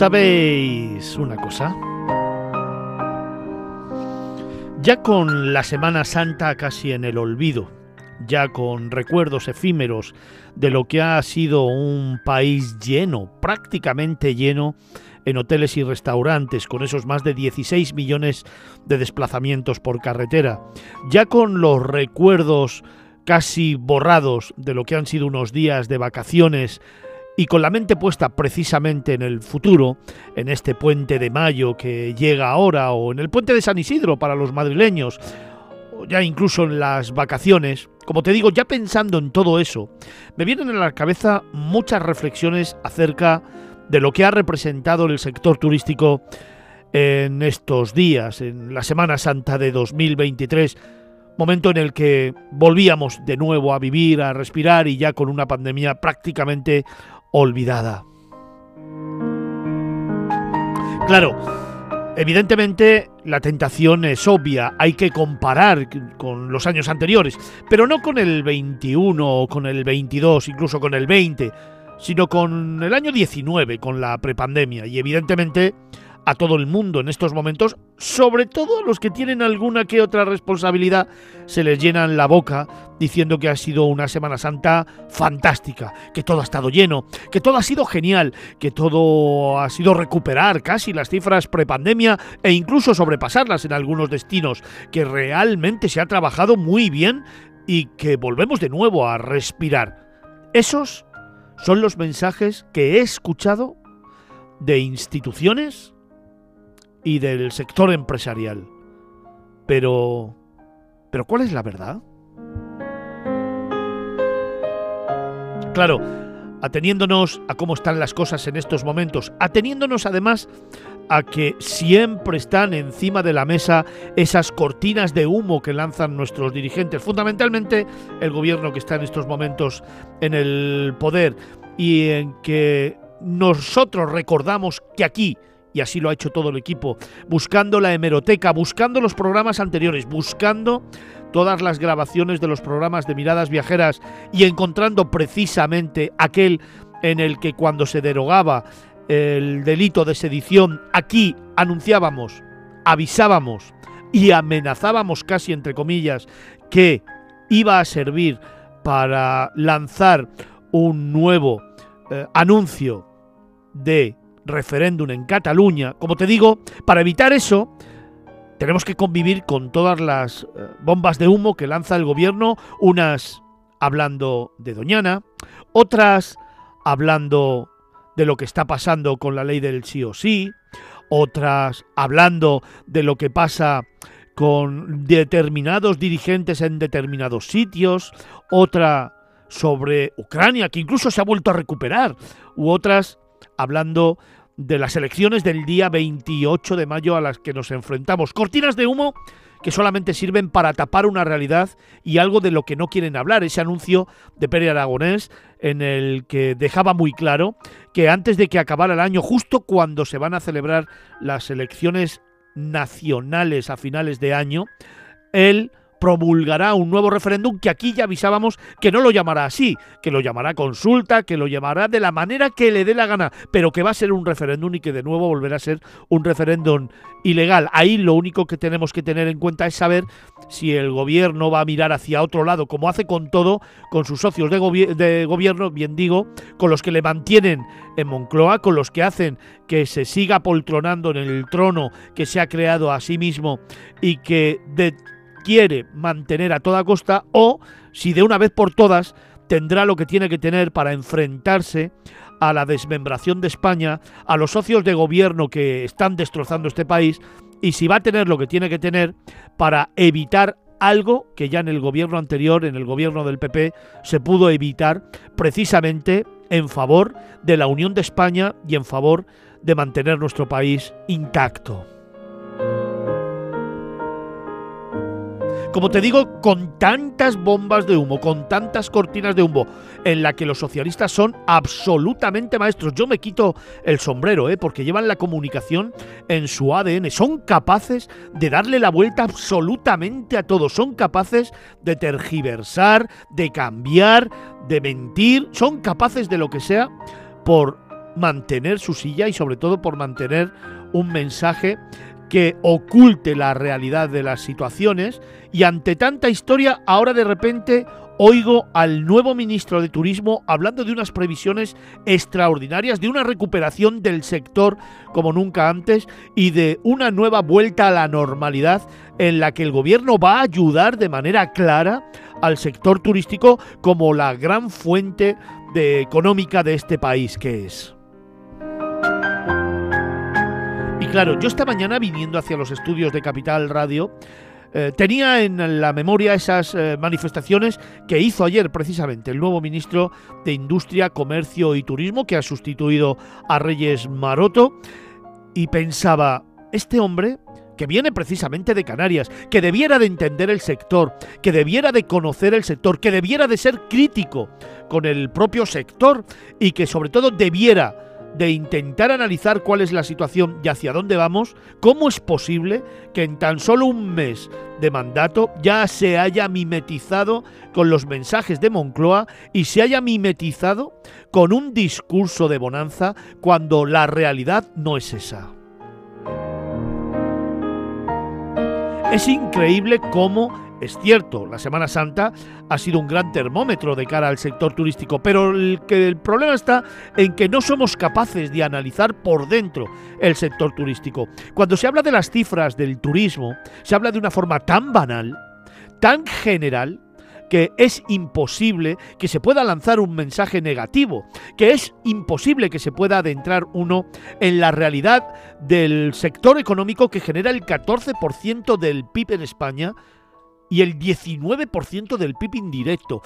¿Sabéis una cosa? Ya con la Semana Santa casi en el olvido, ya con recuerdos efímeros de lo que ha sido un país lleno, prácticamente lleno, en hoteles y restaurantes, con esos más de 16 millones de desplazamientos por carretera, ya con los recuerdos casi borrados de lo que han sido unos días de vacaciones y con la mente puesta precisamente en el futuro, en este puente de mayo que llega ahora o en el puente de San Isidro para los madrileños, o ya incluso en las vacaciones, como te digo, ya pensando en todo eso, me vienen a la cabeza muchas reflexiones acerca de lo que ha representado el sector turístico en estos días, en la Semana Santa de 2023, momento en el que volvíamos de nuevo a vivir, a respirar y ya con una pandemia prácticamente olvidada. Claro, evidentemente la tentación es obvia, hay que comparar con los años anteriores, pero no con el 21 o con el 22, incluso con el 20, sino con el año 19, con la prepandemia. Y evidentemente a todo el mundo en estos momentos, sobre todo a los que tienen alguna que otra responsabilidad, se les llenan la boca diciendo que ha sido una Semana Santa fantástica, que todo ha estado lleno, que todo ha sido genial, que todo ha sido recuperar casi las cifras prepandemia e incluso sobrepasarlas en algunos destinos, que realmente se ha trabajado muy bien y que volvemos de nuevo a respirar. Esos son los mensajes que he escuchado de instituciones y del sector empresarial. Pero... ¿Pero cuál es la verdad? Claro, ateniéndonos a cómo están las cosas en estos momentos, ateniéndonos además a que siempre están encima de la mesa esas cortinas de humo que lanzan nuestros dirigentes, fundamentalmente el gobierno que está en estos momentos en el poder y en que nosotros recordamos que aquí, y así lo ha hecho todo el equipo, buscando la hemeroteca, buscando los programas anteriores, buscando todas las grabaciones de los programas de miradas viajeras y encontrando precisamente aquel en el que cuando se derogaba el delito de sedición, aquí anunciábamos, avisábamos y amenazábamos casi entre comillas que iba a servir para lanzar un nuevo eh, anuncio de referéndum en Cataluña, como te digo, para evitar eso, tenemos que convivir con todas las eh, bombas de humo que lanza el gobierno, unas hablando de Doñana, otras hablando de lo que está pasando con la ley del sí o sí, otras hablando de lo que pasa con determinados dirigentes en determinados sitios, otra sobre Ucrania, que incluso se ha vuelto a recuperar, u otras hablando de las elecciones del día 28 de mayo a las que nos enfrentamos. Cortinas de humo que solamente sirven para tapar una realidad y algo de lo que no quieren hablar. Ese anuncio de Pere Aragonés en el que dejaba muy claro que antes de que acabara el año, justo cuando se van a celebrar las elecciones nacionales a finales de año, él promulgará un nuevo referéndum que aquí ya avisábamos que no lo llamará así, que lo llamará consulta, que lo llamará de la manera que le dé la gana, pero que va a ser un referéndum y que de nuevo volverá a ser un referéndum ilegal. Ahí lo único que tenemos que tener en cuenta es saber si el gobierno va a mirar hacia otro lado, como hace con todo, con sus socios de, gobierno, bien digo, con los que le mantienen en Moncloa, con los que hacen que se siga poltronando en el trono que se ha creado a sí mismo y que de quiere mantener a toda costa o si de una vez por todas tendrá lo que tiene que tener para enfrentarse a la desmembración de España, a los socios de gobierno que están destrozando este país y si va a tener lo que tiene que tener para evitar algo que ya en el gobierno anterior, en el gobierno del PP, se pudo evitar precisamente en favor de la unión de España y en favor de mantener nuestro país intacto. Como te digo, con tantas bombas de humo, con tantas cortinas de humo, en la que los socialistas son absolutamente maestros. Yo me quito el sombrero, ¿eh? porque llevan la comunicación en su ADN. Son capaces de darle la vuelta absolutamente a todo. Son capaces de tergiversar, de cambiar, de mentir. Son capaces de lo que sea por mantener su silla y sobre todo por mantener un mensaje que oculte la realidad de las situaciones y ante tanta historia ahora de repente oigo al nuevo ministro de Turismo hablando de unas previsiones extraordinarias, de una recuperación del sector como nunca antes y de una nueva vuelta a la normalidad en la que el gobierno va a ayudar de manera clara al sector turístico como la gran fuente de económica de este país que es. Claro, yo esta mañana viniendo hacia los estudios de Capital Radio, eh, tenía en la memoria esas eh, manifestaciones que hizo ayer precisamente el nuevo ministro de Industria, Comercio y Turismo, que ha sustituido a Reyes Maroto, y pensaba, este hombre que viene precisamente de Canarias, que debiera de entender el sector, que debiera de conocer el sector, que debiera de ser crítico con el propio sector y que sobre todo debiera de intentar analizar cuál es la situación y hacia dónde vamos, ¿cómo es posible que en tan solo un mes de mandato ya se haya mimetizado con los mensajes de Moncloa y se haya mimetizado con un discurso de bonanza cuando la realidad no es esa? Es increíble cómo es cierto, la Semana Santa ha sido un gran termómetro de cara al sector turístico, pero el, que el problema está en que no somos capaces de analizar por dentro el sector turístico. Cuando se habla de las cifras del turismo, se habla de una forma tan banal, tan general, que es imposible que se pueda lanzar un mensaje negativo, que es imposible que se pueda adentrar uno en la realidad del sector económico que genera el 14% del PIB en España y el 19% del PIB indirecto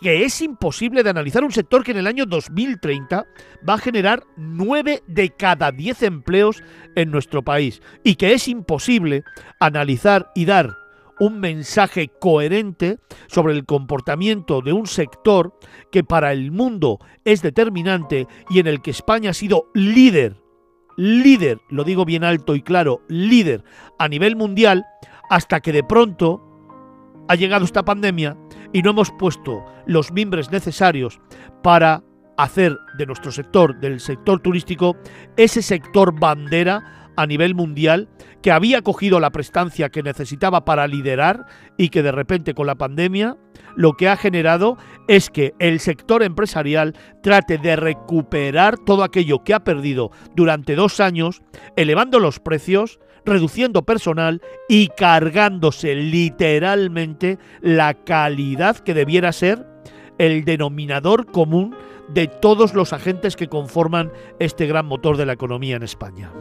que es imposible de analizar un sector que en el año 2030 va a generar 9 de cada 10 empleos en nuestro país y que es imposible analizar y dar un mensaje coherente sobre el comportamiento de un sector que para el mundo es determinante y en el que España ha sido líder, líder, lo digo bien alto y claro, líder a nivel mundial, hasta que de pronto ha llegado esta pandemia y no hemos puesto los mimbres necesarios para hacer de nuestro sector, del sector turístico, ese sector bandera a nivel mundial que había cogido la prestancia que necesitaba para liderar y que de repente con la pandemia lo que ha generado es que el sector empresarial trate de recuperar todo aquello que ha perdido durante dos años, elevando los precios, reduciendo personal y cargándose literalmente la calidad que debiera ser el denominador común de todos los agentes que conforman este gran motor de la economía en España.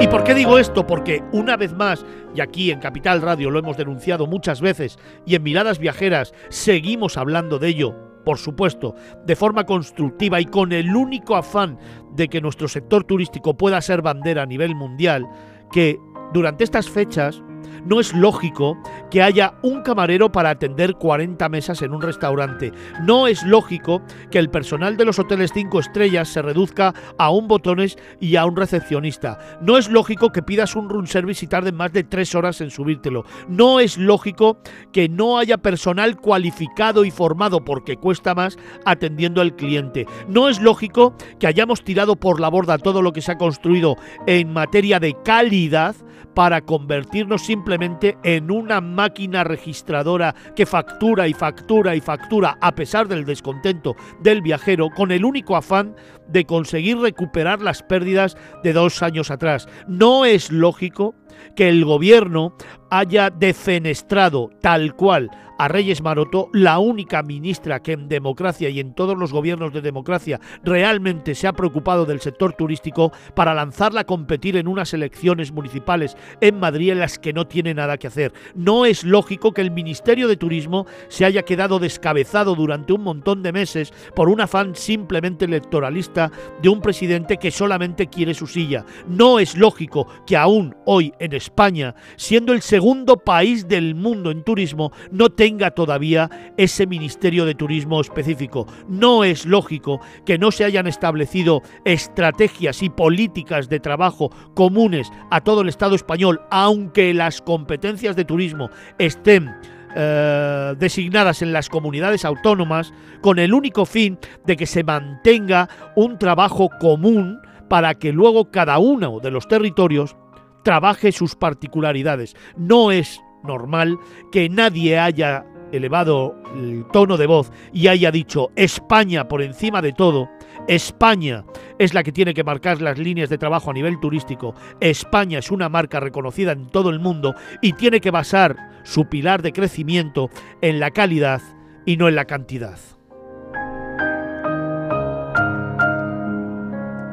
¿Y por qué digo esto? Porque una vez más, y aquí en Capital Radio lo hemos denunciado muchas veces, y en Miradas Viajeras seguimos hablando de ello, por supuesto, de forma constructiva y con el único afán de que nuestro sector turístico pueda ser bandera a nivel mundial, que durante estas fechas no es lógico que haya un camarero para atender 40 mesas en un restaurante. No es lógico que el personal de los hoteles 5 estrellas se reduzca a un botones y a un recepcionista. No es lógico que pidas un room service y tarde más de 3 horas en subírtelo. No es lógico que no haya personal cualificado y formado porque cuesta más atendiendo al cliente. No es lógico que hayamos tirado por la borda todo lo que se ha construido en materia de calidad para convertirnos simplemente en una máquina registradora que factura y factura y factura a pesar del descontento del viajero con el único afán de conseguir recuperar las pérdidas de dos años atrás. No es lógico que el gobierno haya defenestrado tal cual a Reyes Maroto, la única ministra que en democracia y en todos los gobiernos de democracia realmente se ha preocupado del sector turístico para lanzarla a competir en unas elecciones municipales en Madrid en las que no tiene nada que hacer. No es lógico que el Ministerio de Turismo se haya quedado descabezado durante un montón de meses por un afán simplemente electoralista de un presidente que solamente quiere su silla. No es lógico que aún hoy en España, siendo el segundo país del mundo en turismo, no tenga todavía ese Ministerio de Turismo específico. No es lógico que no se hayan establecido estrategias y políticas de trabajo comunes a todo el Estado español, aunque las competencias de turismo estén eh, designadas en las comunidades autónomas con el único fin de que se mantenga un trabajo común para que luego cada uno de los territorios trabaje sus particularidades. No es normal que nadie haya elevado el tono de voz y haya dicho España por encima de todo, España es la que tiene que marcar las líneas de trabajo a nivel turístico, España es una marca reconocida en todo el mundo y tiene que basar su pilar de crecimiento en la calidad y no en la cantidad.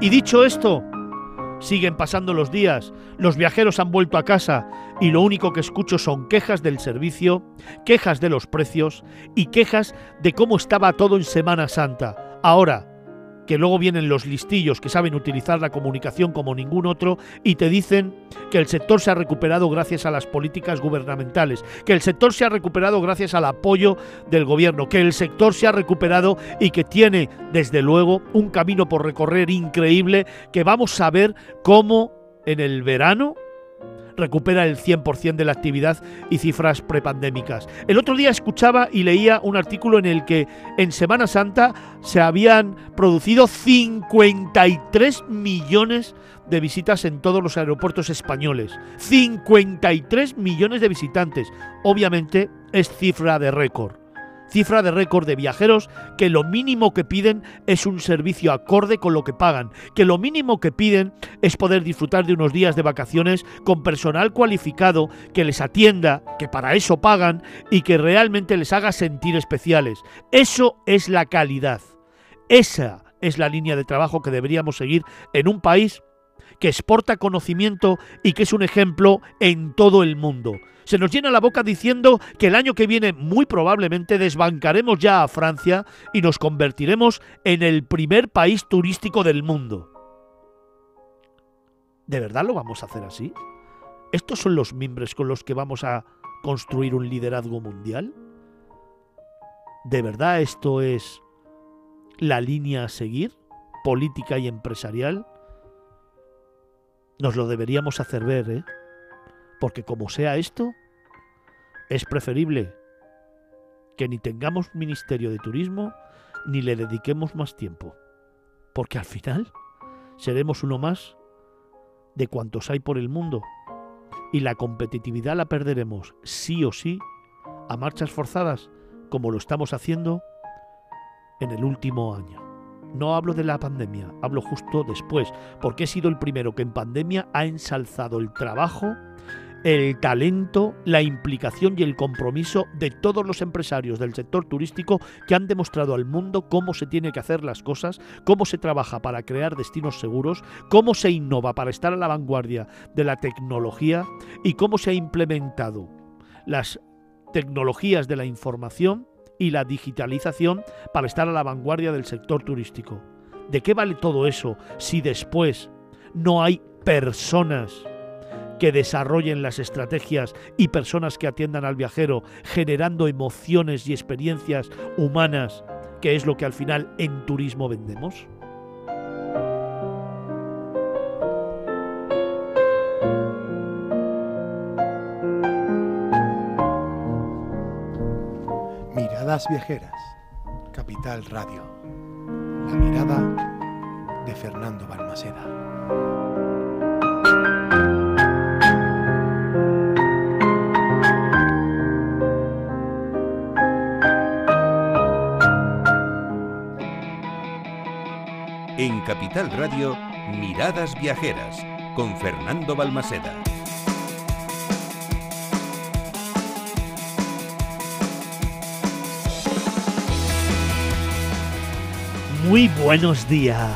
Y dicho esto, Siguen pasando los días, los viajeros han vuelto a casa y lo único que escucho son quejas del servicio, quejas de los precios y quejas de cómo estaba todo en Semana Santa. Ahora, que luego vienen los listillos que saben utilizar la comunicación como ningún otro y te dicen que el sector se ha recuperado gracias a las políticas gubernamentales, que el sector se ha recuperado gracias al apoyo del gobierno, que el sector se ha recuperado y que tiene, desde luego, un camino por recorrer increíble que vamos a ver cómo en el verano recupera el 100% de la actividad y cifras prepandémicas. El otro día escuchaba y leía un artículo en el que en Semana Santa se habían producido 53 millones de visitas en todos los aeropuertos españoles. 53 millones de visitantes. Obviamente es cifra de récord cifra de récord de viajeros que lo mínimo que piden es un servicio acorde con lo que pagan, que lo mínimo que piden es poder disfrutar de unos días de vacaciones con personal cualificado que les atienda, que para eso pagan y que realmente les haga sentir especiales. Eso es la calidad. Esa es la línea de trabajo que deberíamos seguir en un país que exporta conocimiento y que es un ejemplo en todo el mundo. Se nos llena la boca diciendo que el año que viene muy probablemente desbancaremos ya a Francia y nos convertiremos en el primer país turístico del mundo. ¿De verdad lo vamos a hacer así? ¿Estos son los mimbres con los que vamos a construir un liderazgo mundial? ¿De verdad esto es la línea a seguir, política y empresarial? Nos lo deberíamos hacer ver, ¿eh? Porque como sea esto, es preferible que ni tengamos Ministerio de Turismo ni le dediquemos más tiempo. Porque al final seremos uno más de cuantos hay por el mundo. Y la competitividad la perderemos sí o sí a marchas forzadas, como lo estamos haciendo en el último año. No hablo de la pandemia, hablo justo después, porque he sido el primero que en pandemia ha ensalzado el trabajo, el talento, la implicación y el compromiso de todos los empresarios del sector turístico que han demostrado al mundo cómo se tiene que hacer las cosas, cómo se trabaja para crear destinos seguros, cómo se innova para estar a la vanguardia de la tecnología y cómo se ha implementado las tecnologías de la información y la digitalización para estar a la vanguardia del sector turístico. ¿De qué vale todo eso si después no hay personas que desarrollen las estrategias y personas que atiendan al viajero, generando emociones y experiencias humanas, que es lo que al final en turismo vendemos? Viajeras, Capital Radio. La mirada de Fernando Balmaceda. Capital Radio, Miradas Viajeras, con Fernando Balmaceda. Muy buenos días.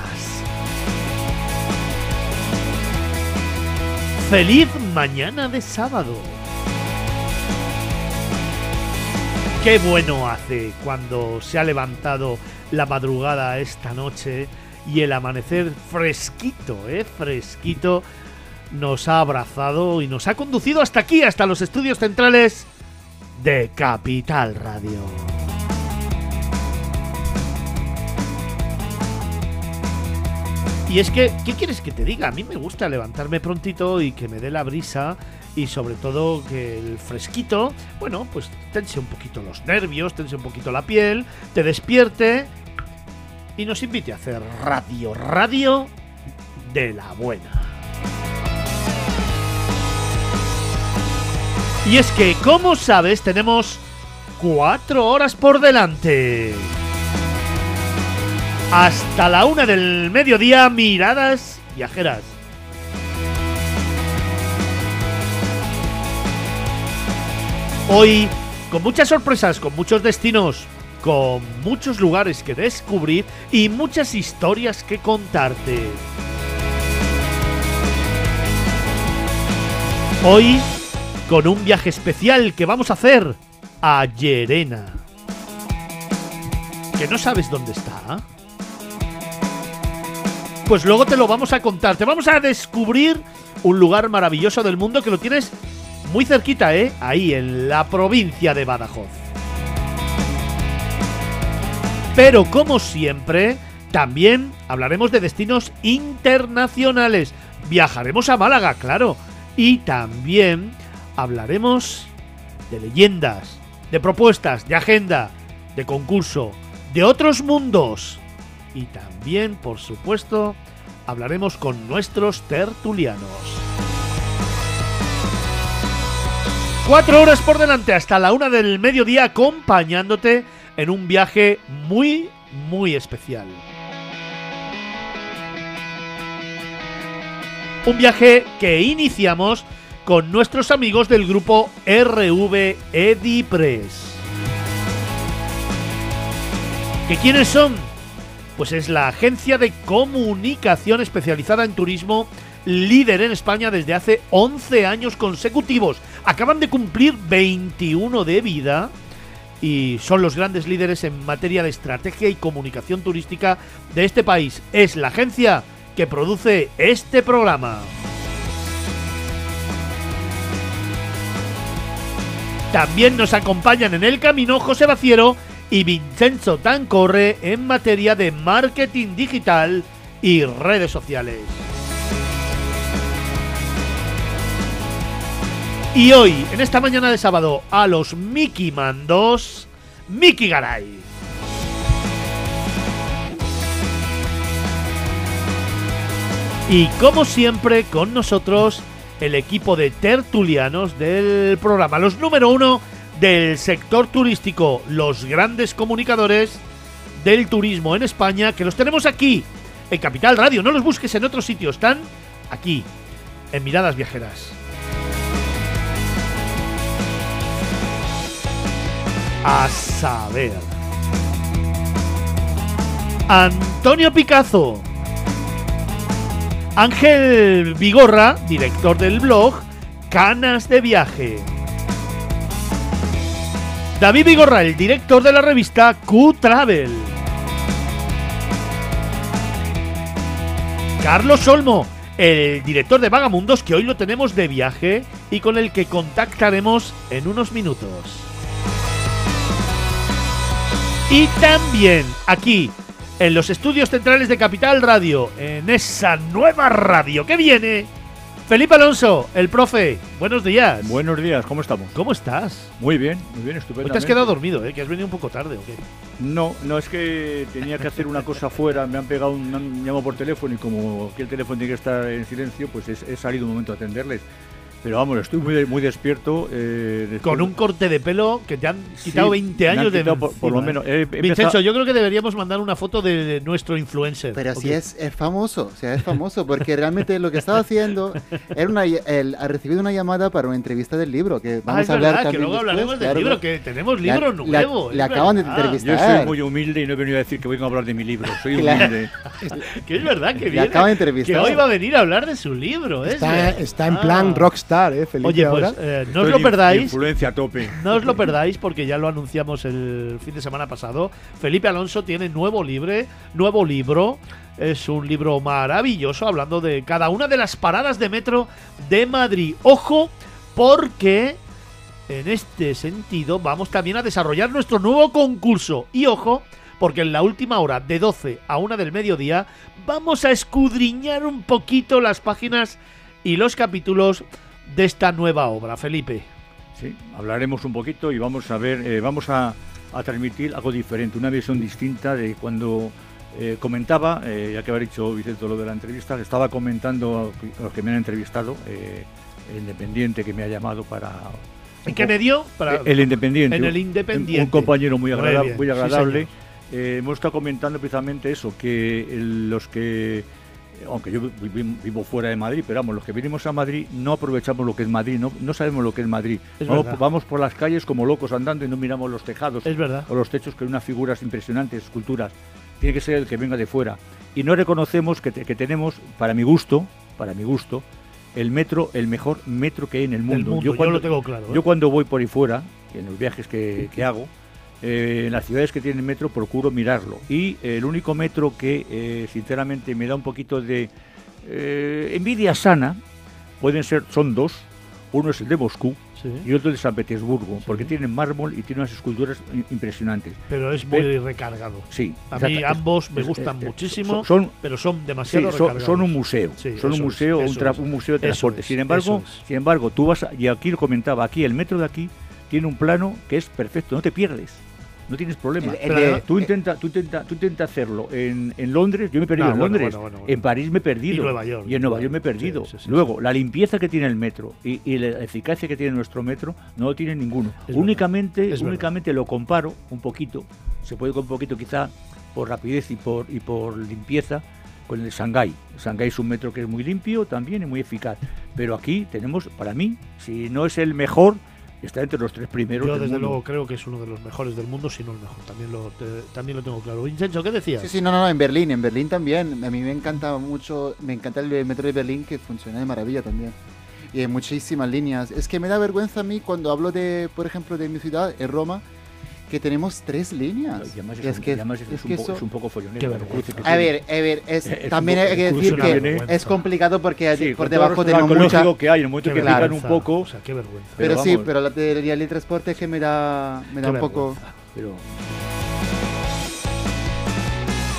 Feliz mañana de sábado. Qué bueno hace cuando se ha levantado la madrugada esta noche y el amanecer fresquito, eh, fresquito nos ha abrazado y nos ha conducido hasta aquí, hasta los estudios centrales de Capital Radio. Y es que, ¿qué quieres que te diga? A mí me gusta levantarme prontito y que me dé la brisa y sobre todo que el fresquito, bueno, pues tense un poquito los nervios, tense un poquito la piel, te despierte y nos invite a hacer radio, radio de la buena. Y es que, como sabes, tenemos cuatro horas por delante. Hasta la una del mediodía, miradas viajeras. Hoy, con muchas sorpresas, con muchos destinos, con muchos lugares que descubrir y muchas historias que contarte. Hoy, con un viaje especial que vamos a hacer a Llerena. ¿Que no sabes dónde está? Pues luego te lo vamos a contar. Te vamos a descubrir un lugar maravilloso del mundo que lo tienes muy cerquita, ¿eh? Ahí, en la provincia de Badajoz. Pero como siempre, también hablaremos de destinos internacionales. Viajaremos a Málaga, claro. Y también hablaremos de leyendas, de propuestas, de agenda, de concurso, de otros mundos. Y también, por supuesto, hablaremos con nuestros tertulianos. Cuatro horas por delante hasta la una del mediodía acompañándote en un viaje muy, muy especial. Un viaje que iniciamos con nuestros amigos del grupo RV Edipress. ¿Que quiénes son? Pues es la agencia de comunicación especializada en turismo líder en España desde hace 11 años consecutivos. Acaban de cumplir 21 de vida y son los grandes líderes en materia de estrategia y comunicación turística de este país. Es la agencia que produce este programa. También nos acompañan en el camino José Baciero y Vincenzo Tancorre en materia de marketing digital y redes sociales. Y hoy, en esta mañana de sábado, a los Mickey Mandos, Mickey Garay. Y como siempre, con nosotros, el equipo de tertulianos del programa, los número uno del sector turístico, los grandes comunicadores del turismo en España, que los tenemos aquí, en Capital Radio. No los busques en otros sitios, están aquí, en Miradas Viajeras. A saber. Antonio Picazo. Ángel Vigorra, director del blog Canas de Viaje. David Vigorra, el director de la revista Q-Travel. Carlos Olmo, el director de Vagamundos, que hoy lo tenemos de viaje y con el que contactaremos en unos minutos. Y también aquí, en los estudios centrales de Capital Radio, en esa nueva radio que viene, Felipe Alonso, el profe. Buenos días. Buenos días, ¿cómo estamos? ¿Cómo estás? Muy bien, muy bien, estupendo. te has quedado dormido, ¿eh? Que has venido un poco tarde, ¿o qué? No, no, es que tenía que hacer una cosa fuera, me han pegado un, me han llamado por teléfono y como aquí el teléfono tiene que estar en silencio, pues he salido un momento a atenderles. Pero vamos, estoy muy, muy despierto. Eh, Con un corte de pelo que te han quitado 20 años de. Por, lo menos. Vincenzo, yo creo que deberíamos mandar una foto de, nuestro influencer. Pero si es, es famoso, o sea, es famoso, porque realmente lo que estaba haciendo era una, el, ha recibido una llamada para una entrevista del libro, que vamos ah, a hablar verdad, también que luego hablaremos del libro, que tenemos libro nuevo. Le acaban de entrevistar. Yo soy muy humilde y no he venido a decir que voy a hablar de mi libro, soy humilde. que es verdad que viene, acaban de entrevistar. Que hoy va a venir a hablar de su libro. Está, está en plan ah. ¿Eh, Felipe? Oye, pues eh, no os lo perdáis. Influencia a tope. No os lo perdáis porque ya lo anunciamos el fin de semana pasado. Felipe Alonso tiene nuevo libre, nuevo libro. Es un libro maravilloso hablando de cada una de las paradas de metro de Madrid. Ojo, porque en este sentido vamos también a desarrollar nuestro nuevo concurso. Y ojo, porque en la última hora, de 12 a 1 del mediodía, vamos a escudriñar un poquito las páginas y los capítulos de esta nueva obra. Felipe. Sí, hablaremos un poquito y vamos a ver, eh, vamos a, a transmitir algo diferente, una visión distinta de cuando eh, comentaba, eh, ya que había dicho Vicente lo de la entrevista, estaba comentando a los que me han entrevistado, el Independiente que me ha llamado para... ¿En qué me dio? Para- El Independiente. En el Independiente. Un, compañero muy, Muy agrada- bien, muy sí, agradable. Eh, hemos estado comentando precisamente eso, que el- los que, aunque yo vivo fuera de Madrid, pero vamos, los que venimos a Madrid no aprovechamos lo que es Madrid, no, no sabemos lo que es Madrid. Es vamos, por las calles como locos andando y no miramos los tejados Es verdad. o los techos que unas figuras impresionantes, esculturas. Tiene que ser el que venga de fuera. Y no reconocemos que, te- que tenemos, para mi gusto, para mi gusto, el metro, el mejor metro que hay en el mundo. Yo, lo tengo claro. ¿eh? yo cuando voy por ahí fuera, en los viajes que, que hago, eh, en las ciudades que tienen metro procuro mirarlo. Y eh, el único metro que eh, sinceramente me da un poquito de eh, envidia sana, pueden ser, son dos. Uno es el de Moscú Sí, y otro de San Petersburgo, porque tienen mármol y tienen unas esculturas impresionantes. pero es muy recargado. Sí. A mí exacta- ambos me gustan es- muchísimo, Son, pero son sí, demasiado son, recargados. son un museo, Sí, son un museo, es, un, un museo de transporte. sin embargo, sin embargo, tú vas a- y aquí lo comentaba, aquí el metro de aquí tiene un plano que es perfecto, no te pierdes. No tienes problema. El- el tú intenta, tú intenta, tú intenta hacerlo en, en Londres, yo me he perdido en Londres, bueno, bueno, bueno. en París me he perdido Y Nueva York. y en Nueva York me he perdido. Sí, sí, sí, Luego, sí. la limpieza que tiene el metro y, y la eficacia que tiene nuestro metro no lo tiene ninguno. Es únicamente verdad. únicamente lo comparo un poquito, se puede con un poquito quizá por rapidez y por, y por limpieza con el Shanghái. Shanghái es un metro que es muy limpio también y muy eficaz. Pero aquí tenemos, para mí, si no es el mejor, está entre los tres primeros. Yo del desde mundo. luego creo que es uno de los mejores del mundo, si no el mejor. También lo, te- también lo tengo claro. Vincenzo, ¿qué decías? Sí, sí, no, no, no, en Berlín, en Berlín también. A mí me encanta mucho, me encanta el metro de Berlín que funciona de maravilla también. Y hay muchísimas líneas. Es que me da vergüenza a mí cuando hablo de, por ejemplo, de mi ciudad, en Roma, que tenemos tres líneas. Y además es, que, es es un que poco, eso- es un poco follonero. A ver, a ver, es, también hay que es decir que es complicado porque Sí, por debajo tenemos mucha... que hay, en el momento Qué que pican un poco, O sea, qué vergüenza. Pero, pero sí, pero la de la ley de transporte es que me da, me da Qué un poco... pero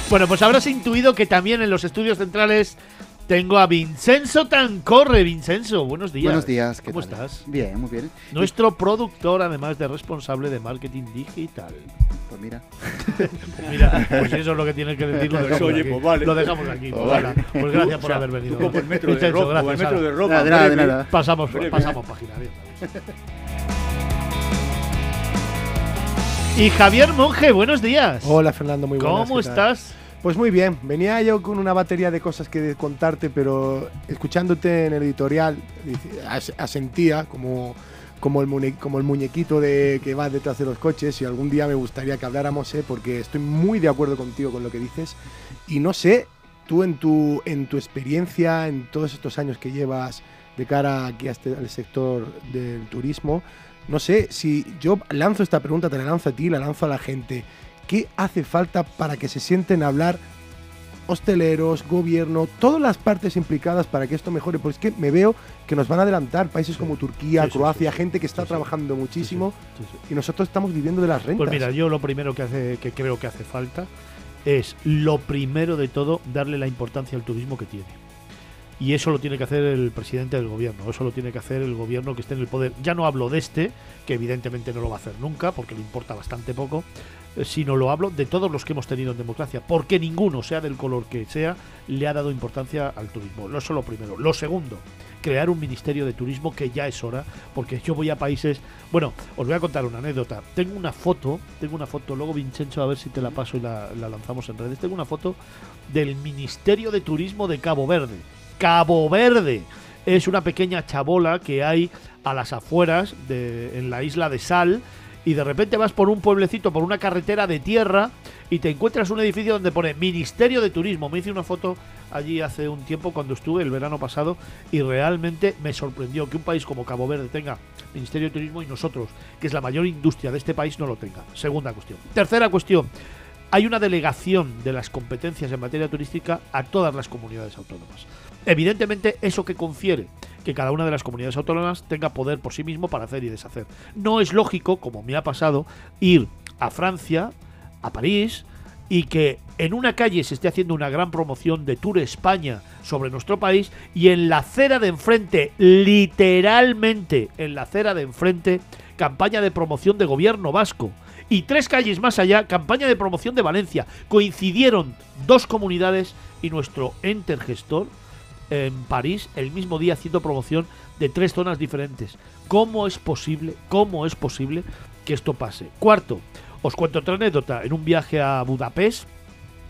Bueno, pues habrás intuido que también en los estudios centrales tengo a Vincenzo Tancorre. Vincenzo, buenos días. Buenos días, ¿qué ¿Cómo tal? estás? Bien, muy bien. Nuestro productor, además de responsable de marketing digital. Pues mira, Mira, pues eso es lo que tienes que decir. Lo dejamos Oye, aquí. pues vale. Lo dejamos aquí. Pues pues vale. Pues gracias por o sea, haber venido. Como el metro de Roma, como el gracias, metro de ala. Roma. Nada, de nada, de breve. nada. Pasamos, Breve. pasamos página. bien. Y Javier Monge, buenos días. Hola Fernando, muy buenas. ¿Cómo ¿qué tal? Pues muy bien, venía yo con una batería de cosas que contarte, pero escuchándote en el editorial asentía como, como, el, muñequito de, que va detrás de los coches y algún día me gustaría que habláramos, ¿eh? porque estoy muy de acuerdo contigo con lo que dices y no sé, tú en tu, en tu experiencia, en todos estos años que llevas de cara aquí este- al sector del turismo, no sé si yo lanzo esta pregunta, te la lanzo a ti, la lanzo a la gente. ¿Qué hace falta para que se sienten a hablar hosteleros, gobierno, todas las partes implicadas para que esto mejore? Pues es que me veo que nos van a adelantar países como Turquía, Sí, sí, Croacia, sí, gente que está trabajando muchísimo y nosotros estamos viviendo de las rentas. Pues mira, yo lo primero que, hace, que creo que hace falta es, lo primero de todo, darle la importancia al turismo que tiene. Y eso lo tiene que hacer el presidente del gobierno, eso lo tiene que hacer el gobierno que esté en el poder. Ya no hablo de este, que evidentemente no lo va a hacer nunca, porque le importa bastante poco, sino lo hablo de todos los que hemos tenido en democracia, porque ninguno, sea del color que sea, le ha dado importancia al turismo. Eso es lo primero. Lo segundo, crear un ministerio de turismo que ya es hora, porque yo voy a países. Bueno, os voy a contar una anécdota. Tengo una foto, tengo una foto, luego Vincenzo, a ver si te la paso y la, la lanzamos en redes. Tengo una foto del Ministerio de Turismo de Cabo Verde. Cabo Verde es una pequeña chabola que hay a las afueras de, en la isla de Sal y de repente vas por un pueblecito, por una carretera de tierra y te encuentras un edificio donde pone Ministerio de Turismo. Me hice una foto allí hace un tiempo cuando estuve el verano pasado y realmente me sorprendió que un país como Cabo Verde tenga Ministerio de Turismo y nosotros, que es la mayor industria de este país, no lo tenga. Segunda cuestión. Tercera cuestión. Hay una delegación de las competencias en materia turística a todas las comunidades autónomas. Evidentemente, eso que confiere que cada una de las comunidades autónomas tenga poder por sí mismo para hacer y deshacer. No es lógico, como me ha pasado, ir a Francia, a París, y que en una calle se esté haciendo una gran promoción de Tour España sobre nuestro país y en la acera de enfrente, literalmente en la acera de enfrente, campaña de promoción de gobierno vasco. Y tres calles más allá, campaña de promoción de Valencia. Coincidieron dos comunidades y nuestro enter gestor en París el mismo día haciendo promoción de tres zonas diferentes. ¿Cómo es posible? ¿Cómo es posible que esto pase? Cuarto, os cuento otra anécdota. En un viaje a Budapest,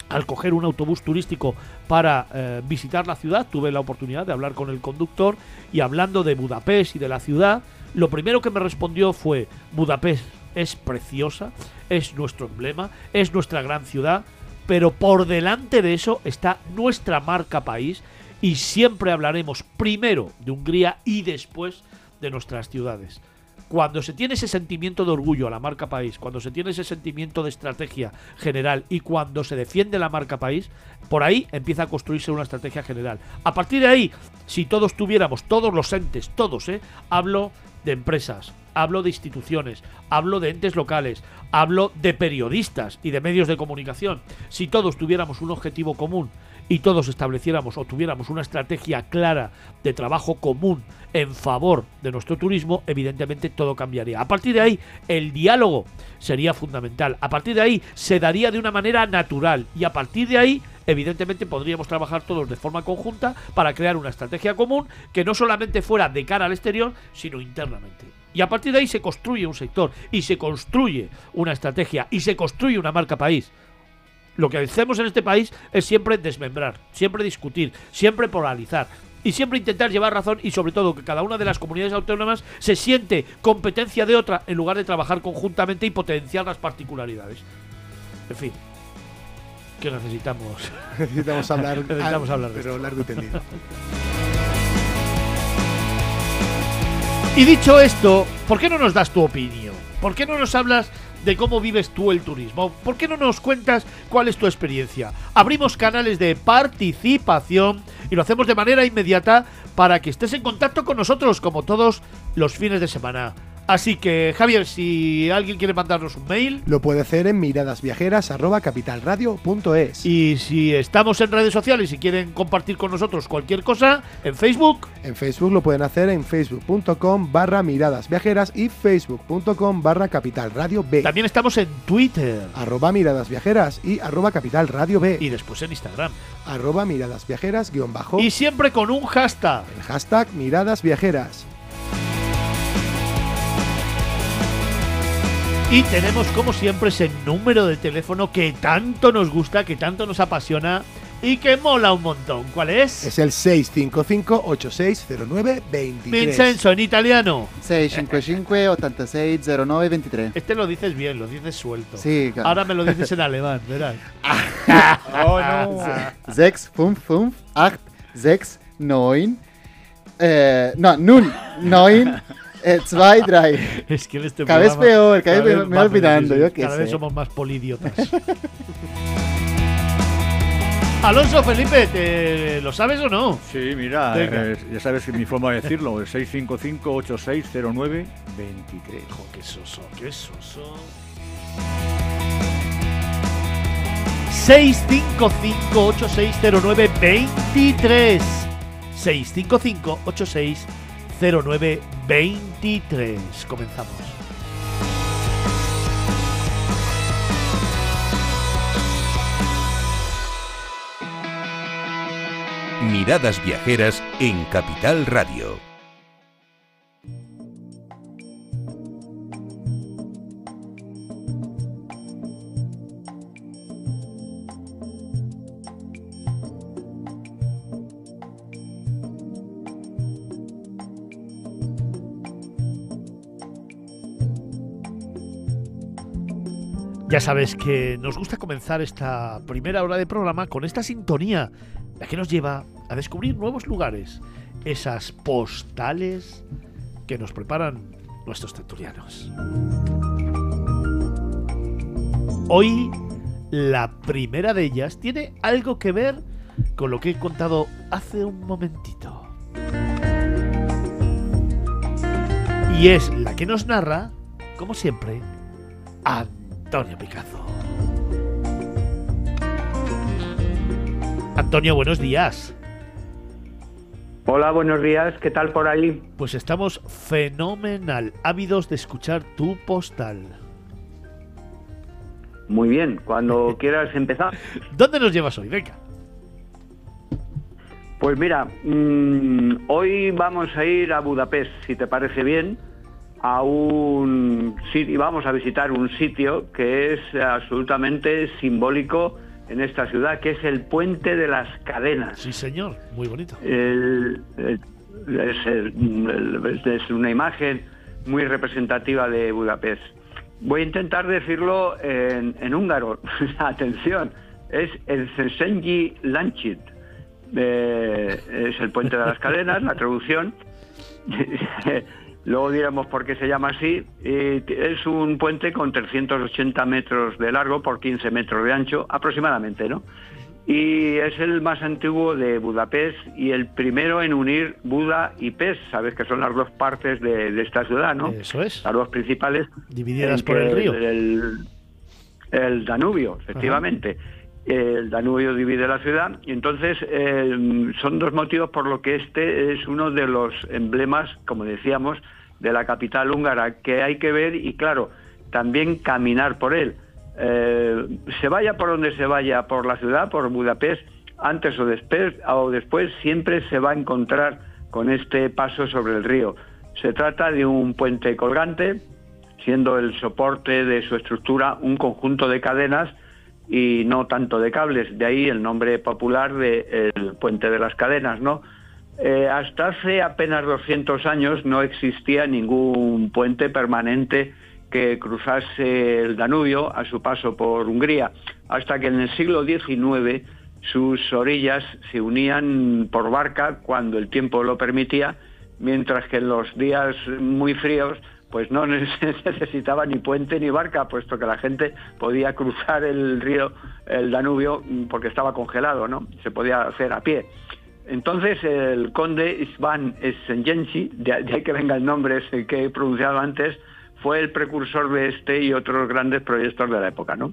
al coger un autobús turístico para eh, visitar la ciudad, tuve la oportunidad de hablar con el conductor y hablando de Budapest y de la ciudad, lo primero que me respondió fue, Budapest es preciosa, es nuestro emblema, es nuestra gran ciudad, pero por delante de eso está nuestra marca país y siempre hablaremos primero de Hungría y después de nuestras ciudades. Cuando se tiene ese sentimiento de orgullo a la marca país, cuando se tiene ese sentimiento de estrategia general y cuando se defiende la marca país, por ahí empieza a construirse una estrategia general. A partir de ahí, si todos tuviéramos, todos los entes, todos, ¿eh? hablo de empresas, hablo de instituciones, hablo de entes locales, hablo de periodistas y de medios de comunicación, si todos tuviéramos un objetivo común y todos estableciéramos o tuviéramos una estrategia clara de trabajo común en favor de nuestro turismo, evidentemente todo cambiaría. A partir de ahí, el diálogo sería fundamental. A partir de ahí, se daría de una manera natural. Y a partir de ahí, evidentemente podríamos trabajar todos de forma conjunta para crear una estrategia común que no solamente fuera de cara al exterior, sino internamente. Y a partir de ahí se construye un sector y se construye una estrategia y se construye una marca país. Lo que hacemos en este país es siempre desmembrar, siempre discutir, siempre polarizar y siempre intentar llevar razón y sobre todo que cada una de las comunidades autónomas se siente competencia de otra en lugar de trabajar conjuntamente y potenciar las particularidades. En fin, que necesitamos. Necesitamos hablar, Necesitamos hablar de pero largo y tendido. Y dicho esto, ¿por qué no nos das tu opinión? ¿Por qué no nos hablas de cómo vives tú el turismo? ¿Por qué no nos cuentas cuál es tu experiencia? Abrimos canales de participación y lo hacemos de manera inmediata para que estés en contacto con nosotros como todos los fines de semana. Así que, Javier, si alguien quiere mandarnos un mail, Lo puede hacer en miradasviajeras.capitalradio.es. y si estamos en redes sociales y quieren compartir con nosotros cualquier cosa, en Facebook, En Facebook lo pueden hacer en facebook.com barra miradas viajeras y facebook.com barra capital radio B. también estamos en Twitter Arroba miradas viajeras y arroba capital radio B. y después en Instagram. Arroba miradas viajeras guion bajo. Y siempre con un hashtag. el hashtag miradas Y tenemos como siempre ese número de teléfono que tanto nos gusta, que tanto nos apasiona y que mola un montón. ¿Cuál es? Es el 655-8609-23. Vincenzo en italiano. 655-8609-23. Este lo dices bien, lo dices suelto. Sí, claro. Ahora me lo dices en alemán, verás. Oh, no. 6, 5, 5, 8, 6, 9. Eh, no, nun, 9, eh, 2, 3. Es que en este Cada vez peor, cada vez me más voy olvidando, yo qué Cada vez sé. somos más polidiotas. Alonso Felipe, ¿te lo sabes o no? Sí, mira, eh, ya sabes que mi forma de decirlo es 655-8609-23. Jo, qué soso, qué soso. 655-8609-23 655-8609-23 Comenzamos. Miradas Viajeras en Capital Radio. Ya sabes que nos gusta comenzar esta primera hora de programa con esta sintonía, la que nos lleva a descubrir nuevos lugares, esas postales que nos preparan nuestros tertulianos. Hoy, la primera de ellas tiene algo que ver con lo que he contado hace un momentito. Y es la que nos narra, como siempre, Antonio Picazo. Antonio, buenos días. Hola, buenos días. ¿Qué tal por ahí? Pues estamos fenomenal, ávidos de escuchar tu postal. Muy bien, cuando quieras empezar. ¿Dónde nos llevas hoy? Venga. Pues mira, mm, hoy vamos a ir a Budapest, si te parece bien, a un sitio, vamos a visitar un sitio que es absolutamente simbólico en esta ciudad, que es el Puente de las Cadenas. Sí, señor, muy bonito. El- el- es, el- es una imagen muy representativa de Budapest. Voy a intentar decirlo en, en húngaro. Atención, es el Szensenyi Lancsit. Eh, es el puente de las cadenas, la traducción. Luego diremos por qué se llama así. Eh, es un puente con 380 metros de largo por 15 metros de ancho, aproximadamente, ¿no? Y es el más antiguo de Budapest y el primero en unir Buda y Pest. Sabes que son las dos partes de, de esta ciudad, ¿no? Eso es. Las dos principales. Divididas por el río. El, el Danubio, efectivamente. El Danubio divide la ciudad y entonces eh, son dos motivos por lo que este es uno de los emblemas, como decíamos, de la capital húngara que hay que ver y claro, también caminar por él. Eh, se vaya por donde se vaya, por la ciudad, por Budapest, antes o después, o después siempre se va a encontrar con este paso sobre el río. Se trata de un puente colgante, siendo el soporte de su estructura un conjunto de cadenas y no tanto de cables. De ahí el nombre popular de el puente de las cadenas, ¿no? Eh, hasta hace apenas 200 años no existía ningún puente permanente que cruzase el Danubio a su paso por Hungría, hasta que en el siglo XIX sus orillas se unían por barca cuando el tiempo lo permitía, mientras que en los días muy fríos pues no necesitaba ni puente ni barca, puesto que la gente podía cruzar el río, el Danubio, porque estaba congelado, ¿no? Se podía hacer a pie. Entonces el conde Isvan Szenjensi, de ahí que venga el nombre que he pronunciado antes, fue el precursor de este y otros grandes proyectos de la época, ¿no?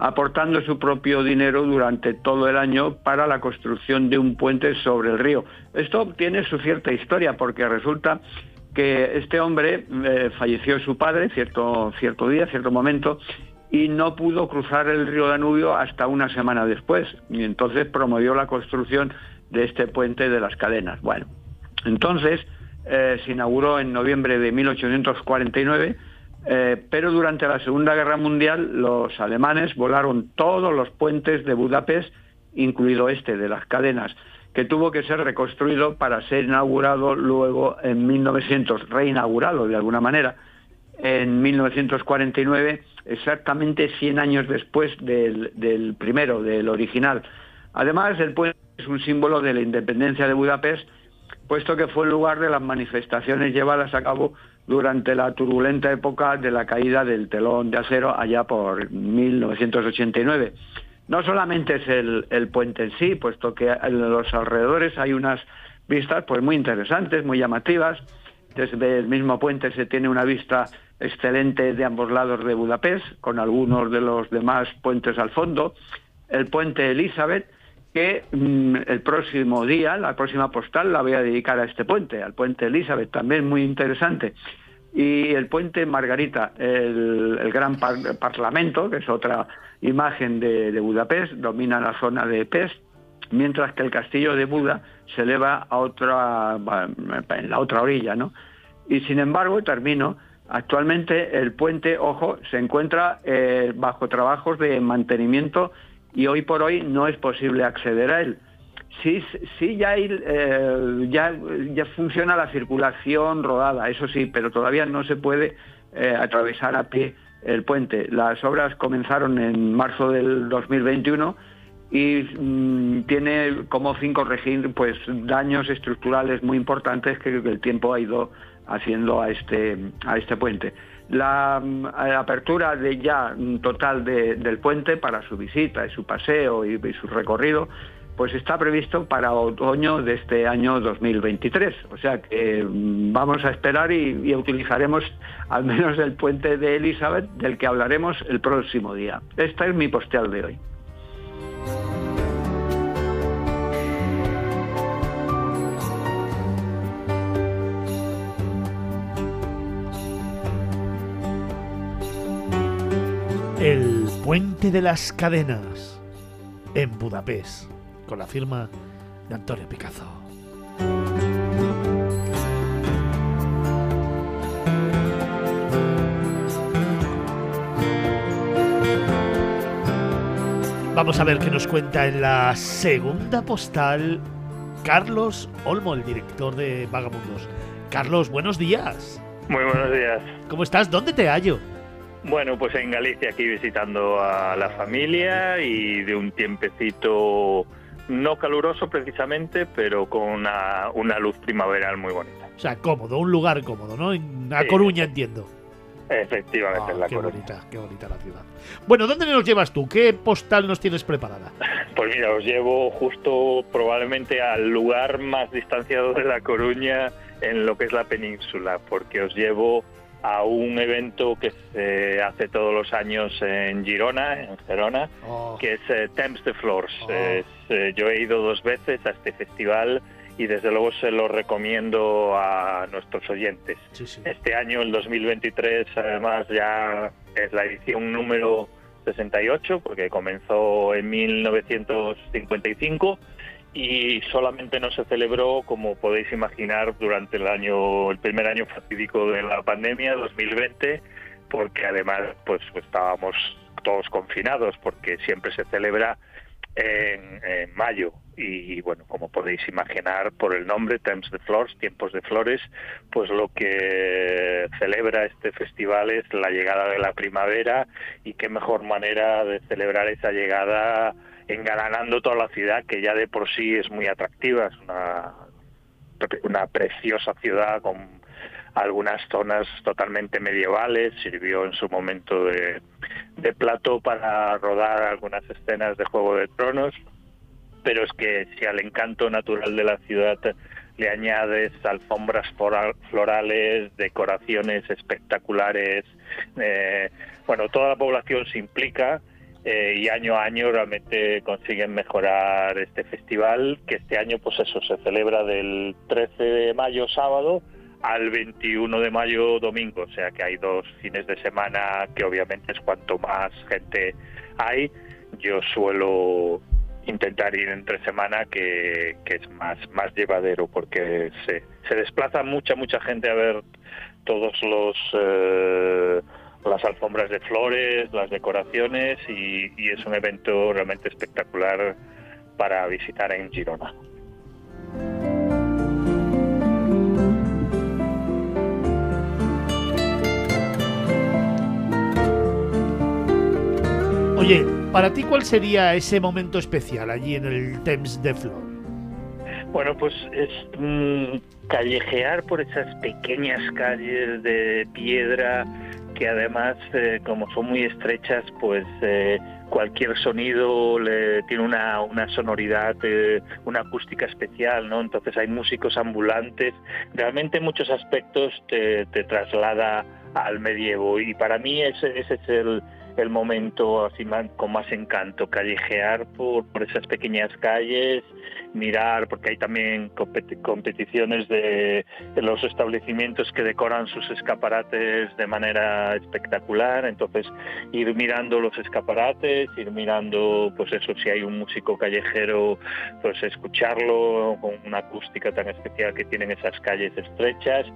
aportando su propio dinero durante todo el año para la construcción de un puente sobre el río. Esto tiene su cierta historia porque resulta que este hombre eh, falleció su padre cierto, cierto día, cierto momento, y no pudo cruzar el río Danubio hasta una semana después. Y entonces promovió la construcción de este puente de las cadenas. Bueno, entonces eh, se inauguró en noviembre de 1849, eh, pero durante la Segunda Guerra Mundial los alemanes volaron todos los puentes de Budapest, incluido este de las cadenas que tuvo que ser reconstruido para ser inaugurado luego en 1900, reinaugurado de alguna manera, en 1949, exactamente 100 años después del, del primero, del original. Además, el puente es un símbolo de la independencia de Budapest, puesto que fue el lugar de las manifestaciones llevadas a cabo durante la turbulenta época de la caída del telón de acero allá por 1989 no solamente es el, puente en sí, puesto que en los alrededores hay unas vistas pues muy interesantes, muy llamativas. Desde el mismo puente se tiene una vista excelente de ambos lados de Budapest, con algunos de los demás puentes al fondo. El puente Elizabeth, que mmm, el próximo día, la próxima postal, la voy a dedicar a este puente, al puente Elizabeth, también muy interesante y el puente Margarita, el, el gran par parlamento, que es otra imagen de, de, Budapest, domina la zona de Pest, mientras que el castillo de Buda se eleva a otra, en la otra orilla, ¿no? Y sin embargo, termino, actualmente el puente, ojo, se encuentra eh, bajo trabajos de mantenimiento y hoy por hoy no es posible acceder a él sí, sí ya, eh, ya, ya funciona la circulación rodada, eso sí, pero todavía no se puede eh, atravesar a pie el puente. Las obras comenzaron en marzo del 2021 y mmm, tiene como fin corregir pues daños estructurales muy importantes que el tiempo ha ido haciendo a este a este puente. La mm, apertura de ya total de, del puente para su visita y su paseo y, su recorrido pues está previsto para otoño de este año 2023. O sea que vamos a esperar y, y, utilizaremos al menos el puente de Elizabeth, del que hablaremos el próximo día. Esta es mi postal de hoy. Puente de las Cadenas, en Budapest, con la firma de Antonio Picazo. Vamos a ver qué nos cuenta en la segunda postal Carlos Olmo, el director de Vagamundos. Carlos, buenos días. Muy buenos días. ¿Cómo estás? ¿Dónde te hallo? Bueno, pues en Galicia aquí visitando a la familia y de un tiempecito no caluroso precisamente, pero con una, una luz primaveral muy bonita. O sea, cómodo, un lugar cómodo, ¿no? En A Sí. Coruña, entiendo. Efectivamente, Ah, en la qué Coruña. bonita, qué bonita la ciudad. Bueno, ¿dónde nos llevas tú? ¿Qué postal nos tienes preparada? Pues mira, os llevo justo probablemente al lugar más distanciado de La Coruña en lo que es la península, porque os llevo a un evento que se hace todos los años en Girona, en Gerona, Oh, que es eh, Temps de Flores. Oh. Es, eh, yo he ido dos veces a este festival y desde luego se lo recomiendo a nuestros oyentes. sí, sí. Este año, el 2023, además ya es la edición número 68, porque comenzó en 1955 y solamente no se celebró, como podéis imaginar, durante el año, el primer año fatídico de la pandemia, 2020, porque además pues estábamos todos confinados, porque siempre se celebra en, en mayo. Y bueno, como podéis imaginar por el nombre, Temps de Flores, Tiempos de Flores, pues lo que celebra este festival es la llegada de la primavera y qué mejor manera de celebrar esa llegada engalanando toda la ciudad que ya de por sí es muy atractiva, es una, una preciosa ciudad con algunas zonas totalmente medievales, sirvió en su momento de, de plato para rodar algunas escenas de Juego de Tronos, pero es que si al encanto natural de la ciudad le añades alfombras flora- florales, decoraciones espectaculares, eh, bueno, toda la población se implica eh, y año a año realmente consiguen mejorar este festival, que este año pues eso se celebra del 13 de mayo sábado al 21 de mayo domingo, o sea que hay dos fines de semana que obviamente es cuanto más gente hay. Yo suelo intentar ir entre semana que, que es más más llevadero porque se, se desplaza mucha mucha gente a ver todos los eh, las alfombras de flores, las decoraciones y, y es un evento realmente espectacular para visitar en Girona. Oye, para ti, ¿cuál sería ese momento especial allí en el Thames de Flor? Bueno, pues es mm, callejear por esas pequeñas calles de piedra que además, eh, como son muy estrechas, pues eh, cualquier sonido le tiene una, una sonoridad, eh, una acústica especial, ¿no? Entonces hay músicos ambulantes. Realmente en muchos aspectos te, te traslada al medievo y para mí ese, ese es el, el momento así más- con más encanto, callejear por, por esas pequeñas calles, mirar, porque hay también competi- competiciones de, de los establecimientos que decoran sus escaparates de manera espectacular, entonces ir mirando los escaparates, ir mirando, pues eso, si hay un músico callejero, pues escucharlo con una acústica tan especial que tienen esas calles estrechas,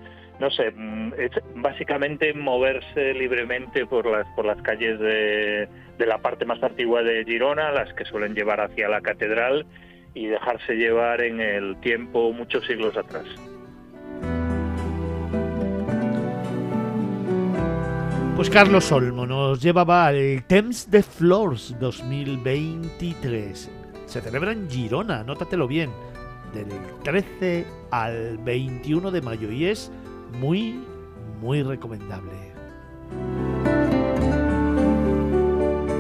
no sé, mm, es básicamente moverse libremente por las por las calles de, de la parte más antigua de Girona, las que suelen llevar hacia la catedral y dejarse llevar en el tiempo muchos siglos atrás. Pues Carlos Olmo nos llevaba al Thames de Flores 2023. Se celebra en Girona, nótatelo bien, del 13 al 21 de mayo y es muy, muy recomendable.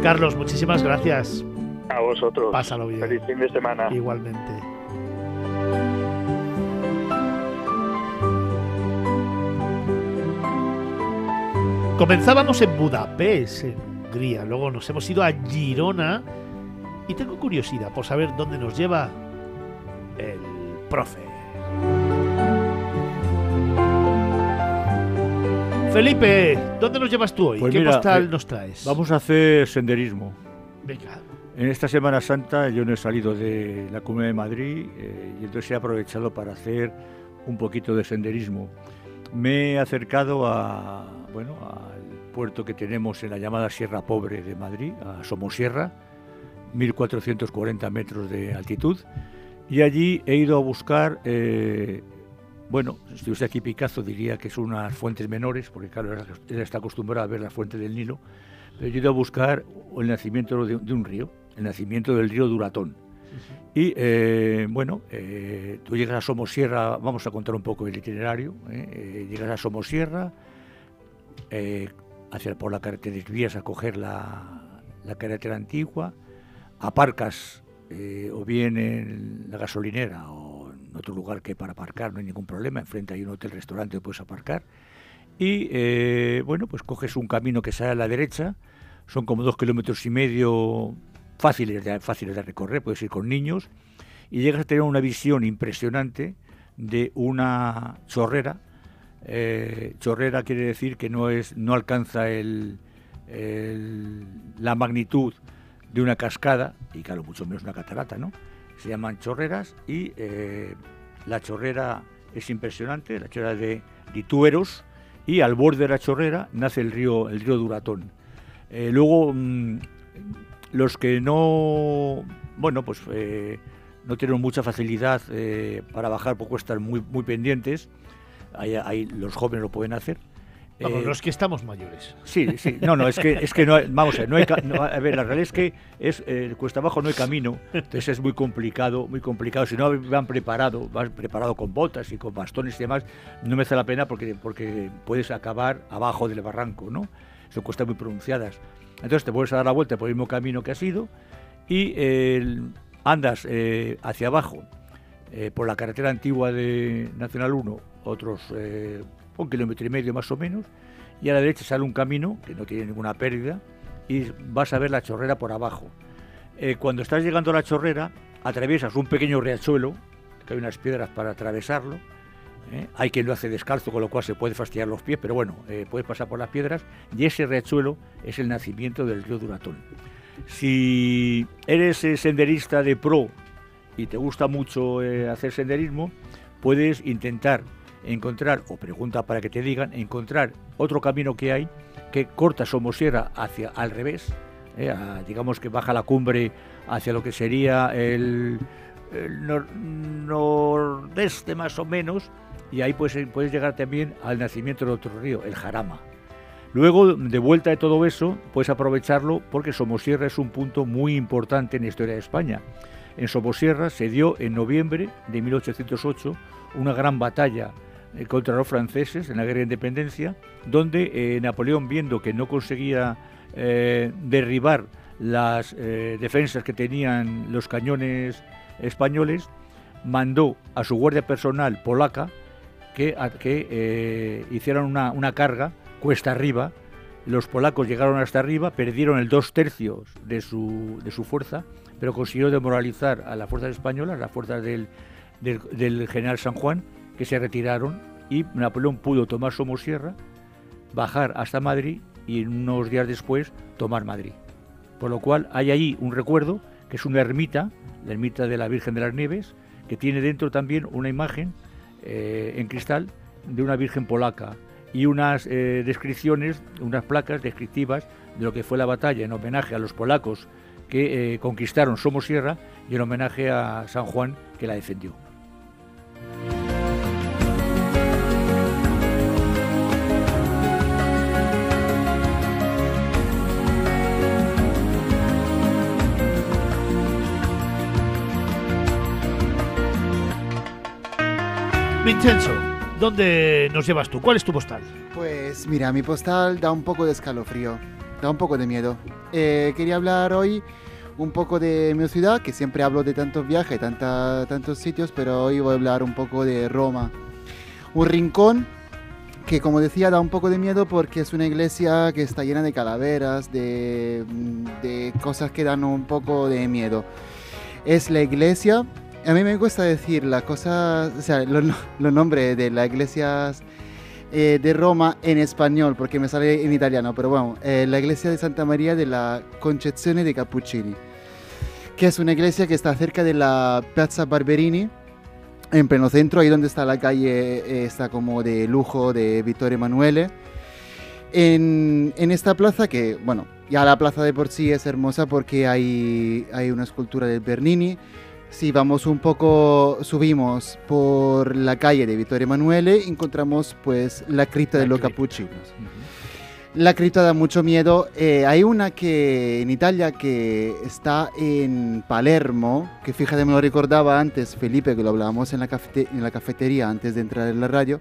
Carlos, muchísimas gracias. A vosotros. Pásalo bien. Feliz fin de semana. Igualmente. Comenzábamos en Budapest, en Hungría, luego nos hemos ido a Girona y tengo curiosidad por saber dónde nos lleva el profe. Felipe, ¿dónde nos llevas tú hoy? Pues ¿Qué mira, postal eh, nos traes? Vamos a hacer senderismo. Venga. En esta Semana Santa yo no he salido de la Comunidad de Madrid eh, y entonces he aprovechado para hacer un poquito de senderismo. Me he acercado a, bueno, al puerto que tenemos en la llamada Sierra Pobre de Madrid, a Somosierra, 1440 metros de altitud, y allí he ido a buscar, eh, bueno, si estuviese aquí Picasso diría que son unas fuentes menores, porque claro, él está acostumbrado a ver la fuente del Nilo, pero he ido a buscar el nacimiento de un río, el nacimiento del río Duratón. Y eh, bueno, eh, tú llegas a Somosierra, vamos a contar un poco el itinerario. ¿eh? Llegas a Somosierra, hacia por la carretera, te desvías a coger la, la carretera antigua, aparcas o bien en la gasolinera o en otro lugar que para aparcar no hay ningún problema, enfrente hay un hotel, restaurante, puedes aparcar. Y bueno, pues coges un camino que sale a la derecha, son como dos kilómetros y medio fáciles de, recorrer, puedes ir con niños, y llegas a tener una visión impresionante de una chorrera. Eh, chorrera quiere decir que no, es, no alcanza la magnitud de una cascada, y claro, mucho menos una catarata, ¿no? Se llaman chorreras y eh, la chorrera es impresionante, la chorrera de Litueros, y al borde de la chorrera nace el río, el río Duratón. Eh, luego, mm, los que no, bueno, pues eh, no tienen mucha facilidad eh, para bajar, porque están muy, muy pendientes, ahí, ahí los jóvenes lo pueden hacer. Vamos, Eh, los que estamos mayores. Sí, sí, no, no, es que, es que no, hay- vamos a ver, no hay, ca- no, a ver, la realidad es que es, eh, cuesta abajo no hay camino, entonces es muy complicado, muy complicado, si no van preparado, vas preparado con botas y con bastones y demás, no merece la pena porque, porque puedes acabar abajo del barranco, ¿no? Son cuestas muy pronunciadas. Entonces te vuelves a dar la vuelta por el mismo camino que has ido y andas eh, hacia abajo eh, por la carretera antigua de Nacional 1, otros eh, un kilómetro y medio más o menos, y a la derecha sale un camino que no tiene ninguna pérdida y vas a ver la chorrera por abajo. Cuando estás llegando a la chorrera, atraviesas un pequeño riachuelo, que hay unas piedras para atravesarlo. ¿Eh? Hay quien lo hace descalzo, con lo cual se puede fastidiar los pies, pero bueno, eh, puedes pasar por las piedras y ese riachuelo es el nacimiento del río Duratón. Si eres eh, senderista de pro y te gusta mucho eh, hacer senderismo, puedes intentar encontrar, o pregunta para que te digan, encontrar otro camino que hay que corta Somosierra hacia al revés, digamos que baja la cumbre hacia lo que sería el, el nor- nordeste más o menos, y ahí puedes, puedes llegar también al nacimiento de otro río, el Jarama. Luego, de vuelta de todo eso, puedes aprovecharlo porque Somosierra es un punto muy importante en la historia de España. En Somosierra se dio en noviembre de 1808 una gran batalla eh, contra los franceses en la guerra de independencia, donde eh, Napoleón, viendo que no conseguía eh, derribar las defensas que tenían los cañones españoles, mandó a su guardia personal polaca que, eh, hicieran una, carga cuesta arriba. Los polacos llegaron hasta arriba, perdieron el dos tercios de su, de su fuerza, pero consiguió demoralizar a las fuerzas españolas, las fuerzas del, del, del general San Juan, que se retiraron y Napoleón pudo tomar Somosierra, bajar hasta Madrid y unos días después tomar Madrid. Por lo cual hay allí un recuerdo, que es una ermita, la ermita de la Virgen de las Nieves, que tiene dentro también una imagen eh, en cristal de una Virgen polaca y unas eh, descripciones, unas placas descriptivas de lo que fue la batalla en homenaje a los polacos que eh, conquistaron Somosierra y en homenaje a San Juan que la defendió. Vincenzo, ¿dónde nos llevas tú? ¿Cuál es tu postal? Pues mira, mi postal da un poco de escalofrío, da un poco de miedo. Eh, quería hablar hoy un poco de mi ciudad, que siempre hablo de tantos viajes, tanta, tantos sitios, pero hoy voy a hablar un poco de Roma. Un rincón que, como decía, da un poco de miedo porque es una iglesia que está llena de calaveras, de, de cosas que dan un poco de miedo. Es la iglesia, a mí me gusta decir las cosas, o sea, los, nombres de las iglesias eh, de Roma en español, porque me sale en italiano, pero bueno, eh, la iglesia de Santa María de la Concezione de Cappuccini, que es una iglesia que está cerca de la Piazza Barberini, en pleno centro, ahí donde está la calle, eh, está como de lujo de Vittorio Emanuele. En, en esta plaza que, bueno, ya la plaza de por sí es hermosa porque hay, hay una escultura del Bernini. Si vamos un poco, subimos por la calle de Vittorio Emanuele, encontramos pues la cripta de los capuchinos. La cripta da mucho miedo. Eh, hay una que en Italia que está en Palermo, que fíjate, me lo recordaba antes Felipe, que lo hablábamos en la, cafete- en la cafetería antes de entrar en la radio.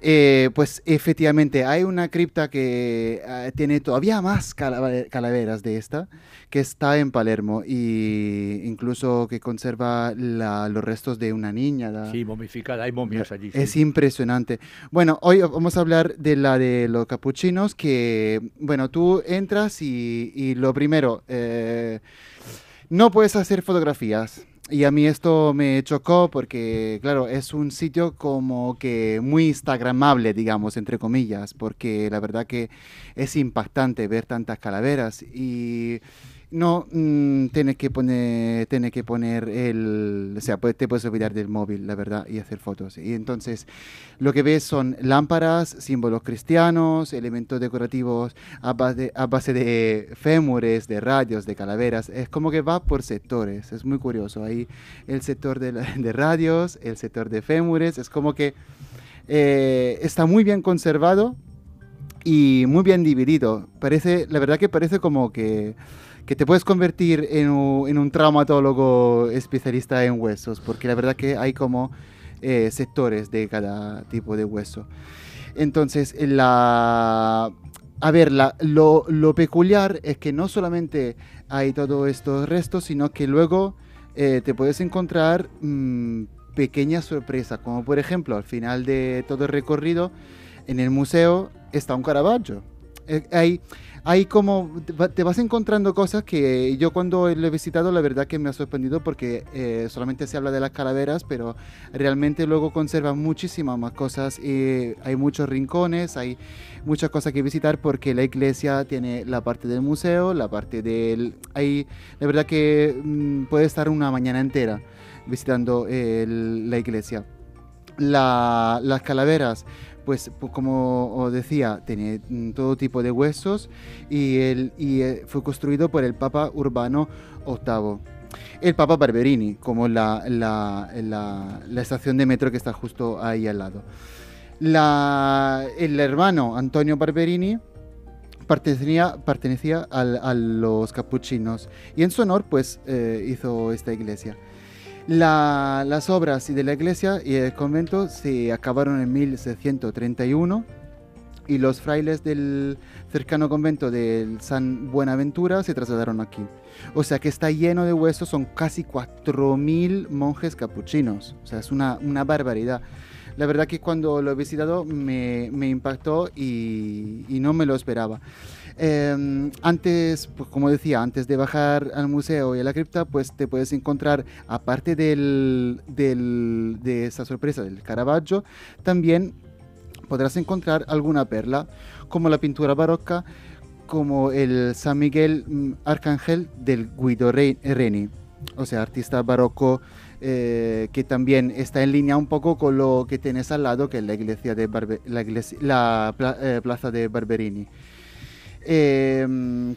Eh, pues efectivamente hay una cripta que eh, tiene todavía más calaveras de esta, que está en Palermo y incluso que conserva la- los restos de una niña. la- Sí, momificada, hay momias allí. es sí. impresionante. Bueno, hoy vamos a hablar de la de los capuchinos, que, bueno, tú entras y, y lo primero, eh, no puedes hacer fotografías. Y a mí esto me chocó porque, claro, es un sitio como que muy instagramable, digamos, entre comillas, porque la verdad que es impactante ver tantas calaveras y no mm, tienes que poner, tienes que poner el, o sea, pues, te puedes olvidar del móvil, la verdad, y hacer fotos. Y entonces lo que ves son lámparas, símbolos cristianos, elementos decorativos a base, a base de fémures, de radios, de calaveras. Es como que va por sectores, es muy curioso. Hay el sector de, la- de radios, el sector de fémures, es como que eh, está muy bien conservado y muy bien dividido. Parece, la verdad que parece como que, que te puedes convertir en un, traumatólogo especialista en huesos, porque la verdad que hay como eh, sectores de cada tipo de hueso. Entonces, la... A ver, lo peculiar es que no solamente hay todos estos restos, sino que luego eh, te puedes encontrar mm, pequeñas sorpresas, como por ejemplo al final de todo el recorrido, en el museo está un Caravaggio. Eh, hay, hay como, te va- te vas encontrando cosas que yo cuando lo he visitado la verdad que me ha sorprendido porque eh, solamente se habla de las calaveras, pero realmente luego conserva muchísimas más cosas. hay muchos rincones, hay muchas cosas que visitar porque la iglesia tiene la parte del museo, la parte del... Hay, la verdad que mm, puede estar una mañana entera visitando el- la iglesia. La- las calaveras, pues pu- como decía, tiene mm, todo tipo de huesos y, el, y eh, fue construido por el Papa Urbano VIII. El Papa Barberini, como la, la, la- estación de metro que está justo ahí al lado. La- el hermano Antonio Barberini pertenecía, pertenecía al- a los capuchinos y en su honor pues eh, hizo esta iglesia. La- las obras de la iglesia y el convento se acabaron en 1631 y los frailes del cercano convento del San Buenaventura se trasladaron aquí. O sea que está lleno de huesos, son casi 4.000 monjes capuchinos. O sea, es una, una barbaridad. La verdad que cuando lo he visitado me, me impactó y, y no me lo esperaba. Eh, antes, pues como decía, antes de bajar al museo y a la cripta, pues te puedes encontrar, aparte del, del- de esa sorpresa del Caravaggio, también podrás encontrar alguna perla, como la pintura barroca, como el San Miguel mm, Arcángel del Guido Re- Reni, o sea, artista barroco eh, que también está en línea un poco con lo que tienes al lado, que es la iglesia de Barbe- la, iglesia- la pla- eh, plaza de Barberini. Eh,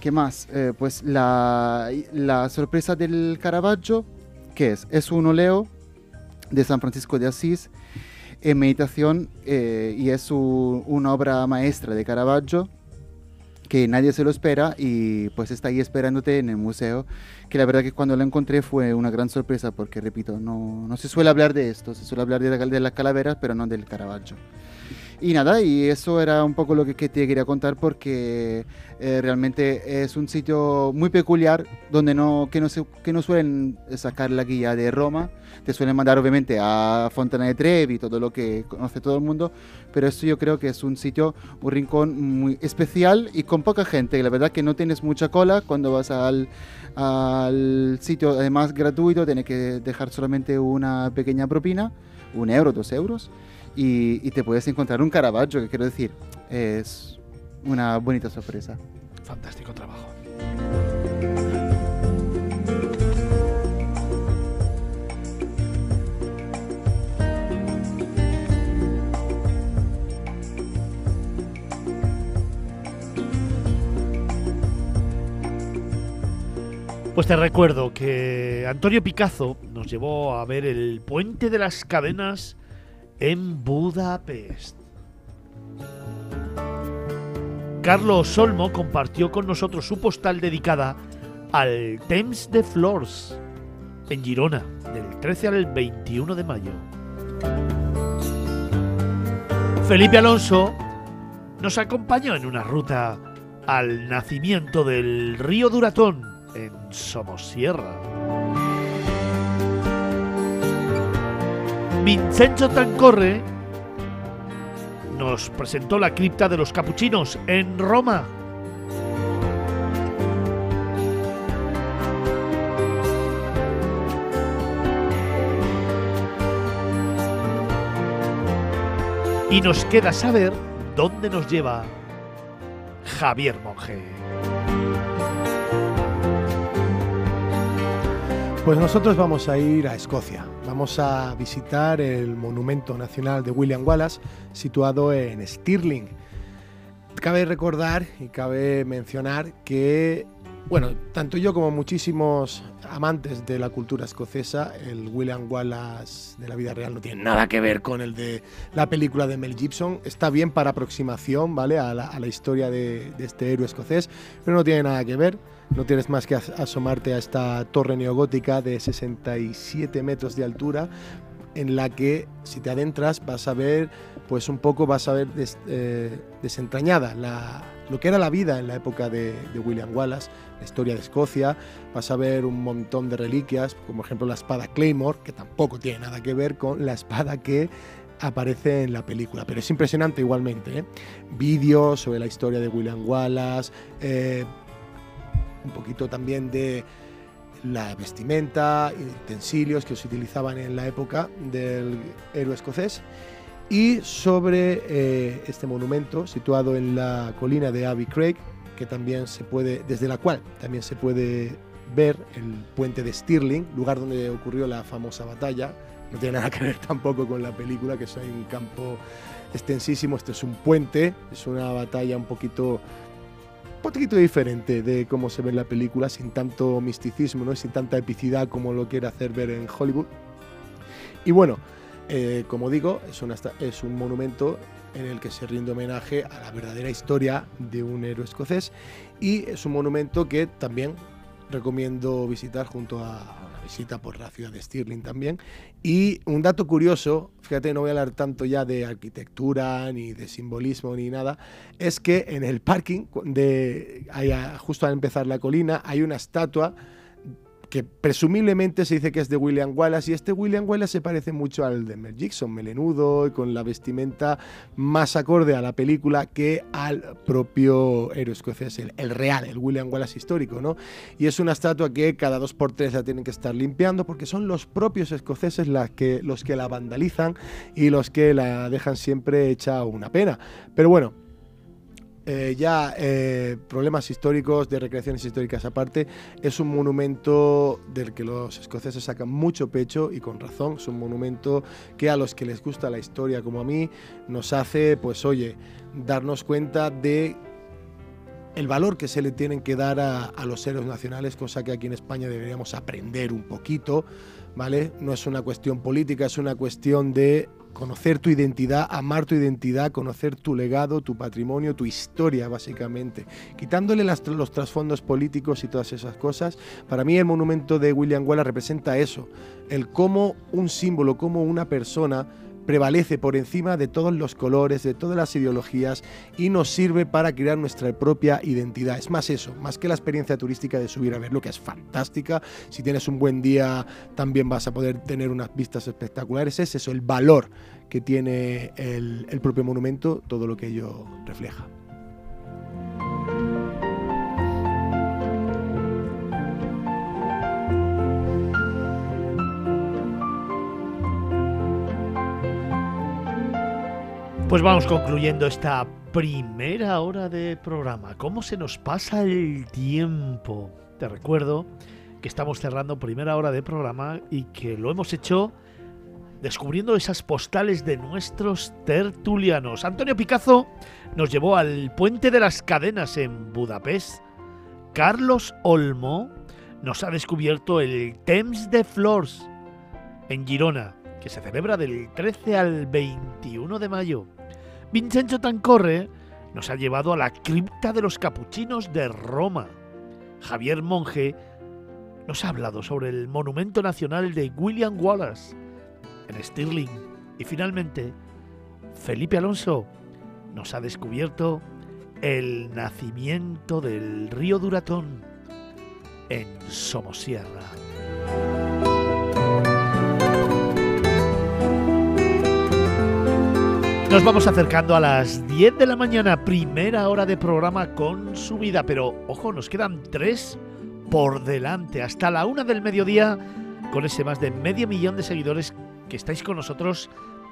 ¿Qué más? Eh, pues la, la sorpresa del Caravaggio, ¿qué es? Es un óleo de San Francisco de Asís en meditación eh, y es u- una obra maestra de Caravaggio que nadie se lo espera y pues está ahí esperándote en el museo que la verdad que cuando lo encontré fue una gran sorpresa porque repito no, no se suele hablar de esto se suele hablar de, la- de las calaveras pero no del Caravaggio y nada, y eso era un poco lo que, que te quería contar porque eh, realmente es un sitio muy peculiar donde no que, no se, que no suelen sacar la guía de Roma. Te suelen mandar obviamente a Fontana de Trevi, todo lo que conoce todo el mundo, pero esto yo creo que es un sitio, un rincón muy especial y con poca gente. La verdad que no tienes mucha cola cuando vas al, al sitio, además gratuito, tienes que dejar solamente una pequeña propina, un euro, dos euros y, te puedes encontrar un Caravaggio, que quiero decir, es una bonita sorpresa. Fantástico trabajo. Pues te recuerdo que Antonio Picazo nos llevó a ver el puente de las cadenas en Budapest. Carlos Solmo compartió con nosotros su postal dedicada al Thames de Floors en Girona, del 13 al 21 de mayo. Felipe Alonso nos acompañó en una ruta al nacimiento del río Duratón en Somosierra. Vincenzo Tancorre nos presentó la cripta de los capuchinos en Roma. Y nos queda saber dónde nos lleva Javier Monge. Pues nosotros vamos a ir a Escocia. Vamos a visitar el Monumento Nacional de William Wallace, situado en Stirling. Cabe recordar y cabe mencionar que, bueno, tanto yo como muchísimos amantes de la cultura escocesa, el William Wallace de la vida real no tiene nada que ver con el de la película de Mel Gibson. Está bien para aproximación, ¿vale? A la, historia de este héroe escocés, pero no tiene nada que ver. No tienes más que as- asomarte a esta torre neogótica de 67 metros de altura, en la que si te adentras vas a ver, pues un poco vas a ver eh, desentrañada la- lo que era la vida en la época de, William Wallace, la historia de Escocia, vas a ver un montón de reliquias, como ejemplo la espada Claymore, que tampoco tiene nada que ver con la espada que aparece en la película, pero es impresionante igualmente. ¿eh? Vídeos sobre la historia de William Wallace, eh, un poquito también de la vestimenta, utensilios que se utilizaban en la época del héroe escocés y sobre eh, este monumento situado en la colina de Abbey Craig, que también se puede, desde la cual también se puede ver el puente de Stirling, lugar donde ocurrió la famosa batalla. No tiene nada que ver tampoco con la película, que es un campo extensísimo. Este es un puente, es una batalla un poquito poquito diferente de cómo se ve en la película, sin tanto misticismo, ¿no? sin tanta epicidad como lo quiere hacer ver en Hollywood. Y bueno, eh, como digo, es, una es un monumento en el que se rinde homenaje a la verdadera historia de un héroe escocés y es un monumento que también recomiendo visitar junto a visita por la ciudad de Stirling también. Y un dato curioso, fíjate, no voy a hablar tanto ya de arquitectura ni de simbolismo ni nada, es que en el parking, de, justo al empezar la colina, hay una estatua que presumiblemente se dice que es de William Wallace y este William Wallace se parece mucho al de Mel Gibson, melenudo y con la vestimenta más acorde a la película que al propio héroe escocés, el, real, el William Wallace histórico, ¿no? Y es una estatua que cada dos por tres la tienen que estar limpiando porque son los propios escoceses los que la vandalizan y los que la dejan siempre hecha una pena. Pero bueno, eh, ya eh, problemas históricos, de recreaciones históricas aparte, es un monumento del que los escoceses sacan mucho pecho y con razón. Es un monumento que a los que les gusta la historia como a mí nos hace, pues oye, darnos cuenta de el valor que se le tienen que dar a, a los héroes nacionales, cosa que aquí en España deberíamos aprender un poquito, ¿vale? No es una cuestión política, es una cuestión de conocer tu identidad, amar tu identidad, conocer tu legado, tu patrimonio, tu historia, básicamente. Quitándole las- los trasfondos políticos y todas esas cosas, para mí el monumento de William Wallace representa eso, el cómo un símbolo, cómo una persona prevalece por encima de todos los colores, de todas las ideologías y nos sirve para crear nuestra propia identidad. Es más eso, más que la experiencia turística de subir a verlo, que es fantástica. Si tienes un buen día, también vas a poder tener unas vistas espectaculares. Es eso, el valor que tiene el, el propio monumento, todo lo que ello refleja. Pues vamos concluyendo esta primera hora de programa. ¿Cómo se nos pasa el tiempo? Te recuerdo que estamos cerrando primera hora de programa y que lo hemos hecho descubriendo esas postales de nuestros tertulianos. Antonio Picazo nos llevó al Puente de las Cadenas en Budapest. Carlos Olmo nos ha descubierto el Thames de Flores en Girona, que se celebra del 13 al 21 de mayo. Vincenzo Tancorre nos ha llevado a la cripta de los capuchinos de Roma. Javier Monge nos ha hablado sobre el monumento nacional de William Wallace en Stirling. Y finalmente, Felipe Alonso nos ha descubierto el nacimiento del río Duratón en Somosierra. Nos vamos acercando a las 10 de la mañana, primera hora de programa con subida, pero ojo, nos quedan tres por delante, hasta la una del mediodía, con ese más de medio millón de seguidores que estáis con nosotros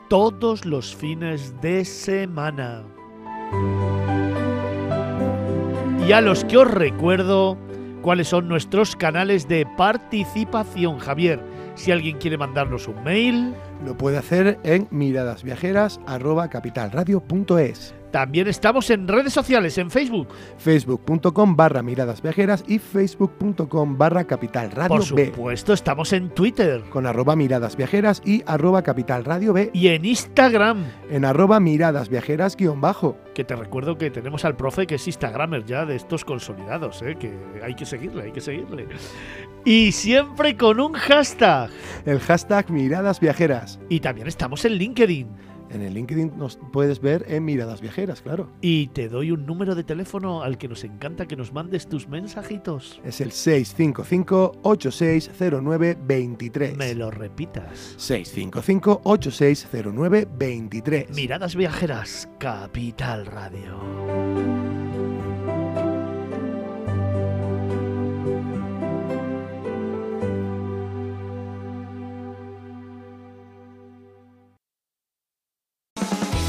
todos los fines de semana. Y a los que os recuerdo cuáles son nuestros canales de participación, Javier. Si alguien quiere mandarnos un mail, lo puede hacer en miradasviajeras.capitalradio.es. También estamos en redes sociales, en Facebook. Facebook.com barra miradas viajeras y Facebook.com barra capital radio Por supuesto, estamos en Twitter. Con arroba miradas viajeras y arroba capital radio B. Y en Instagram. En arroba miradas viajeras guion bajo. Que te recuerdo que tenemos al profe que es Instagramer ya de estos consolidados, ¿eh? que hay que seguirle, hay que seguirle. Y siempre con un hashtag. El hashtag miradas viajeras. Y también estamos en LinkedIn. En el LinkedIn nos puedes ver en Miradas Viajeras, claro. Y te doy un número de teléfono al que nos encanta que nos mandes tus mensajitos. Es el 655-8609-23. Me lo repitas. 655-8609-23. Miradas Viajeras, Capital Radio.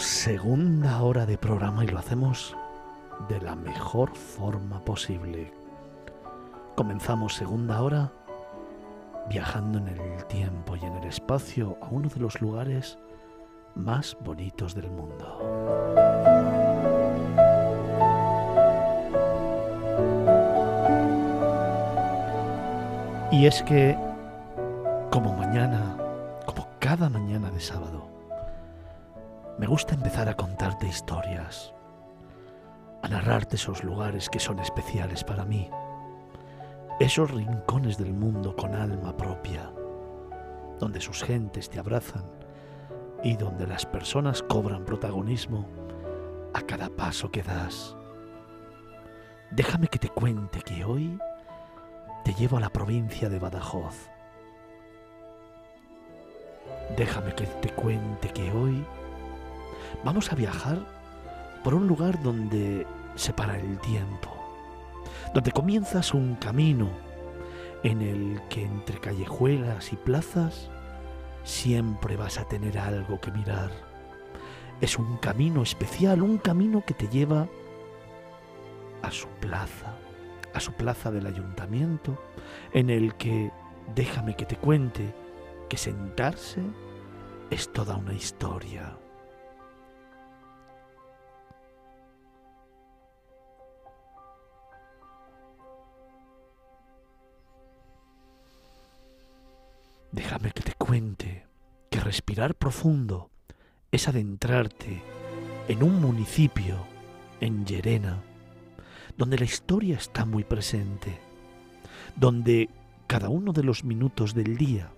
Segunda hora de programa y lo hacemos de la mejor forma posible. Comenzamos segunda hora viajando en el tiempo y en el espacio a uno de los lugares más bonitos del mundo. Y es que, como mañana, como cada mañana de sábado, me gusta empezar a contarte historias, a narrarte esos lugares que son especiales para mí, esos rincones del mundo con alma propia, donde sus gentes te abrazan y donde las personas cobran protagonismo a cada paso que das. Déjame que te cuente que hoy te llevo a la provincia de Badajoz. Déjame que te cuente que hoy Vamos a viajar por un lugar donde se para el tiempo, donde comienzas un camino en el que entre callejuelas y plazas siempre vas a tener algo que mirar. Es un camino especial, un camino que te lleva a su plaza, a su plaza del ayuntamiento, en el que, déjame que te cuente, que sentarse es toda una historia. Déjame que te cuente que respirar profundo es adentrarte en un municipio, en Llerena, donde la historia está muy presente, donde cada uno de los minutos del día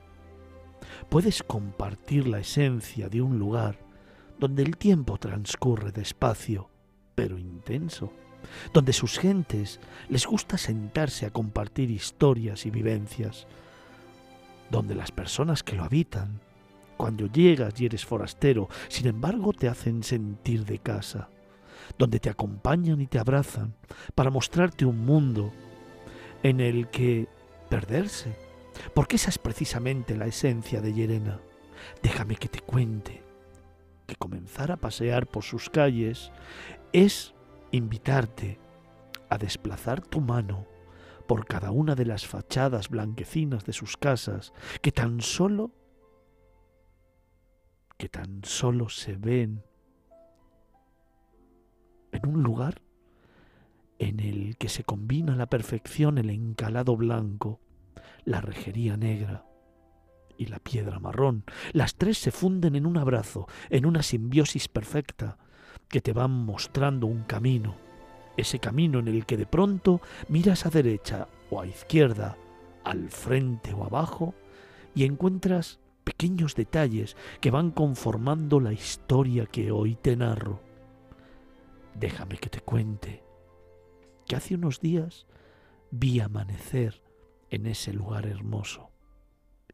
puedes compartir la esencia de un lugar donde el tiempo transcurre despacio, pero intenso, donde sus gentes les gusta sentarse a compartir historias y vivencias, donde las personas que lo habitan, cuando llegas y eres forastero, sin embargo te hacen sentir de casa, donde te acompañan y te abrazan para mostrarte un mundo en el que perderse, porque esa es precisamente la esencia de Yerena. Déjame que te cuente que comenzar a pasear por sus calles es invitarte a desplazar tu mano por cada una de las fachadas blanquecinas de sus casas, que tan solo que tan solo se ven en un lugar en el que se combina la perfección el encalado blanco, la rejería negra y la piedra marrón. Las tres se funden en un abrazo, en una simbiosis perfecta, que te van mostrando un camino, ese camino en el que de pronto miras a derecha o a izquierda, al frente o abajo, y encuentras pequeños detalles que van conformando la historia que hoy te narro. Déjame que te cuente que hace unos días vi amanecer en ese lugar hermoso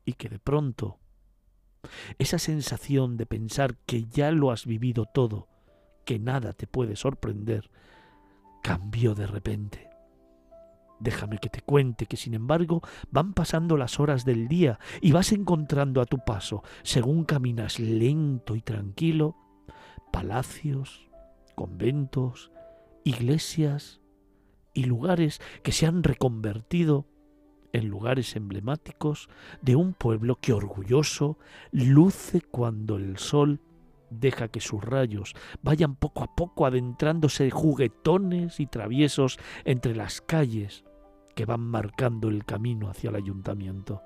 y que de pronto esa sensación de pensar que ya lo has vivido todo, que nada te puede sorprender, cambió de repente. Déjame que te cuente que sin embargo van pasando las horas del día y vas encontrando a tu paso, según caminas lento y tranquilo, palacios, conventos, iglesias y lugares que se han reconvertido en lugares emblemáticos de un pueblo que orgulloso luce cuando el sol deja que sus rayos vayan poco a poco adentrándose juguetones y traviesos entre las calles que van marcando el camino hacia el ayuntamiento.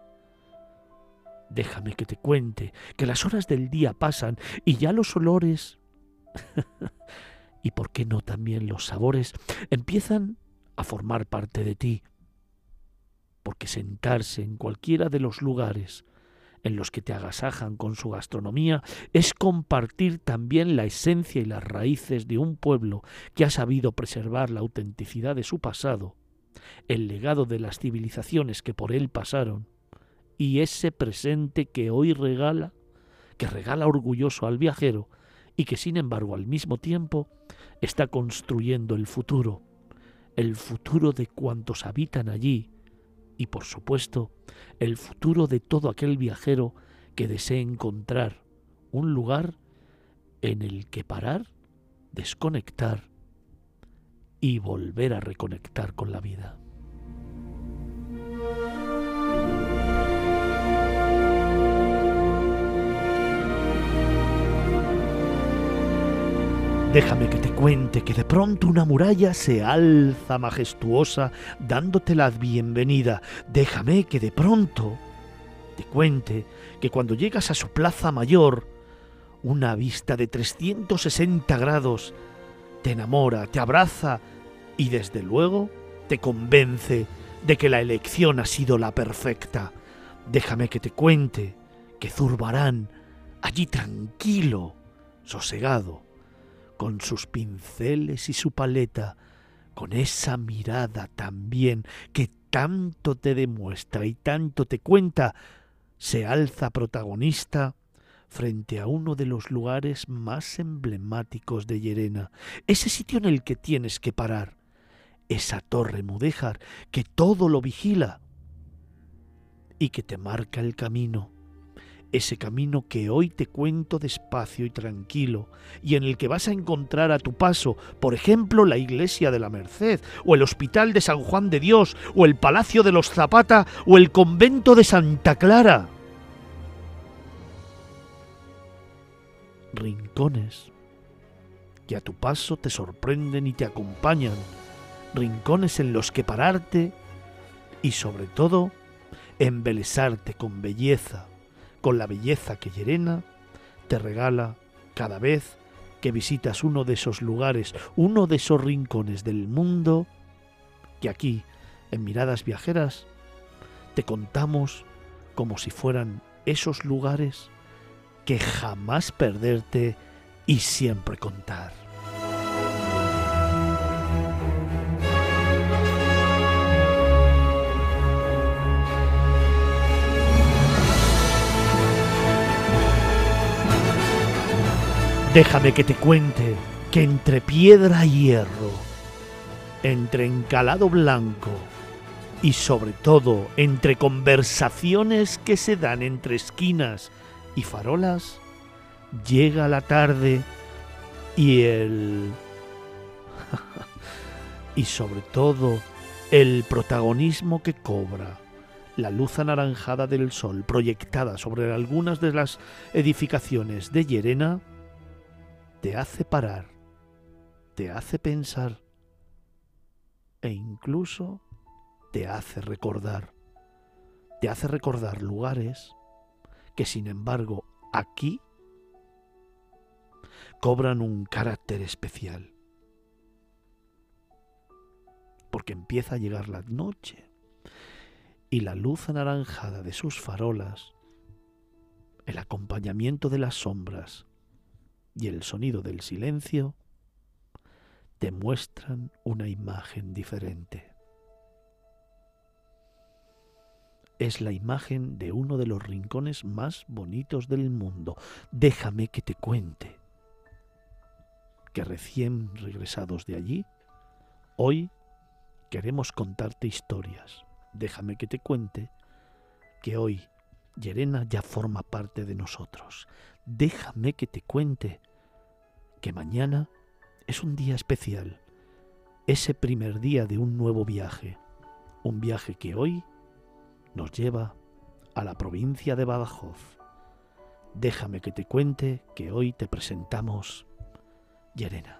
Déjame que te cuente que las horas del día pasan y ya los olores y por qué no también los sabores empiezan a formar parte de ti. Porque sentarse en cualquiera de los lugares en los que te agasajan con su gastronomía es compartir también la esencia y las raíces de un pueblo que ha sabido preservar la autenticidad de su pasado, el legado de las civilizaciones que por él pasaron, y ese presente que hoy regala, que regala orgulloso al viajero, y que sin embargo al mismo tiempo está construyendo el futuro, el futuro de cuantos habitan allí y por supuesto el futuro de todo aquel viajero que desee encontrar un lugar en el que parar, desconectar y volver a reconectar con la vida. Déjame que te cuente que de pronto una muralla se alza majestuosa dándote la bienvenida. Déjame que de pronto te cuente que cuando llegas a su plaza mayor, una vista de 360 grados te enamora, te abraza y desde luego te convence de que la elección ha sido la perfecta. Déjame que te cuente que Zurbarán, allí tranquilo, sosegado, con sus pinceles y su paleta, con esa mirada también que tanto te demuestra y tanto te cuenta, se alza protagonista frente a uno de los lugares más emblemáticos de Llerena, ese sitio en el que tienes que parar, esa torre mudéjar que todo lo vigila y que te marca el camino ese camino que hoy te cuento despacio y tranquilo, y en el que vas a encontrar a tu paso, por ejemplo, la iglesia de la Merced, o el hospital de San Juan de Dios, o el palacio de los Zapata, o el convento de Santa Clara. Rincones que a tu paso te sorprenden y te acompañan, rincones en los que pararte y sobre todo embelesarte con belleza, con la belleza que Yerena te regala cada vez que visitas uno de esos lugares, uno de esos rincones del mundo que aquí, en Miradas Viajeras, te contamos como si fueran esos lugares que jamás perderte y siempre contar. Déjame que te cuente que entre piedra y hierro, entre encalado blanco y sobre todo entre conversaciones que se dan entre esquinas y farolas, llega la tarde y el... y sobre todo el protagonismo que cobra la luz anaranjada del sol proyectada sobre algunas de las edificaciones de Llerena te hace parar, te hace pensar e incluso te hace recordar. Te hace recordar lugares que sin embargo aquí cobran un carácter especial. Porque empieza a llegar la noche y la luz anaranjada de sus farolas, el acompañamiento de las sombras y el sonido del silencio te muestran una imagen diferente. Es la imagen de uno de los rincones más bonitos del mundo. Déjame que te cuente que recién regresados de allí, hoy queremos contarte historias. Déjame que te cuente que hoy Yerena ya forma parte de nosotros. Déjame que te cuente que mañana es un día especial, ese primer día de un nuevo viaje, un viaje que hoy nos lleva a la provincia de Badajoz. Déjame que te cuente que hoy te presentamos Yerena.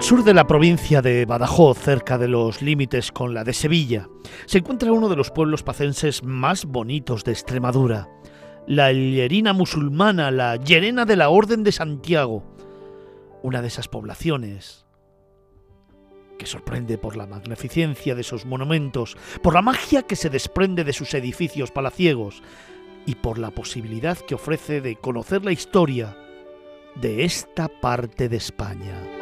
Al sur de la provincia de Badajoz, cerca de los límites con la de Sevilla, se encuentra uno de los pueblos pacenses más bonitos de Extremadura, la Llerina musulmana, la Llerena de la Orden de Santiago, una de esas poblaciones que sorprende por la magnificencia de sus monumentos, por la magia que se desprende de sus edificios palaciegos y por la posibilidad que ofrece de conocer la historia de esta parte de España.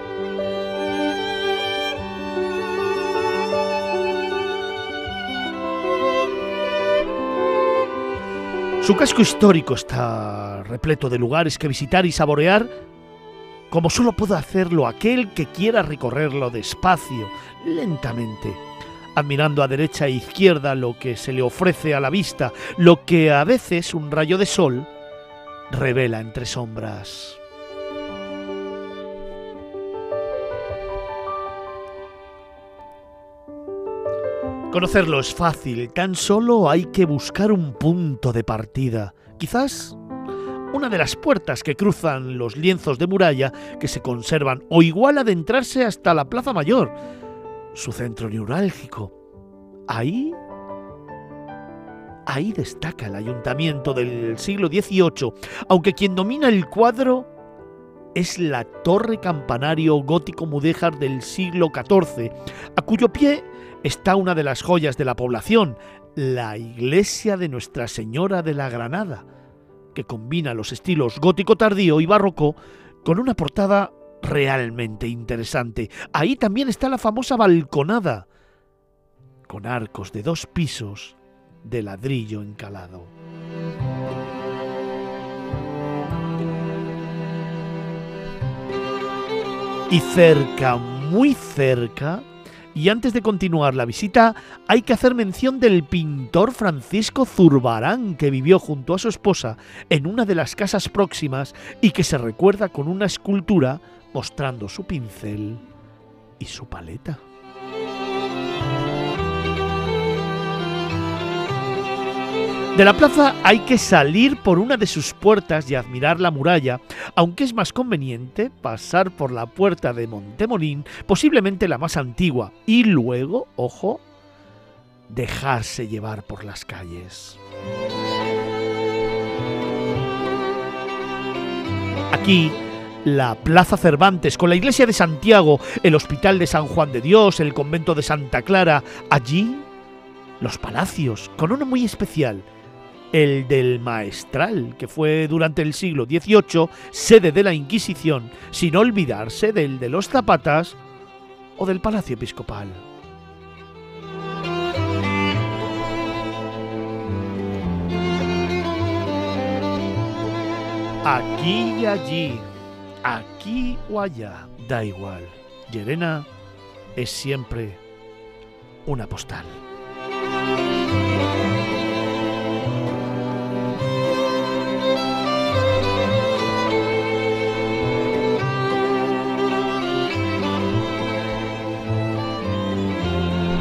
Su casco histórico está repleto de lugares que visitar y saborear, como solo puede hacerlo aquel que quiera recorrerlo despacio, lentamente, admirando a derecha e izquierda lo que se le ofrece a la vista, lo que a veces un rayo de sol revela entre sombras. Conocerlo es fácil, tan solo hay que buscar un punto de partida. Quizás una de las puertas que cruzan los lienzos de muralla que se conservan, o igual adentrarse hasta la Plaza Mayor, su centro neurálgico. Ahí, ahí destaca el ayuntamiento del siglo XVIII, aunque quien domina el cuadro es la torre campanario gótico mudéjar del siglo XIV, a cuyo pie está una de las joyas de la población, la iglesia de Nuestra Señora de la Granada, que combina los estilos gótico tardío y barroco con una portada realmente interesante. Ahí también está la famosa balconada, con arcos de dos pisos de ladrillo encalado. Y cerca, muy cerca. Y antes de continuar la visita, hay que hacer mención del pintor Francisco Zurbarán, que vivió junto a su esposa en una de las casas próximas y que se recuerda con una escultura mostrando su pincel y su paleta. De la plaza hay que salir por una de sus puertas y admirar la muralla, aunque es más conveniente pasar por la puerta de Montemolín, posiblemente la más antigua, y luego, ojo, dejarse llevar por las calles. Aquí, la Plaza Cervantes, con la iglesia de Santiago, el Hospital de San Juan de Dios, el convento de Santa Clara, allí los palacios, con uno muy especial, el del Maestral, que fue durante el siglo XVIII sede de la Inquisición, sin olvidarse del de los Zapatas o del Palacio Episcopal. Aquí y allí, aquí o allá, da igual. Llerena es siempre una postal.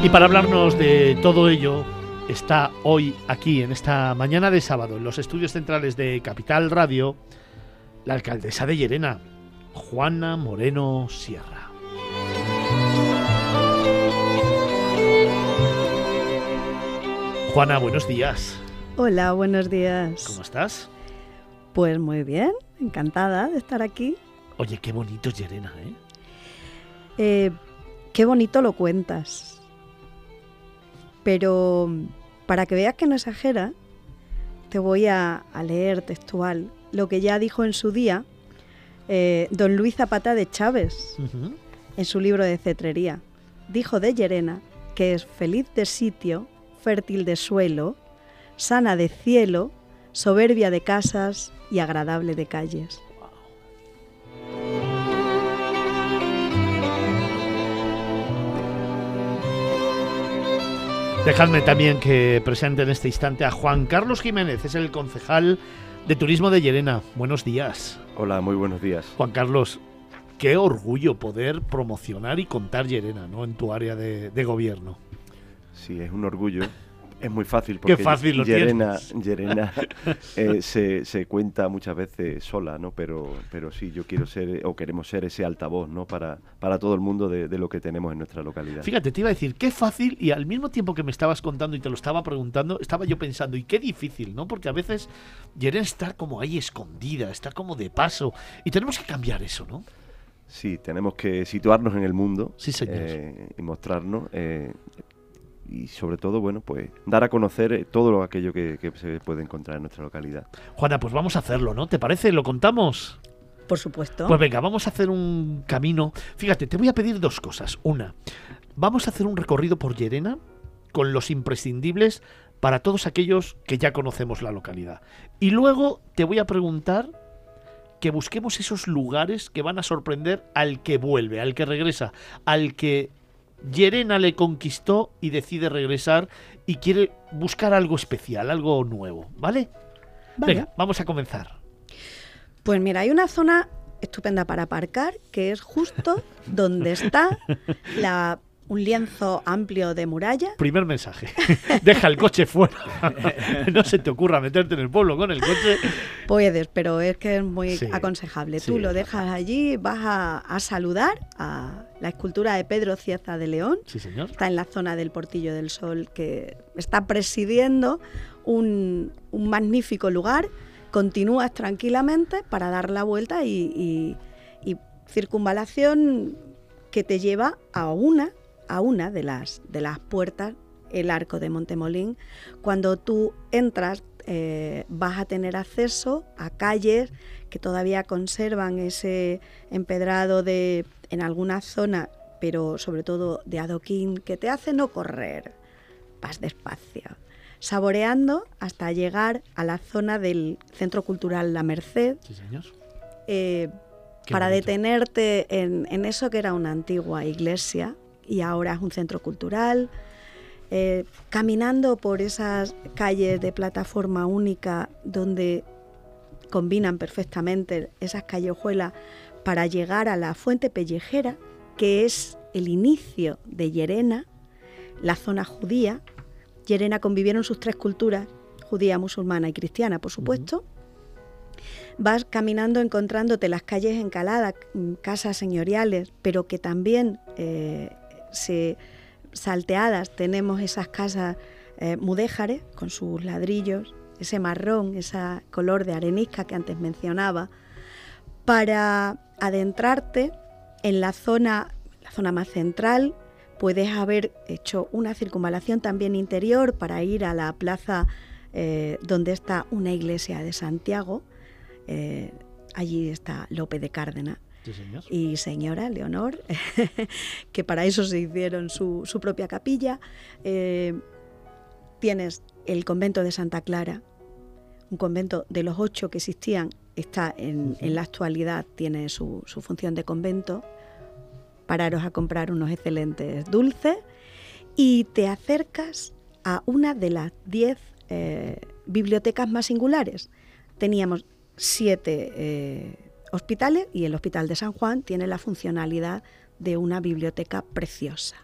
Y para hablarnos de todo ello, está hoy aquí, en esta mañana de sábado, en los estudios centrales de Capital Radio, la alcaldesa de Llerena, Juana Moreno Sierra. Juana, buenos días. Hola, buenos días. ¿Cómo estás? Pues muy bien, encantada de estar aquí. Oye, qué bonito es Llerena, ¿eh? Eh, qué bonito lo cuentas. Pero para que veas que no exagera, te voy a, a leer textual lo que ya dijo en su día eh, don Luis Zapata de Chávez en su libro de cetrería. Dijo de Llerena que es feliz de sitio, fértil de suelo, sana de cielo, soberbia de casas y agradable de calles. Dejadme también que presente en este instante a Juan Carlos Jiménez, es el concejal de Turismo de Llerena. Buenos días. Hola, muy buenos días. Juan Carlos, qué orgullo poder promocionar y contar Llerena ¿no? en tu área de, de gobierno. Sí, es un orgullo. Es muy fácil porque Qué fácil lo eh, se, se cuenta muchas veces sola, ¿no? Pero, pero sí, yo quiero ser o queremos ser ese altavoz, ¿no? Para, para todo el mundo de, de lo que tenemos en nuestra localidad. Fíjate, te iba a decir, qué fácil y al mismo tiempo que me estabas contando y te lo estaba preguntando, estaba yo pensando, y qué difícil, ¿no? Porque a veces Llerena está como ahí escondida, está como de paso, y tenemos que cambiar eso, ¿no? Sí, tenemos que situarnos en el mundo Sí, eh, y mostrarnos. eh, y sobre todo, bueno, pues dar a conocer eh, todo lo aquello que, que se puede encontrar en nuestra localidad. Juana, pues vamos a hacerlo, ¿no? ¿Te parece? ¿Lo contamos? Por supuesto. Pues venga, vamos a hacer un camino. Fíjate, te voy a pedir dos cosas. Una, vamos a hacer un recorrido por Llerena con los imprescindibles para todos aquellos que ya conocemos la localidad. Y luego te voy a preguntar que busquemos esos lugares que van a sorprender al que vuelve, al que regresa, al que Llerena le conquistó y decide regresar y quiere buscar algo especial, algo nuevo, ¿vale? Vale. Venga, vamos a comenzar. Pues mira, hay una zona estupenda para aparcar que es justo donde está la- un lienzo amplio de muralla. Primer mensaje. Deja el coche fuera. no se te ocurra meterte en el pueblo con el coche. Puedes, pero es que es muy Sí, aconsejable. sí, Tú lo dejas allí, vas a, a saludar a la escultura de Pedro Cieza de León. Sí, señor. Está en la zona del Portillo del Sol, que está presidiendo un, un magnífico lugar. Continúas tranquilamente para dar la vuelta y, y- y circunvalación que te lleva a una, a una de las, de las puertas, el arco de Montemolín. Cuando tú entras, eh, vas a tener acceso a calles que todavía conservan ese empedrado de, en alguna zona, pero sobre todo de adoquín, que te hace no correr. Vas despacio, saboreando hasta llegar a la zona del Centro Cultural La Merced, Sí, señor. eh, para bonito. detenerte en, en eso que era una antigua iglesia y ahora es un centro cultural. eh, caminando por esas calles de plataforma única donde combinan perfectamente esas callejuelas para llegar a la fuente pellejera, que es el inicio de Llerena, la zona judía. Llerena convivieron sus tres culturas, judía, musulmana y cristiana, por supuesto. Vas caminando encontrándote las calles encaladas, mm, casas señoriales, pero que también eh, se salteadas tenemos esas casas eh, mudéjares con sus ladrillos, ese marrón, ese color de arenisca que antes mencionaba, para adentrarte en la zona, la zona más central. Puedes haber hecho una circunvalación también interior para ir a la plaza eh, donde está una iglesia de Santiago. Eh, allí está Lope de Cárdenas Sí, señor. y señora Leonor, que para eso se hicieron su, su propia capilla. Eh, tienes el convento de Santa Clara, un convento de los ocho que existían, está en, en la actualidad, tiene su, su función de convento. Pararos a comprar unos excelentes dulces y te acercas a una de las diez eh, bibliotecas más singulares. Teníamos siete eh, hospitales y el Hospital de San Juan tiene la funcionalidad de una biblioteca preciosa.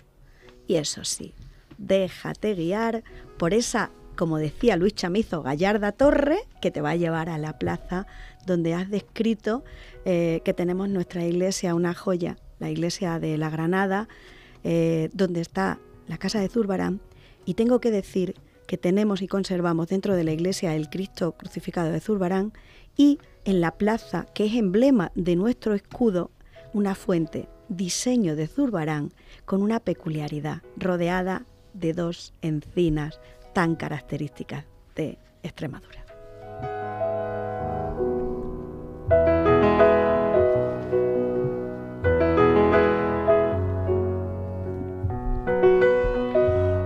Y eso sí, déjate guiar por esa, como decía Luis Chamizo, gallarda torre que te va a llevar a la plaza donde has descrito eh, que tenemos nuestra iglesia, una joya, la iglesia de la Granada, eh, donde está la casa de Zurbarán. Y tengo que decir que tenemos y conservamos dentro de la iglesia el Cristo crucificado de Zurbarán y en la plaza, que es emblema de nuestro escudo, una fuente, diseño de Zurbarán, con una peculiaridad, rodeada de dos encinas tan características de Extremadura.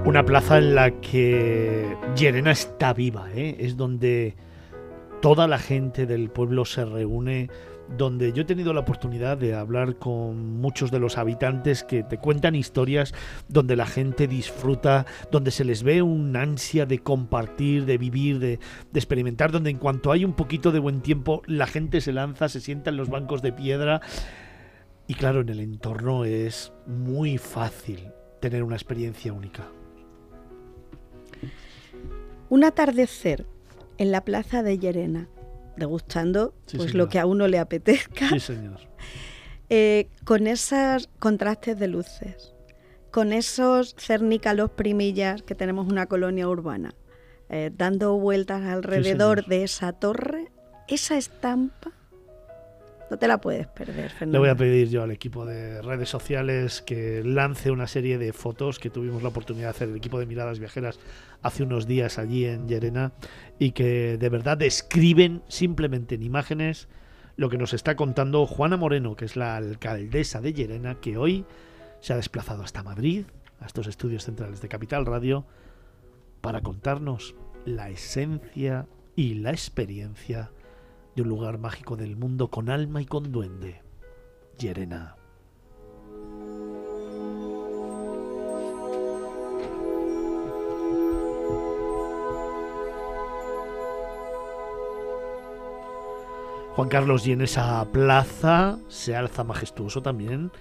Una plaza en la que Llerena está viva, ¿eh? es donde toda la gente del pueblo se reúne, donde yo he tenido la oportunidad de hablar con muchos de los habitantes que te cuentan historias donde la gente disfruta, donde se les ve un ansia de compartir, de vivir, de, de experimentar, donde en cuanto hay un poquito de buen tiempo la gente se lanza, se sienta en los bancos de piedra y claro, en el entorno es muy fácil tener una experiencia única. Un atardecer en la plaza de Llerena, degustando Sí, pues señora. lo que a uno le apetezca, Sí, señor. eh, con esos contrastes de luces, con esos cernícalos primillas que tenemos una colonia urbana, eh, dando vueltas alrededor de esa torre, esa estampa, no te la puedes perder, Fernando. Le voy a pedir yo al equipo de redes sociales que lance una serie de fotos que tuvimos la oportunidad de hacer el equipo de Miradas Viajeras hace unos días allí en Llerena y que de verdad describen simplemente en imágenes lo que nos está contando Juana Moreno, que es la alcaldesa de Llerena, que hoy se ha desplazado hasta Madrid, a estos estudios centrales de Capital Radio, para contarnos la esencia y la experiencia un lugar mágico del mundo con alma y con duende. Llerena. Juan Carlos, y en esa plaza se alza majestuoso también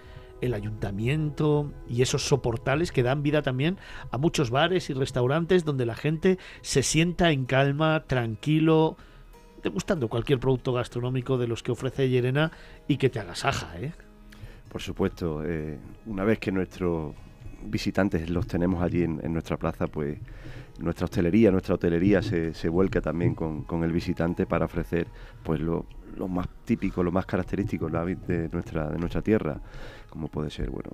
el ayuntamiento y esos soportales que dan vida también a muchos bares y restaurantes donde la gente se sienta en calma, tranquilo, degustando cualquier producto gastronómico de los que ofrece Llerena y que te agasaja, ¿eh? Por supuesto, eh, una vez que nuestros visitantes los tenemos allí en, nuestra plaza, pues nuestra hostelería, nuestra hotelería se, se vuelca también con, con el visitante para ofrecer pues lo, lo más típico, lo más característico de nuestra, de nuestra tierra, como puede ser, bueno,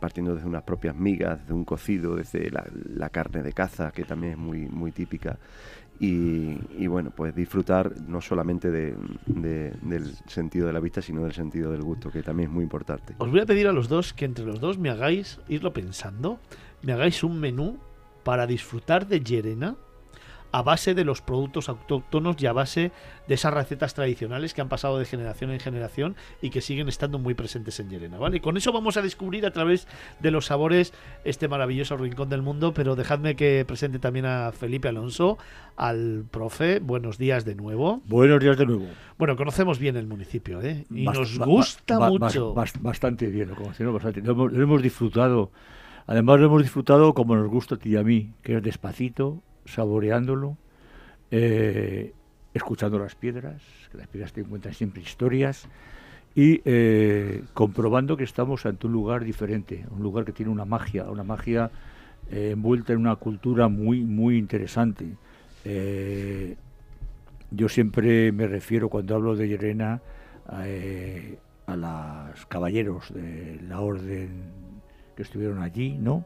partiendo desde unas propias migas, desde un cocido, desde la, la carne de caza, que también es muy, muy típica. Y, bueno, pues disfrutar no solamente de- de- del sentido de la vista, sino del sentido del gusto, que también es muy importante. Os voy a pedir a los dos que entre los dos me hagáis, irlo pensando, me hagáis un menú para disfrutar de Llerena a base de los productos autóctonos y a base de esas recetas tradicionales que han pasado de generación en generación y que siguen estando muy presentes en Llerena, ¿vale? Y con eso vamos a descubrir a través de los sabores este maravilloso rincón del mundo, pero dejadme que presente también a Felipe Alonso, al profe. Buenos días de nuevo. Buenos días de nuevo. Bueno, conocemos bien el municipio, ¿eh? Y Bast- nos gusta ba- mucho. bas- bastante bien, lo conocemos bastante. Lo hemos, lo hemos disfrutado. Además, lo hemos disfrutado como nos gusta a ti y a mí, que es despacito, saboreándolo, eh, escuchando las piedras, que las piedras te cuentan siempre historias, y eh, comprobando que estamos ante un lugar diferente, un lugar que tiene una magia, una magia eh, envuelta en una cultura muy, muy interesante. Yo siempre me refiero cuando hablo de Llerena eh, a los caballeros de la orden que estuvieron allí, ¿no?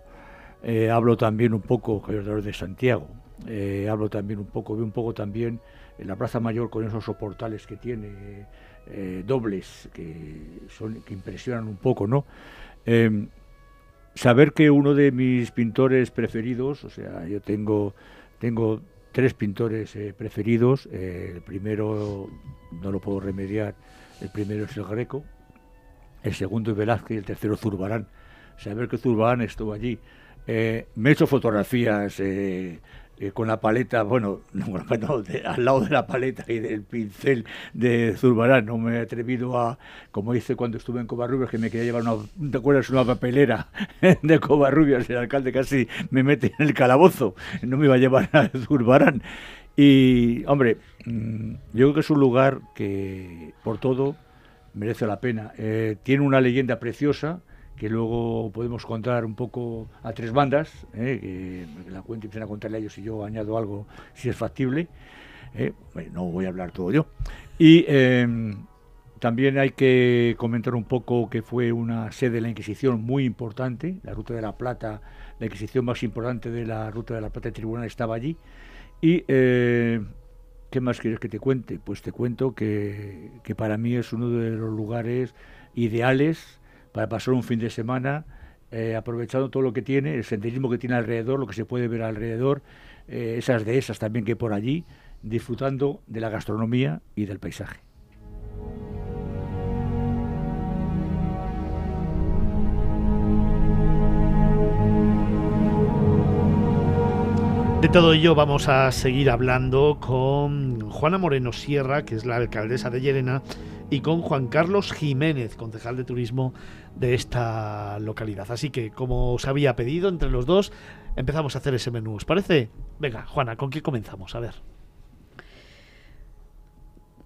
Hablo también un poco, de orden de Santiago, eh, hablo también un poco, veo un poco también en la Plaza Mayor con esos soportales que tiene, eh, dobles, que, son, que impresionan un poco, ¿no? Em, saber que uno de mis pintores preferidos, o sea, yo tengo, tengo tres pintores eh, preferidos, el primero no lo puedo remediar, el primero es el Greco, el segundo es Velázquez y el tercero Zurbarán. Saber que Zurbarán estuvo allí. Me he hecho fotografías eh, con la paleta, bueno, no, al lado de la paleta y del pincel de Zurbarán. No me he atrevido a, como hice cuando estuve en Covarrubias, que me quería llevar una, ¿te acuerdas? Una papelera de Covarrubias. El alcalde casi me mete en el calabozo. No me iba a llevar a Zurbarán. Y, hombre, mm, yo creo que es un lugar que, por todo, merece la pena. Eh, tiene una leyenda preciosa que luego podemos contar un poco a tres bandas, eh, que, la cuente y empiecen a contarle a ellos y yo añado algo si es factible. Eh, no voy a hablar todo yo. Y eh, también hay que comentar un poco que fue una sede de la Inquisición muy importante, la Ruta de la Plata, la Inquisición más importante de la Ruta de la Plata, el tribunal estaba allí. Y eh, ¿Qué más quieres que te cuente? Pues te cuento que, que para mí es uno de los lugares ideales para pasar un fin de semana, eh, aprovechando todo lo que tiene, el senderismo que tiene alrededor, lo que se puede ver alrededor, eh, esas dehesas también que hay por allí, disfrutando de la gastronomía y del paisaje. De todo ello vamos a seguir hablando con Juana Moreno Sierra, que es la alcaldesa de Llerena, y con Juan Carlos Jiménez, concejal de turismo de esta localidad. Así que, como os había pedido entre los dos, empezamos a hacer ese menú. ¿Os parece? Venga, Juana, ¿con qué comenzamos? A ver.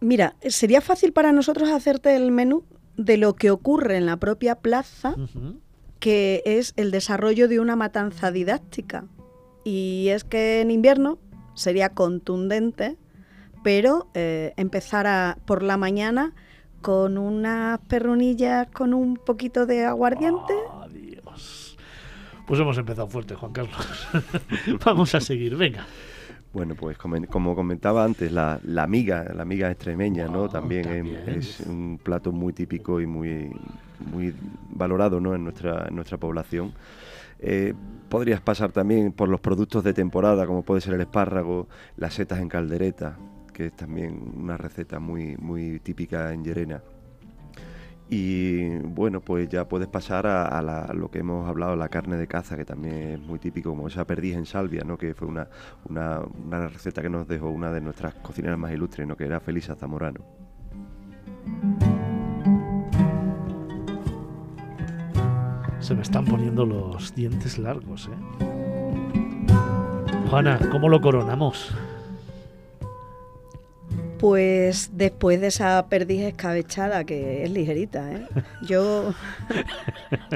Mira, sería fácil para nosotros hacerte el menú de lo que ocurre en la propia plaza, que es el desarrollo de una matanza didáctica. Y es que en invierno sería contundente, pero eh, empezar a- por la mañana con unas perrunillas con un poquito de aguardiente. Adiós. Pues hemos empezado fuerte, Juan Carlos. vamos a seguir, venga. Bueno, pues como comentaba antes, la, la miga, la miga extremeña, ¿no? También, es un plato muy típico y muy, muy valorado, ¿no? En nuestra, en nuestra población. Eh, podrías pasar también por los productos de temporada, como puede ser el espárrago, las setas en caldereta, que es también una receta muy, muy típica en Llerena. Y bueno, pues ya puedes pasar a, la- lo que hemos hablado, la carne de caza, que también es muy típico, como esa perdiz en salvia, ¿no? que fue una, una, una receta que nos dejó una de nuestras cocineras más ilustres, ¿no? que era Felisa Zamorano. Se me están poniendo los dientes largos, ¿eh? Juana, ¿cómo lo coronamos? Pues después de esa perdiz escabechada, que es ligerita, ¿eh? Yo,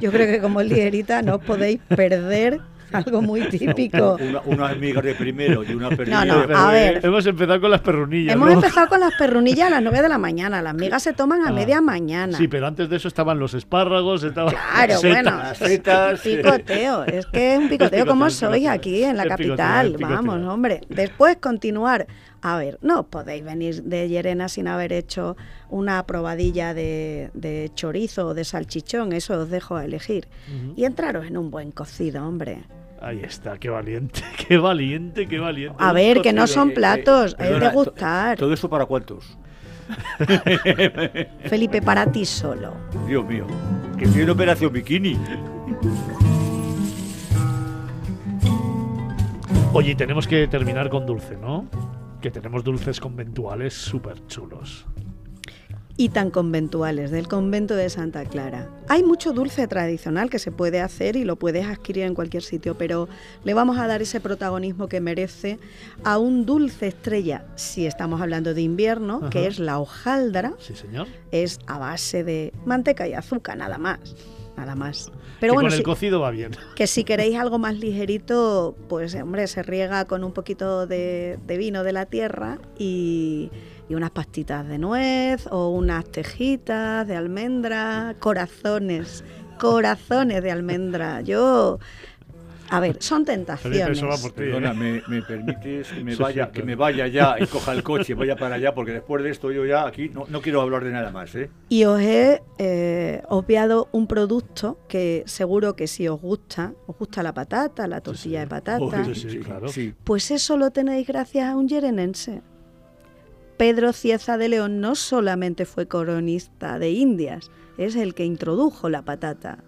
yo creo que como es ligerita no os podéis perder algo muy típico. Una, unas migas de primero y una perdida No, no, de a ver. Hemos empezado con las perrunillas. Hemos ¿no? empezado con las perrunillas a las 9 de la mañana. Las migas se toman a Ah. media mañana. Sí, pero antes de eso estaban los espárragos, estaban Claro, las bueno, setas. setas, picoteo, es que es un picoteo como sois aquí en la capital, vamos, hombre. Después continuar, a ver, no podéis venir de Llerena sin haber hecho una probadilla de, de chorizo o de salchichón, eso os dejo a elegir. Y entraros en un buen cocido, hombre. Ahí está, qué valiente, qué valiente, qué valiente. A ver, que no son platos, es perdona, de gustar. ¿Todo eso para cuántos? Felipe, para ti solo. Dios mío, que en operación bikini. Oye, tenemos que terminar con dulce, ¿no? Que tenemos dulces conventuales súper chulos. y tan conventuales del convento de Santa Clara. Hay mucho dulce tradicional que se puede hacer y lo puedes adquirir en cualquier sitio, pero le vamos a dar ese protagonismo que merece a un dulce estrella, si estamos hablando de invierno, Ajá. que es la hojaldra, Sí, señor. es a base de manteca y azúcar, nada más. Nada más. Pero bueno, con el si- cocido va bien. que si queréis algo más ligerito, pues hombre, se riega con un poquito de, de vino de la tierra y, y unas pastitas de nuez o unas tejitas de almendra, corazones, corazones de almendra. Yo, a ver, son tentaciones. eso va por ti. Perdona, ¿me, me permites que me Sí, vaya, sí, que me vaya ya y coja el coche y vaya para allá? Porque después de esto yo ya aquí no, no quiero hablar de nada más, ¿eh? Y os he eh, obviado un producto que seguro que si os gusta, os gusta la patata, la tortilla de patata. Sí, sí, claro. Sí. Pues eso lo tenéis gracias a un yerenense. Pedro Cieza de León no solamente fue coronista de Indias, es el que introdujo la patata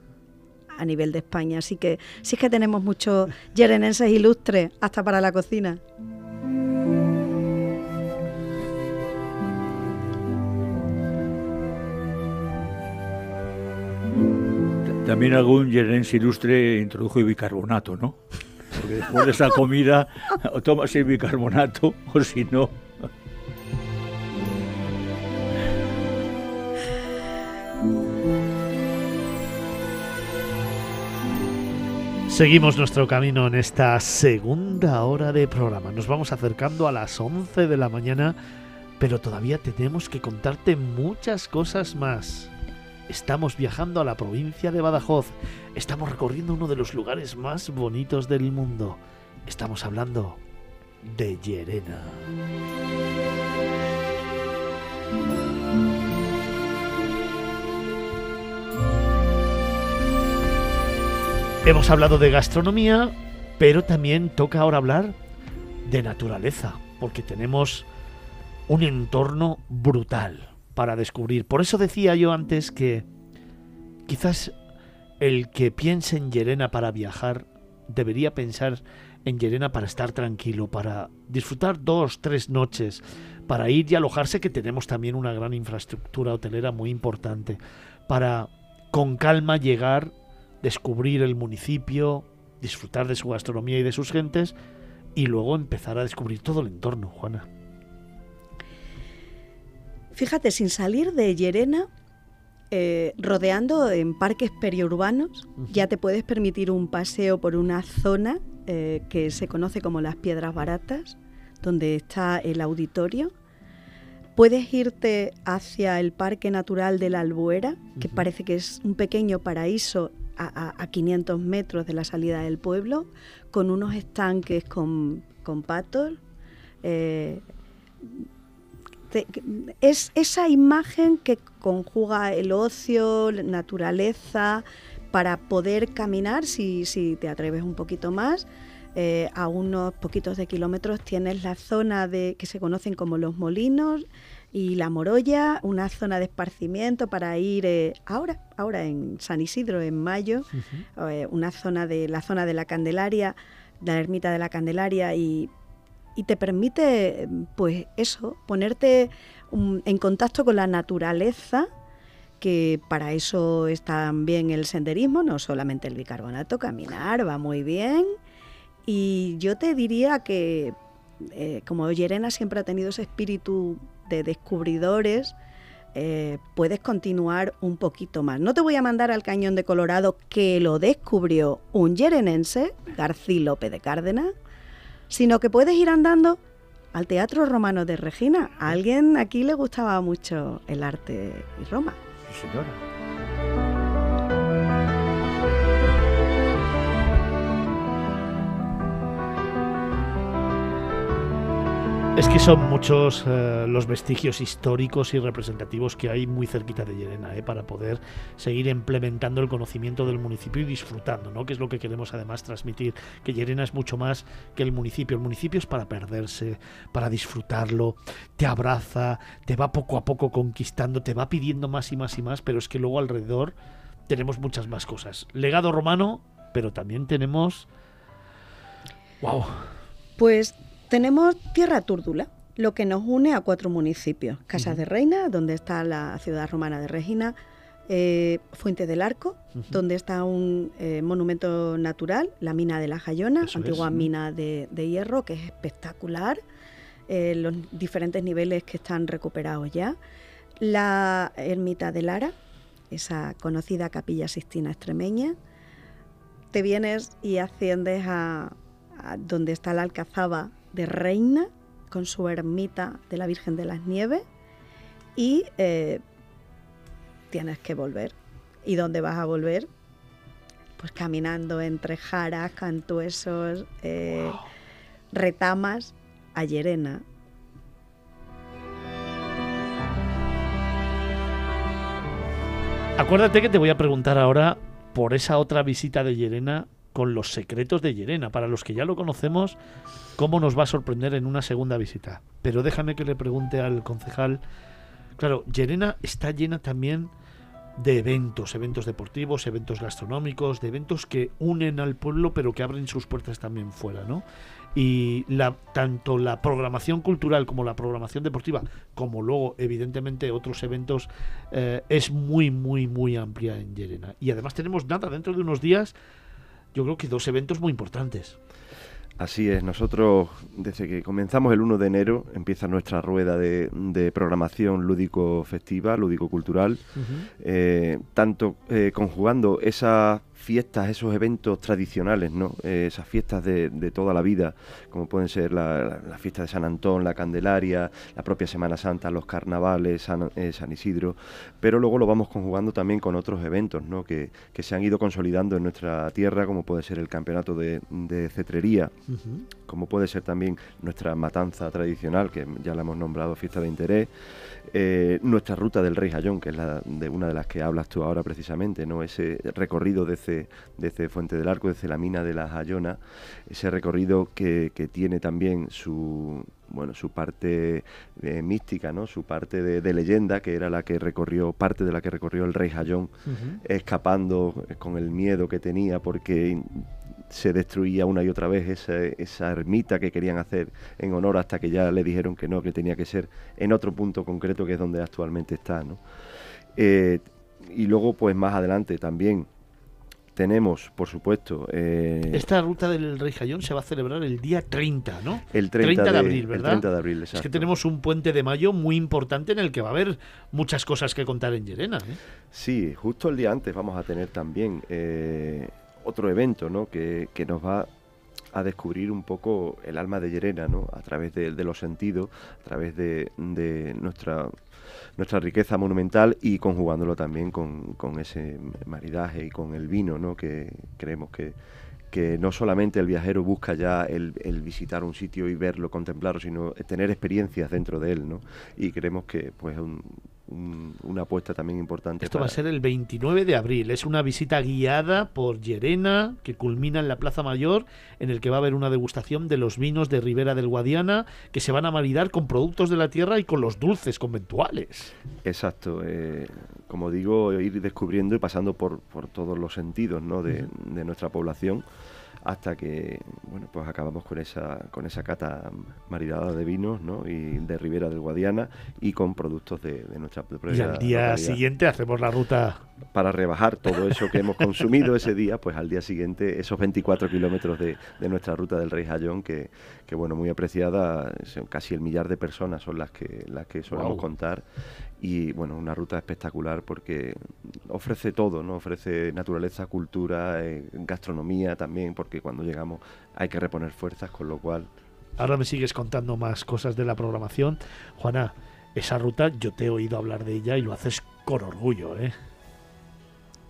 a nivel de España. Así que sí es que tenemos muchos yerenenses ilustres, hasta para la cocina. También algún yerense ilustre introdujo el bicarbonato, ¿no? Porque después de esa comida o tomas el bicarbonato o si no... Seguimos nuestro camino en esta segunda hora de programa. Nos vamos acercando a las 11 de la mañana, pero todavía tenemos que contarte muchas cosas más. Estamos viajando a la provincia de Badajoz. Estamos recorriendo uno de los lugares más bonitos del mundo. Estamos hablando de Llerena. Hemos hablado de gastronomía, pero también toca ahora hablar de naturaleza, porque tenemos un entorno brutal para descubrir. Por eso decía yo antes que quizás el que piense en Llerena para viajar debería pensar en Llerena para estar tranquilo, para disfrutar dos, tres noches, para ir y alojarse, que tenemos también una gran infraestructura hotelera muy importante, para con calma llegar, descubrir el municipio, disfrutar de su gastronomía y de sus gentes, y luego empezar a descubrir todo el entorno, Juana. Fíjate, sin salir de Llerena, eh, rodeando en parques periurbanos, ya te puedes permitir un paseo por una zona eh, que se conoce como las Piedras Baratas, donde está el auditorio. Puedes irte hacia el Parque Natural de la Albuera, que parece que es un pequeño paraíso a- a 500 metros de la salida del pueblo, con unos estanques con, patos. eh, es esa imagen que conjuga el ocio, la naturaleza, para poder caminar, si, si te atreves un poquito más. eh, a unos poquitos de kilómetros tienes la zona de que se conocen como los molinos y la Morolla, una zona de esparcimiento para ir eh, ahora, ahora en San Isidro en mayo, eh, una zona de la zona de la Candelaria, la ermita de la Candelaria y, y te permite, pues eso, ponerte um, en contacto con la naturaleza, que para eso está bien el senderismo, no solamente el bicarbonato, caminar va muy bien. Y yo te diría que, eh, como Llerena siempre ha tenido ese espíritu de descubridores, eh, puedes continuar un poquito más. No te voy a mandar al Cañón de Colorado, que lo descubrió un yerenense, García López de Cárdenas, sino que puedes ir andando al Teatro Romano de Regina. A alguien aquí le gustaba mucho el arte y Roma. Sí, señora. Es que son muchos eh, los vestigios históricos y representativos que hay muy cerquita de Llerena, eh, para poder seguir implementando el conocimiento del municipio y disfrutando, ¿no? Que es lo que queremos además transmitir, que Llerena es mucho más que el municipio. El municipio es para perderse, para disfrutarlo, te abraza, te va poco a poco conquistando, te va pidiendo más y más y más, pero es que luego alrededor tenemos muchas más cosas. Legado romano, pero también tenemos... ¡Wow! Pues tenemos Tierra Túrdula, lo que nos une a cuatro municipios. Casas de Reina, donde está la ciudad romana de Regina, eh, Fuente del Arco, donde está un eh, monumento natural, la mina de la Jayona, Eso antigua es. mina de, de hierro, que es espectacular, eh, los diferentes niveles que están recuperados ya. La ermita de Lara, esa conocida capilla sistina extremeña. Te vienes y asciendes a, a donde está la alcazaba de Reina, con su ermita de la Virgen de las Nieves, y eh, tienes que volver. ¿Y dónde vas a volver? Pues caminando entre jaras, cantuesos, eh, retamas, a Llerena. Acuérdate que te voy a preguntar ahora por esa otra visita de Llerena con los secretos de Llerena. Para los que ya lo conocemos, cómo nos va a sorprender en una segunda visita. Pero déjame que le pregunte al concejal. Claro, Llerena está llena también de eventos, eventos deportivos, eventos gastronómicos, de eventos que unen al pueblo pero que abren sus puertas también fuera, ¿no? Y la, tanto la programación cultural como la programación deportiva, como luego evidentemente otros eventos, eh, es muy, muy, muy amplia en Llerena. Y además tenemos nada, dentro de unos días, yo creo que dos eventos muy importantes. Así es, nosotros desde que comenzamos el 1 de enero empieza nuestra rueda de, de programación lúdico-festiva, lúdico-cultural, eh, tanto eh, conjugando esas fiestas, esos eventos tradicionales, ¿no? Eh, esas fiestas de, de toda la vida, como pueden ser la, la- la fiesta de San Antón, la Candelaria, la propia Semana Santa, los carnavales, San, eh, San Isidro, pero luego lo vamos conjugando también con otros eventos ¿no? que, que se han ido consolidando en nuestra tierra, como puede ser el campeonato de, de cetrería, como puede ser también nuestra matanza tradicional, que ya la hemos nombrado fiesta de interés, eh, nuestra ruta del Rey Jayón, que es la de una de las que hablas tú ahora precisamente, ¿no? ese recorrido desde, desde Fuente del Arco, desde la mina de la Jayona, ese recorrido que, que tiene también su bueno su parte eh, mística, ¿no? su parte de, de leyenda, que era la que recorrió, parte de la que recorrió el Rey Jayón, escapando eh, con el miedo que tenía porque se destruía una y otra vez esa, esa ermita que querían hacer en honor hasta que ya le dijeron que no, que tenía que ser en otro punto concreto que es donde actualmente está. ¿no? Eh, y luego, pues más adelante también tenemos, por supuesto, eh, Esta ruta del Rey Jayón se va a celebrar el día 30, ¿no? el 30, de, de, abril, el ¿verdad? 30 de abril, Es que exacto. tenemos un puente de mayo muy importante en el que va a haber muchas cosas que contar en Llerena. ¿eh? Sí, justo el día antes vamos a tener también eh, otro evento, ¿no? Que, que nos va a descubrir un poco el alma de Llerena, ¿no? A través de, de los sentidos, a través de, de nuestra nuestra riqueza monumental y conjugándolo también con, con ese maridaje y con el vino, ¿no? Que creemos que, que no solamente el viajero busca ya el, el visitar un sitio y verlo, contemplarlo, sino tener experiencias dentro de él, ¿no? Y creemos que pues un- un- una apuesta también importante. Esto va a ser el 29 de abril. Es una visita guiada por Llerena que culmina en la Plaza Mayor, en el que va a haber una degustación de los vinos de Ribera del Guadiana que se van a maridar con productos de la tierra y con los dulces conventuales. Exacto, eh, como digo, ir descubriendo y pasando por, por todos los sentidos ¿no? de, de nuestra población hasta que bueno pues acabamos con esa con esa cata maridada de vinos ¿no? y de Ribera del Guadiana y con productos de, de nuestra Y propia al día localidad. siguiente hacemos la ruta. para rebajar todo eso que hemos consumido ese día, pues al día siguiente esos 24 kilómetros de, de nuestra ruta del Rey Jayón, que, que bueno, muy apreciada, casi el millar de personas son las que, las que solemos contar. Y bueno, una ruta espectacular porque ofrece todo, ¿no? Ofrece naturaleza, cultura, eh, gastronomía también, porque cuando llegamos hay que reponer fuerzas, con lo cual Ahora me sigues contando más cosas de la programación. Juana, esa ruta yo te he oído hablar de ella y lo haces con orgullo, ¿eh?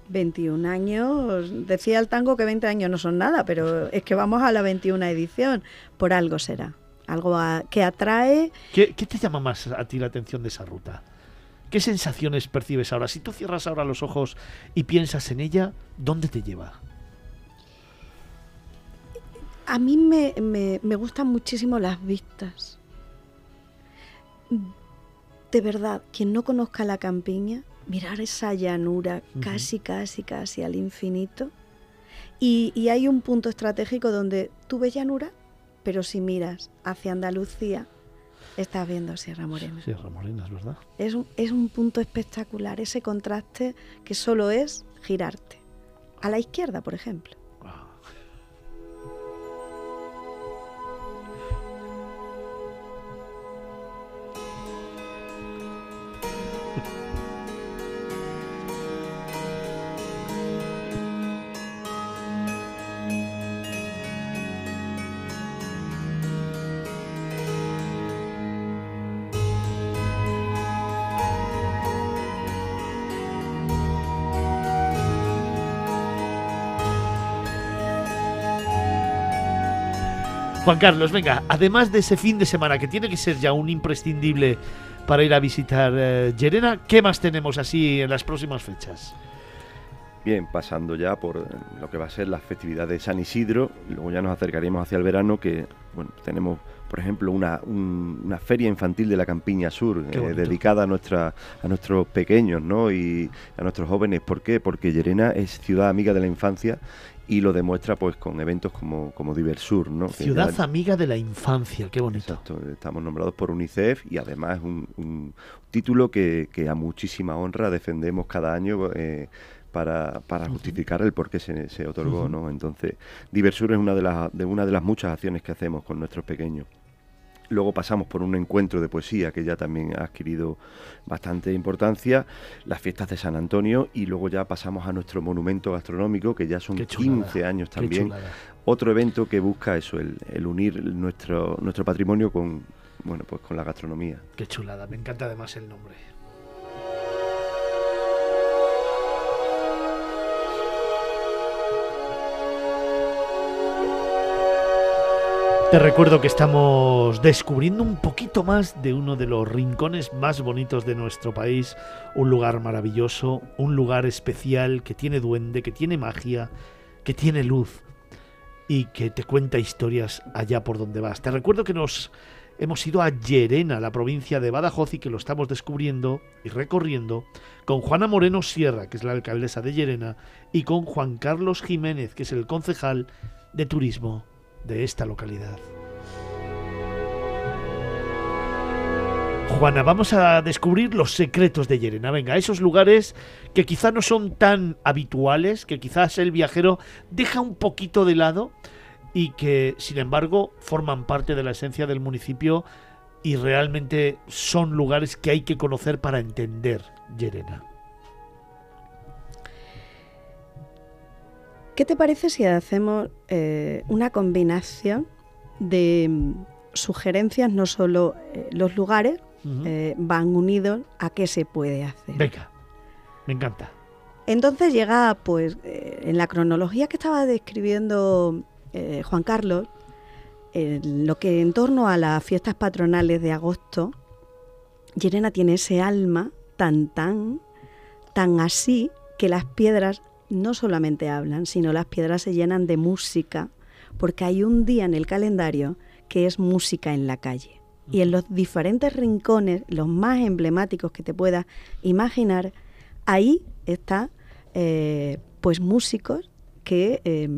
21 años, decía el tango que 20 años no son nada, pero es que vamos a la 21 edición, por algo será. algo a- que atrae. ¿Qué, qué te llama más a ti la atención de esa ruta? ¿Qué sensaciones percibes ahora? Si tú cierras ahora los ojos y piensas en ella, ¿dónde te lleva? A mí me, me- me gustan muchísimo las vistas. De verdad, quien no conozca la campiña, mirar esa llanura casi, casi, casi al infinito. Y, y hay un punto estratégico donde tú ves llanura, pero si miras hacia Andalucía, estás viendo Sierra Morena. Sierra Morena, es verdad. Es un, es un punto espectacular, ese contraste que solo es girarte. A la izquierda, por ejemplo. Juan Carlos, venga, además de ese fin de semana que tiene que ser ya un imprescindible para ir a visitar eh, Llerena, ¿qué más tenemos así en las próximas fechas? Bien, pasando ya por eh, lo que va a ser las festividades de San Isidro, luego ya nos acercaremos hacia el verano, que bueno, tenemos, por ejemplo, una, un- una feria infantil de la Campiña Sur, eh, dedicada a, nuestra, a nuestros pequeños ¿no? y a nuestros jóvenes. ¿Por qué? Porque Llerena es ciudad amiga de la infancia y lo demuestra pues con eventos como, como Diversur. ¿no? Ciudad ya- amiga de la infancia, qué bonito. Exacto, estamos nombrados por UNICEF y además es un, un título que, que a muchísima honra defendemos cada año eh, para, para justificar el por qué se, se otorgó. ¿no? Entonces, Diversur es una de las de una de las muchas acciones que hacemos con nuestros pequeños. Luego pasamos por un encuentro de poesía que ya también ha adquirido bastante importancia, las fiestas de San Antonio y luego ya pasamos a nuestro monumento gastronómico que ya son Qué chulada, 15 años también otro evento que busca eso, el, el unir nuestro, nuestro patrimonio con, bueno, pues con la gastronomía. Qué chulada, me encanta además el nombre. Te recuerdo que estamos descubriendo un poquito más de uno de los rincones más bonitos de nuestro país, un lugar maravilloso, un lugar especial que tiene duende, que tiene magia, que tiene luz y que te cuenta historias allá por donde vas. Te recuerdo que nos hemos ido a Llerena, la provincia de Badajoz, y que lo estamos descubriendo y recorriendo con Juana Moreno Sierra, que es la alcaldesa de Llerena, y con Juan Carlos Jiménez, que es el concejal de turismo de esta localidad. Juana, vamos a descubrir los secretos de Llerena. Venga, esos lugares que quizá no son tan habituales, que quizás el viajero deja un poquito de lado y que, sin embargo, forman parte de la esencia del municipio y realmente son lugares que hay que conocer para entender Llerena. ¿Qué te parece si hacemos eh, una combinación de mm, sugerencias, no solo eh, los lugares eh, van unidos a qué se puede hacer? Venga, me encanta. Entonces llega, pues, en la cronología que estaba describiendo Juan Carlos, lo que en torno a las fiestas patronales de agosto, Llerena tiene ese alma tan, tan, tan así, que las piedras no solamente hablan, sino las piedras se llenan de música, porque hay un día en el calendario que es música en la calle. Y en los diferentes rincones, los más emblemáticos que te puedas imaginar, ahí está eh, pues músicos que eh,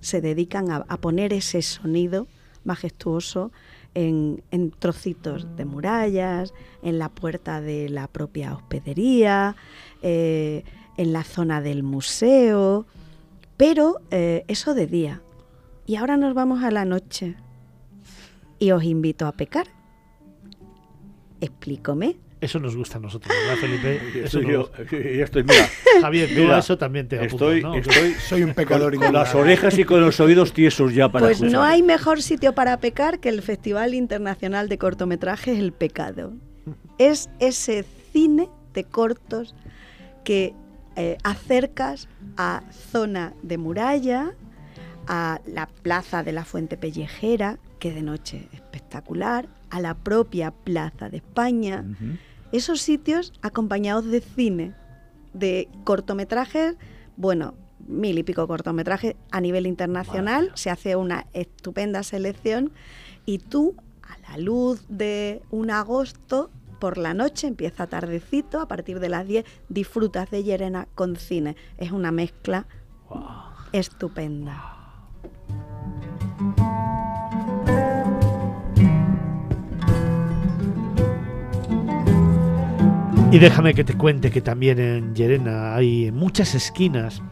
se dedican a, poner ese sonido majestuoso en, en trocitos de murallas, en la puerta de la propia hospedería, eh, en la zona del museo, pero eh, eso de día. Y ahora nos vamos a la noche y os invito a pecar. Explícome. Eso nos gusta a nosotros, ¿verdad, Felipe? Eso yo, nos- ya estoy, mira. Javier, tú Mira, a eso también te apuntas, Estoy, ¿no? estoy Soy un pecador con, con las orejas y con los oídos tiesos ya para Pues no hay mejor sitio para pecar que el Festival Internacional de Cortometrajes El Pecado. Es ese cine de cortos que eh, acercas a zona de muralla, a la plaza de la Fuente Pellejera, que de noche espectacular, a la propia Plaza de España. Esos sitios acompañados de cine, de cortometrajes, bueno, mil y pico cortometrajes a nivel internacional, se hace una estupenda selección y tú, a la luz de un agosto, por la noche, empieza tardecito, a partir de las 10, disfrutas de Llerena con cine. Es una mezcla estupenda. Y déjame que te cuente que también en Llerena hay en muchas esquinas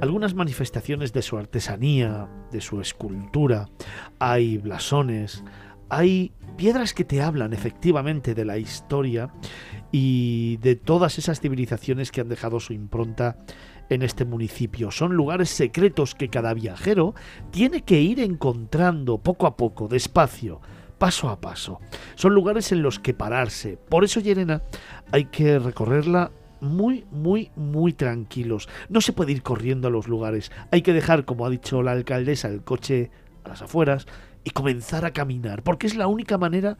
algunas manifestaciones de su artesanía, de su escultura, hay blasones, hay piedras que te hablan efectivamente de la historia y de todas esas civilizaciones que han dejado su impronta en este municipio. Son lugares secretos que cada viajero tiene que ir encontrando poco a poco, despacio, paso a paso. Son lugares en los que pararse. Por eso Llerena hay que recorrerla muy, muy, muy tranquilos. No se puede ir corriendo a los lugares. Hay que dejar, como ha dicho la alcaldesa, el coche a las afueras y comenzar a caminar, porque es la única manera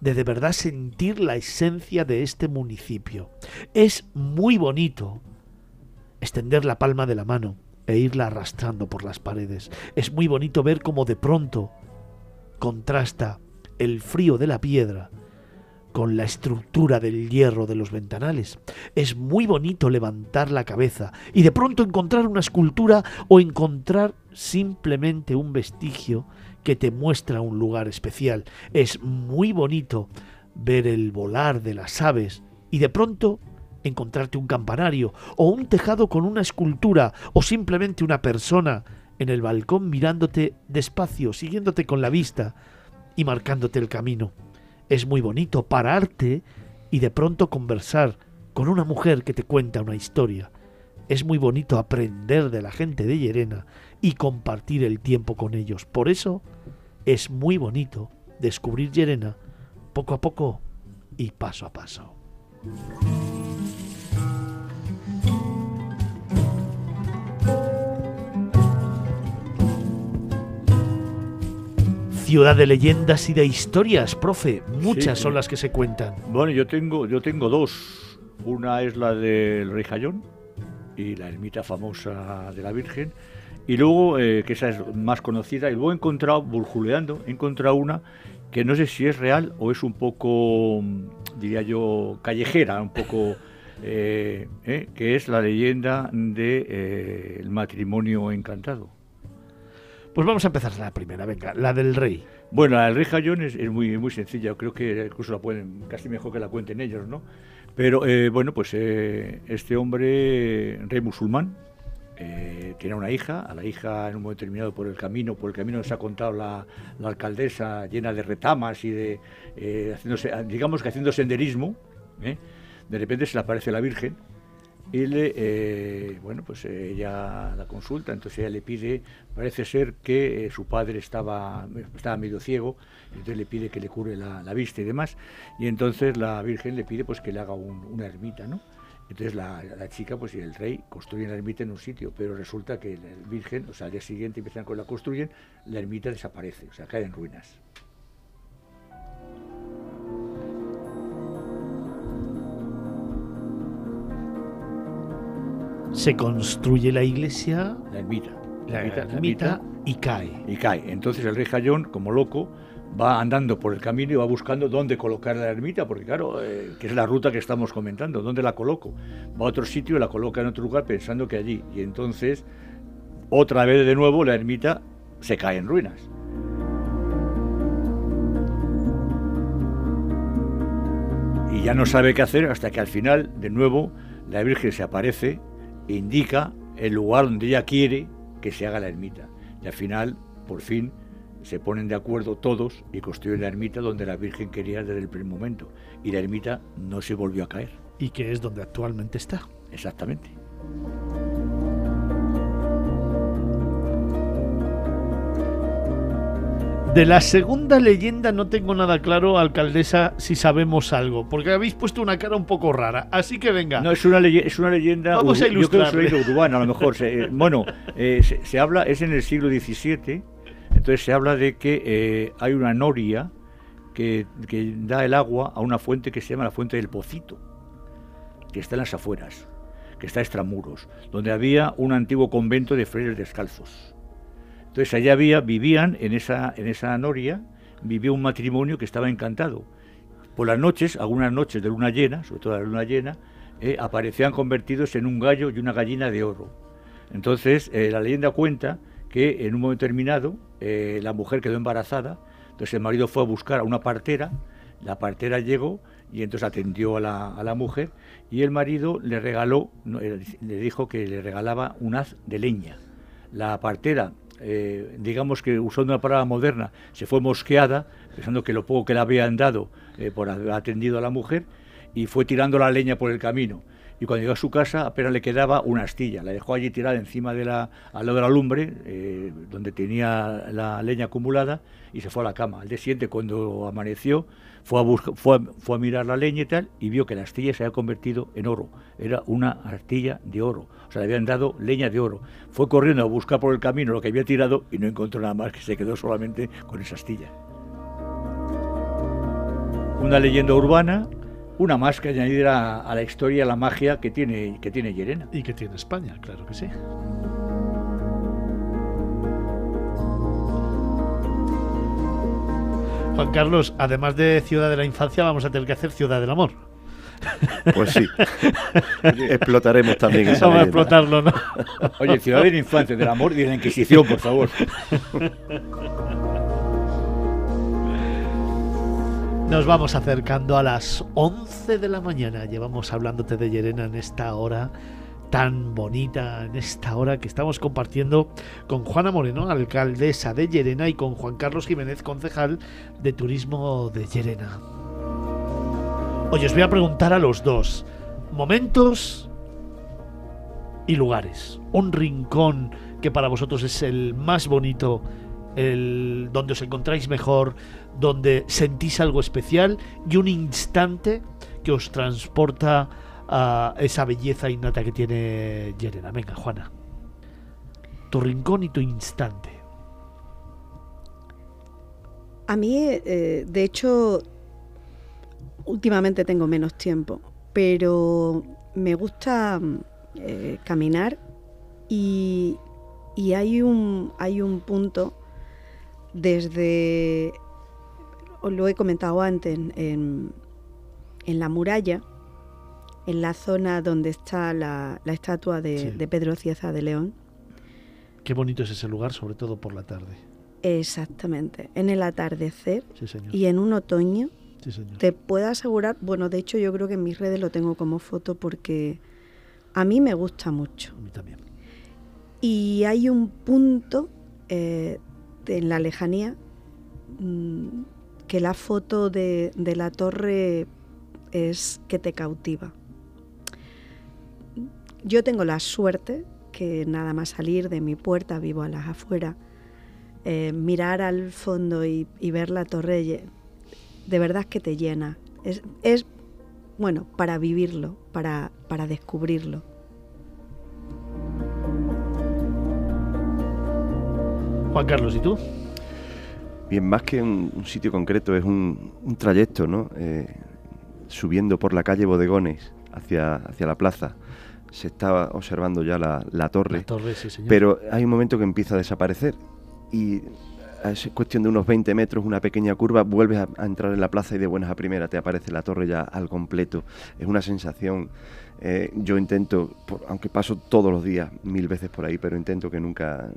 de de verdad sentir la esencia de este municipio. Es muy bonito extender la palma de la mano e irla arrastrando por las paredes. Es muy bonito ver cómo de pronto contrasta el frío de la piedra con la estructura del hierro de los ventanales. Es muy bonito levantar la cabeza y de pronto encontrar una escultura o encontrar simplemente un vestigio que te muestra un lugar especial. Es muy bonito ver el volar de las aves y de pronto encontrarte un campanario o un tejado con una escultura o simplemente una persona en el balcón mirándote despacio, siguiéndote con la vista y marcándote el camino. Es muy bonito pararte y de pronto conversar con una mujer que te cuenta una historia. Es muy bonito aprender de la gente de Llerena y compartir el tiempo con ellos. Por eso es muy bonito descubrir Llerena poco a poco y paso a paso. Ciudad de leyendas y de historias, profe. Muchas Sí. son las que se cuentan. Bueno, yo tengo, yo tengo dos. Una es la del Rey Jayón y la ermita famosa de la Virgen. Y luego, eh, que esa es más conocida, y luego he encontrado, burjuleando, he encontrado una que no sé si es real o es un poco, mm, diría yo, callejera, un poco, eh, eh, que es la leyenda del de, el matrimonio encantado. Pues vamos a empezar la primera, venga, la del rey. Bueno, la del Rey Jayón es, es muy, muy sencilla, creo que incluso la pueden, casi mejor que la cuenten ellos, ¿no? Pero bueno, pues este hombre, rey musulmán, eh, tiene una hija, a la hija en un momento determinado por el camino, por el camino nos ha contado la, alcaldesa llena de retamas y de, eh, haciéndose, digamos que haciendo senderismo, ¿eh? de repente se le aparece la Virgen y eh, bueno, pues ella la consulta, entonces ella le pide, parece ser que su padre estaba, estaba medio ciego, entonces le pide que le cure la, vista y demás, y entonces la Virgen le pide pues que le haga un- una ermita, ¿no? Entonces la, la chica pues y el rey construyen la ermita en un sitio, pero resulta que la Virgen, o sea, al día siguiente empiezan con la construyen, la ermita desaparece, o sea, cae en ruinas. Se construye la iglesia, La ermita. la ermita- la ermita ermita y cae. y cae. Entonces el rey Jayón, como loco, va andando por el camino y va buscando dónde colocar la ermita, porque claro, eh, que es la ruta que estamos comentando, ¿dónde la coloco? Va a otro sitio y la coloca en otro lugar pensando que allí. Y entonces, otra vez de nuevo, la ermita se cae en ruinas. Y ya no sabe qué hacer hasta que al final, de nuevo, la Virgen se aparece e indica el lugar donde ella quiere que se haga la ermita. Y al final, por fin, se ponen de acuerdo todos y construyen la ermita donde la Virgen quería desde el primer momento. Y la ermita no se volvió a caer. Y que es donde actualmente está. Exactamente. De la segunda leyenda no tengo nada claro, alcaldesa, si sabemos algo, porque habéis puesto una cara un poco rara. Así que venga. No, es una, leye- es una leyenda. Vamos a ur- yo creo que es una leyenda urbana, a lo mejor. Se- eh, bueno, eh, se, se habla, es en el siglo XVII. Entonces se habla de que eh, hay una noria que, que da el agua a una fuente que se llama la fuente del Pocito, que está en las afueras, que está a extramuros, donde había un antiguo convento de frailes descalzos. Entonces allá vivían en esa, en esa noria, vivía un matrimonio que estaba encantado. Por las noches, algunas noches de luna llena, sobre todo la luna llena, eh, aparecían convertidos en un gallo y una gallina de oro. Entonces, eh, la leyenda cuenta que en un momento determinado eh, la mujer quedó embarazada, entonces el marido fue a buscar a una partera, la partera llegó y entonces atendió a la, a la mujer y el marido le regaló, le dijo que le regalaba un haz de leña. La partera, eh, digamos que usando una palabra moderna, se fue mosqueada, pensando que lo poco que le habían dado eh, por haber atendido a la mujer, y fue tirando la leña por el camino. Y cuando llegó a su casa apenas le quedaba una astilla. La dejó allí tirada encima de la, al lado de la lumbre, eh, donde tenía la leña acumulada, y se fue a la cama. Al día siguiente, cuando amaneció, fue a, fue a mirar la leña y tal, y vio que la astilla se había convertido en oro. Era una astilla de oro. O sea, le habían dado leña de oro. Fue corriendo a buscar por el camino lo que había tirado y no encontró nada más, que se quedó solamente con esa astilla. Una leyenda urbana, una más que añadir a, a la historia, a la magia que tiene, que tiene Llerena. Y que tiene España, claro que sí. Juan Carlos, además de Ciudad de la Infancia, vamos a tener que hacer Ciudad del Amor. Pues sí. Explotaremos también esa Vamos a explotarlo, ¿no? Oye, Ciudad de la Infancia, del amor y de la Inquisición, por favor. Nos vamos acercando a las 11 de la mañana. Llevamos hablándote de Llerena en esta hora tan bonita, en esta hora que estamos compartiendo con Juana Moreno, alcaldesa de Llerena, y con Juan Carlos Jiménez, concejal de Turismo de Llerena. Oye, os voy a preguntar a los dos. Momentos y lugares. Un rincón que para vosotros es el más bonito, el donde os encontráis mejor, donde sentís algo especial y un instante que os transporta a esa belleza innata que tiene Llerena. Venga, Juana. Tu rincón y tu instante. A mí, eh, de hecho, últimamente tengo menos tiempo, pero me gusta eh, caminar y, y hay, un, hay un punto desde, os lo he comentado antes, en, en la muralla, en la zona donde está la, la estatua de, Sí. de Pedro Cieza de León. Qué bonito es ese lugar, sobre todo por la tarde. Exactamente, en el atardecer Sí, señor. y en un otoño Sí, señor. te puedo asegurar, bueno, de hecho yo creo que en mis redes lo tengo como foto porque a mí me gusta mucho. A mí también. Y hay un punto eh, en la lejanía mm, que la foto de, de la torre es que te cautiva. Yo tengo la suerte que nada más salir de mi puerta, vivo a las afueras, eh, mirar al fondo y, y ver la torre, de verdad que te llena. Es, es bueno, para vivirlo, para, para descubrirlo. Juan Carlos, ¿y tú? Bien, más que un, un sitio concreto, es un, un trayecto, ¿no? Eh, subiendo por la calle Bodegones hacia, hacia la plaza. Se está observando ya la, la torre, La torre, sí, señor. pero hay un momento que empieza a desaparecer y es cuestión de unos 20 metros, una pequeña curva, vuelves a, a entrar en la plaza y de buenas a primera te aparece la torre ya al completo. Es una sensación, eh, yo intento, por- aunque paso todos los días mil veces por ahí, pero intento que nunca,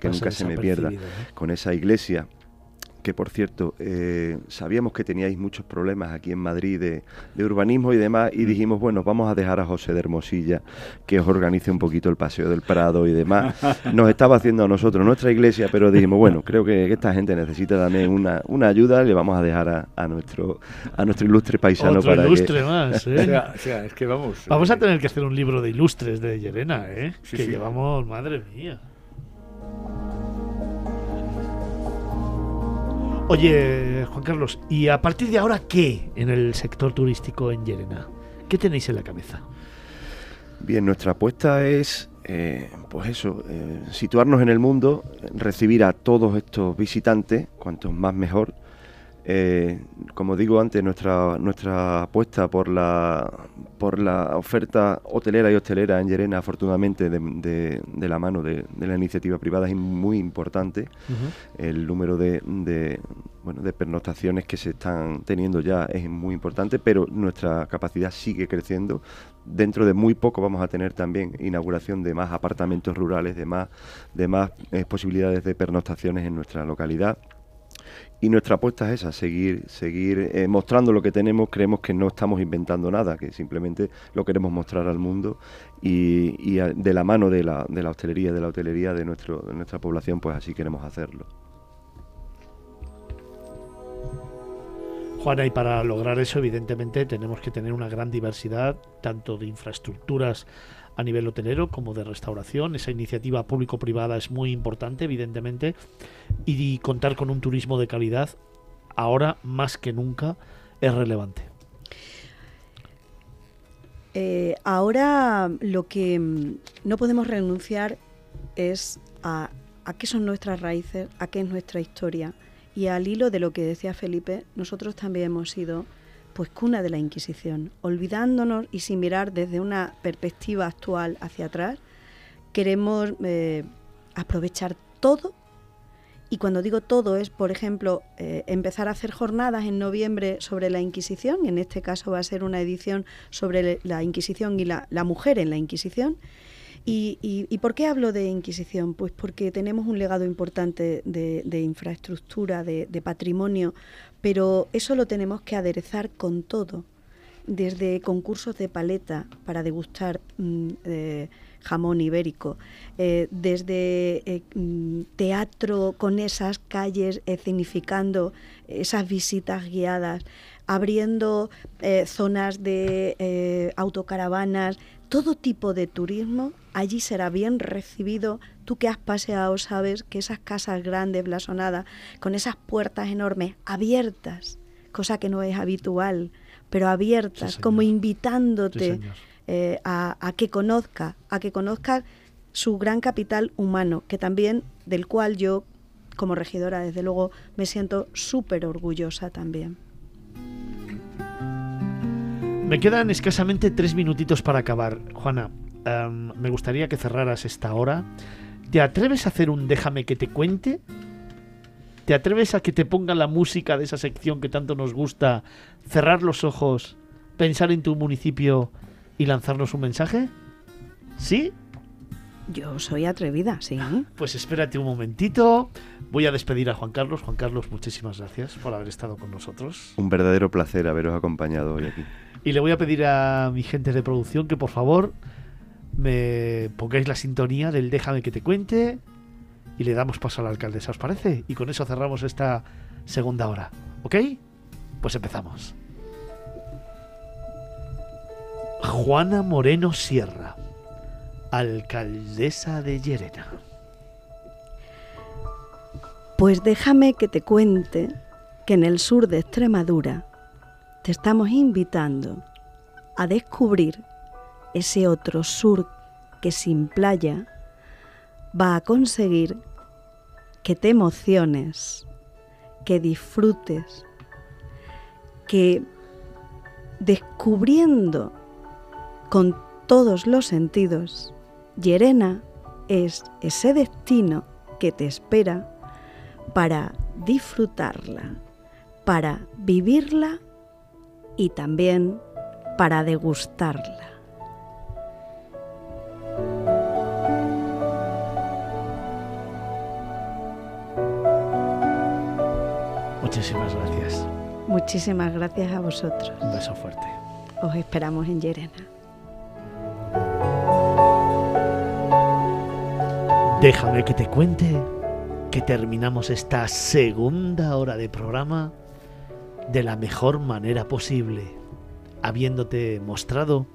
que Pasa nunca se me pierda con esa iglesia. Que por cierto, eh, sabíamos que teníais muchos problemas aquí en Madrid de, de urbanismo y demás, y dijimos, bueno, vamos a dejar a José de Hermosilla que os organice un poquito el paseo del Prado y demás. Nos estaba haciendo a nosotros nuestra iglesia, pero dijimos, bueno, creo que, esta gente necesita también una, una ayuda, le vamos a dejar a, a nuestro a nuestro ilustre paisano Otro para que- ilustre más, O sea, o sea, es que vamos. Vamos a eh, tener que hacer un libro de ilustres de Llerena, ¿eh? Sí, que sí. llevamos, madre mía. Oye, Juan Carlos, ¿y a partir de ahora qué en el sector turístico en Llerena? ¿Qué tenéis en la cabeza? Bien, nuestra apuesta es eh, pues eso, eh, situarnos en el mundo, recibir a todos estos visitantes, cuantos más mejor. Eh, como digo antes, nuestra, nuestra apuesta por la, por la oferta hotelera y hostelera en Llerena, afortunadamente, de, de- de la mano de, de la iniciativa privada, es muy importante. El número de, de, bueno, de pernoctaciones que se están teniendo ya es muy importante, pero nuestra capacidad sigue creciendo. Dentro de muy poco vamos a tener también inauguración de más apartamentos rurales, de más, de más eh, posibilidades de pernoctaciones en nuestra localidad. Y nuestra apuesta es esa, seguir, seguir eh, mostrando lo que tenemos. Creemos que no estamos inventando nada, que simplemente lo queremos mostrar al mundo y, de la mano de la, de la hostelería, de la hotelería de, nuestro, de nuestra población, pues así queremos hacerlo. Juana, y para lograr eso, evidentemente, tenemos que tener una gran diversidad, tanto de infraestructuras a nivel hotelero como de restauración. Esa iniciativa público-privada es muy importante, evidentemente, y contar con un turismo de calidad, ahora más que nunca, es relevante. Eh, ahora lo que mm, no podemos renunciar es a, a qué son nuestras raíces, a qué es nuestra historia. Y al hilo de lo que decía Felipe, nosotros también hemos sido pues cuna de la Inquisición, olvidándonos y sin mirar desde una perspectiva actual hacia atrás, queremos eh, aprovechar todo. Y cuando digo todo es, por ejemplo, eh, empezar a hacer jornadas en noviembre sobre la Inquisición. En este caso va a ser una edición sobre la Inquisición y la, mujer en la Inquisición. ¿Y, por qué hablo de Inquisición? Pues porque tenemos un legado importante de, infraestructura, de patrimonio, pero eso lo tenemos que aderezar con todo desde concursos de paleta para degustar mm, eh, jamón ibérico, eh, desde eh, mm, teatro con esas calles escenificando esas visitas guiadas, abriendo zonas de autocaravanas, todo tipo de turismo, allí será bien recibido. Tú que has paseado sabes que esas casas grandes, blasonadas, con esas puertas enormes, abiertas, cosa que no es habitual, pero abiertas, Sí, como invitándote Sí, eh, a, a que conozca, a que conozca su gran capital humano, que también del cual yo, como regidora, desde luego, me siento súper orgullosa también. Me quedan escasamente tres minutitos para acabar. Juana, em, me gustaría que cerraras esta hora. ¿Te atreves a hacer un déjame que te cuente? ¿Te atreves a que te ponga la música de esa sección que tanto nos gusta, cerrar los ojos, pensar en tu municipio y lanzarnos un mensaje? ¿Sí? Yo soy atrevida, sí. Pues espérate un momentito. Voy a despedir a Juan Carlos. Juan Carlos, muchísimas gracias por haber estado con nosotros. Un verdadero placer haberos acompañado hoy aquí. Y le voy a pedir a mi gente de producción que por favor me pongáis la sintonía del Déjame que te cuente y le damos paso a la alcaldesa, ¿os parece? Y con eso cerramos esta segunda hora, ¿ok? Pues empezamos. Juana Moreno Sierra, alcaldesa de Llerena. Pues déjame que te cuente que en el sur de Extremadura te estamos invitando a descubrir ese otro sur que sin playa va a conseguir que te emociones, que disfrutes, que descubriendo con todos los sentidos, Llerena es ese destino que te espera para disfrutarla, para vivirla y también para degustarla. Muchísimas gracias. Muchísimas gracias a vosotros. Un beso fuerte. Os esperamos en Llerena. Déjame que te cuente que terminamos esta segunda hora de programa de la mejor manera posible, habiéndote mostrado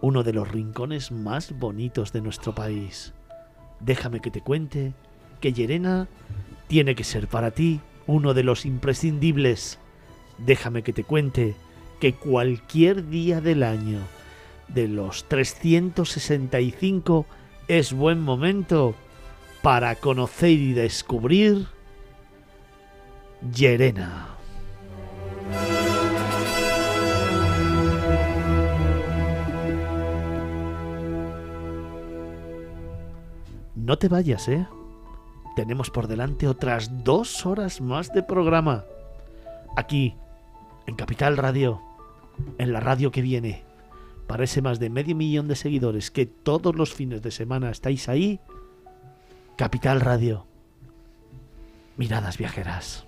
uno de los rincones más bonitos de nuestro país. Déjame que te cuente que Llerena tiene que ser para ti uno de los imprescindibles. Déjame que te cuente que cualquier día del año, de los 365 es buen momento para conocer y descubrir Llerena. No te vayas, ¿eh? Tenemos por delante otras dos horas más de programa. Aquí, en Capital Radio, en la radio que viene. Para ese más de medio millón de seguidores que todos los fines de semana estáis ahí. Capital Radio. Miradas viajeras.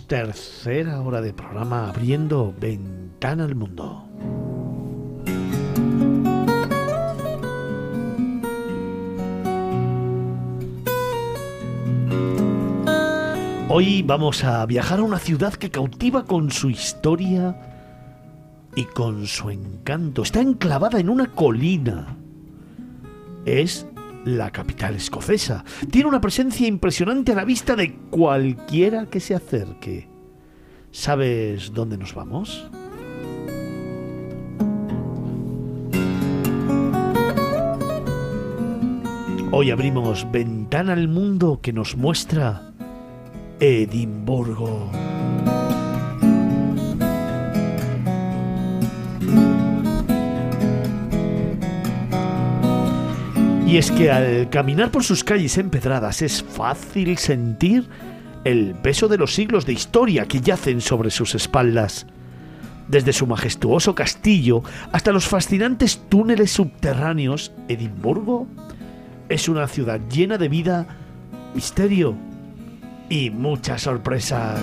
Tercera hora de programa abriendo ventana al mundo. Hoy vamos a viajar a una ciudad que cautiva con su historia y con su encanto. Está enclavada en una colina. Es la capital escocesa. Tiene una presencia impresionante a la vista de cualquiera que se acerque. ¿Sabes dónde nos vamos? Hoy abrimos Ventana al Mundo que nos muestra Edimburgo. Y es que al caminar por sus calles empedradas es fácil sentir el peso de los siglos de historia que yacen sobre sus espaldas. Desde su majestuoso castillo hasta los fascinantes túneles subterráneos, Edimburgo es una ciudad llena de vida, misterio y muchas sorpresas.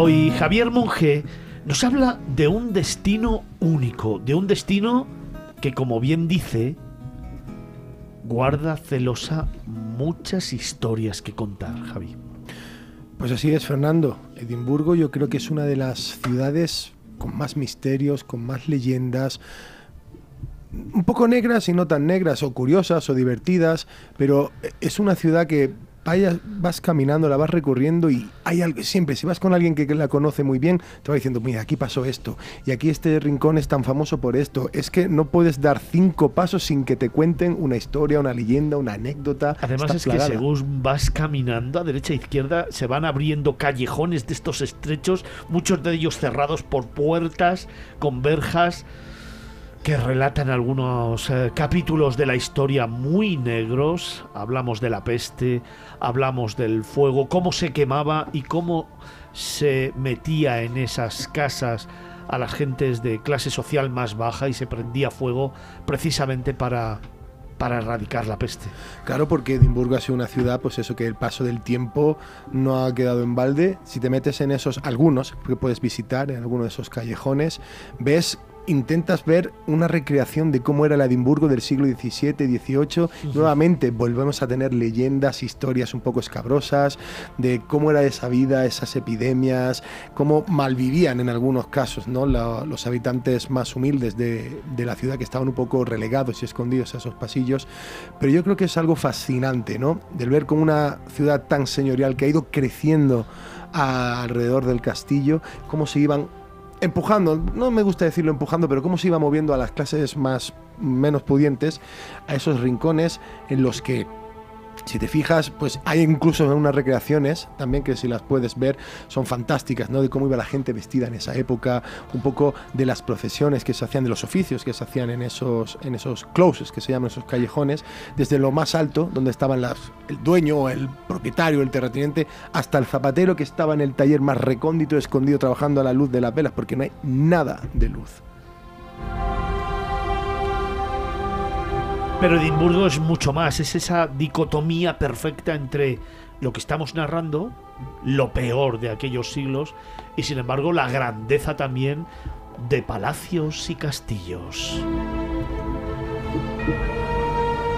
Hoy Javier Monge nos habla de un destino único, de un destino que como bien dice, guarda celosa muchas historias que contar, Javi. Pues así es, Fernando. Edimburgo yo creo que es una de las ciudades con más misterios, con más leyendas, un poco negras y no tan negras, o curiosas o divertidas, pero es una ciudad que vayas, vas caminando, la vas recorriendo y hay algo, siempre, si vas con alguien que la conoce muy bien, te va diciendo, mira, aquí pasó esto, y aquí este rincón es tan famoso por esto. Es que no puedes dar cinco pasos sin que te cuenten una historia, una leyenda, una anécdota. Además es que según vas caminando a derecha e izquierda, se van abriendo callejones de estos estrechos, muchos de ellos cerrados por puertas, con verjas que relatan algunos eh, capítulos de la historia muy negros. Hablamos de la peste, hablamos del fuego, cómo se quemaba y cómo se metía en esas casas a las gentes de clase social más baja y se prendía fuego precisamente para para erradicar la peste. Claro, porque Edimburgo ha sido una ciudad, pues eso, que el paso del tiempo no ha quedado en balde. Si te metes en esos, algunos que puedes visitar, en alguno de esos callejones, ves intentas ver una recreación de cómo era el Edimburgo del siglo XVII, XVIII. Nuevamente volvemos a tener leyendas, historias un poco escabrosas de cómo era esa vida, esas epidemias, cómo malvivían en algunos casos ¿no? los habitantes más humildes de, de, la ciudad que estaban un poco relegados y escondidos a esos pasillos. Pero yo creo que es algo fascinante, ¿no? Del ver cómo una ciudad tan señorial que ha ido creciendo alrededor del castillo, cómo se iban empujando, no me gusta decirlo empujando, pero cómo se iba moviendo a las clases más menos pudientes a esos rincones en los que si te fijas, pues hay incluso unas recreaciones también que si las puedes ver son fantásticas, ¿no? De cómo iba la gente vestida en esa época, un poco de las procesiones que se hacían, de los oficios que se hacían en esos, en esos closes, que se llaman esos callejones, desde lo más alto, donde estaban el dueño, el propietario, el terrateniente, hasta el zapatero que estaba en el taller más recóndito, escondido, trabajando a la luz de las velas, porque no hay nada de luz. Pero Edimburgo es mucho más, es esa dicotomía perfecta entre lo que estamos narrando, lo peor de aquellos siglos, y sin embargo la grandeza también de palacios y castillos,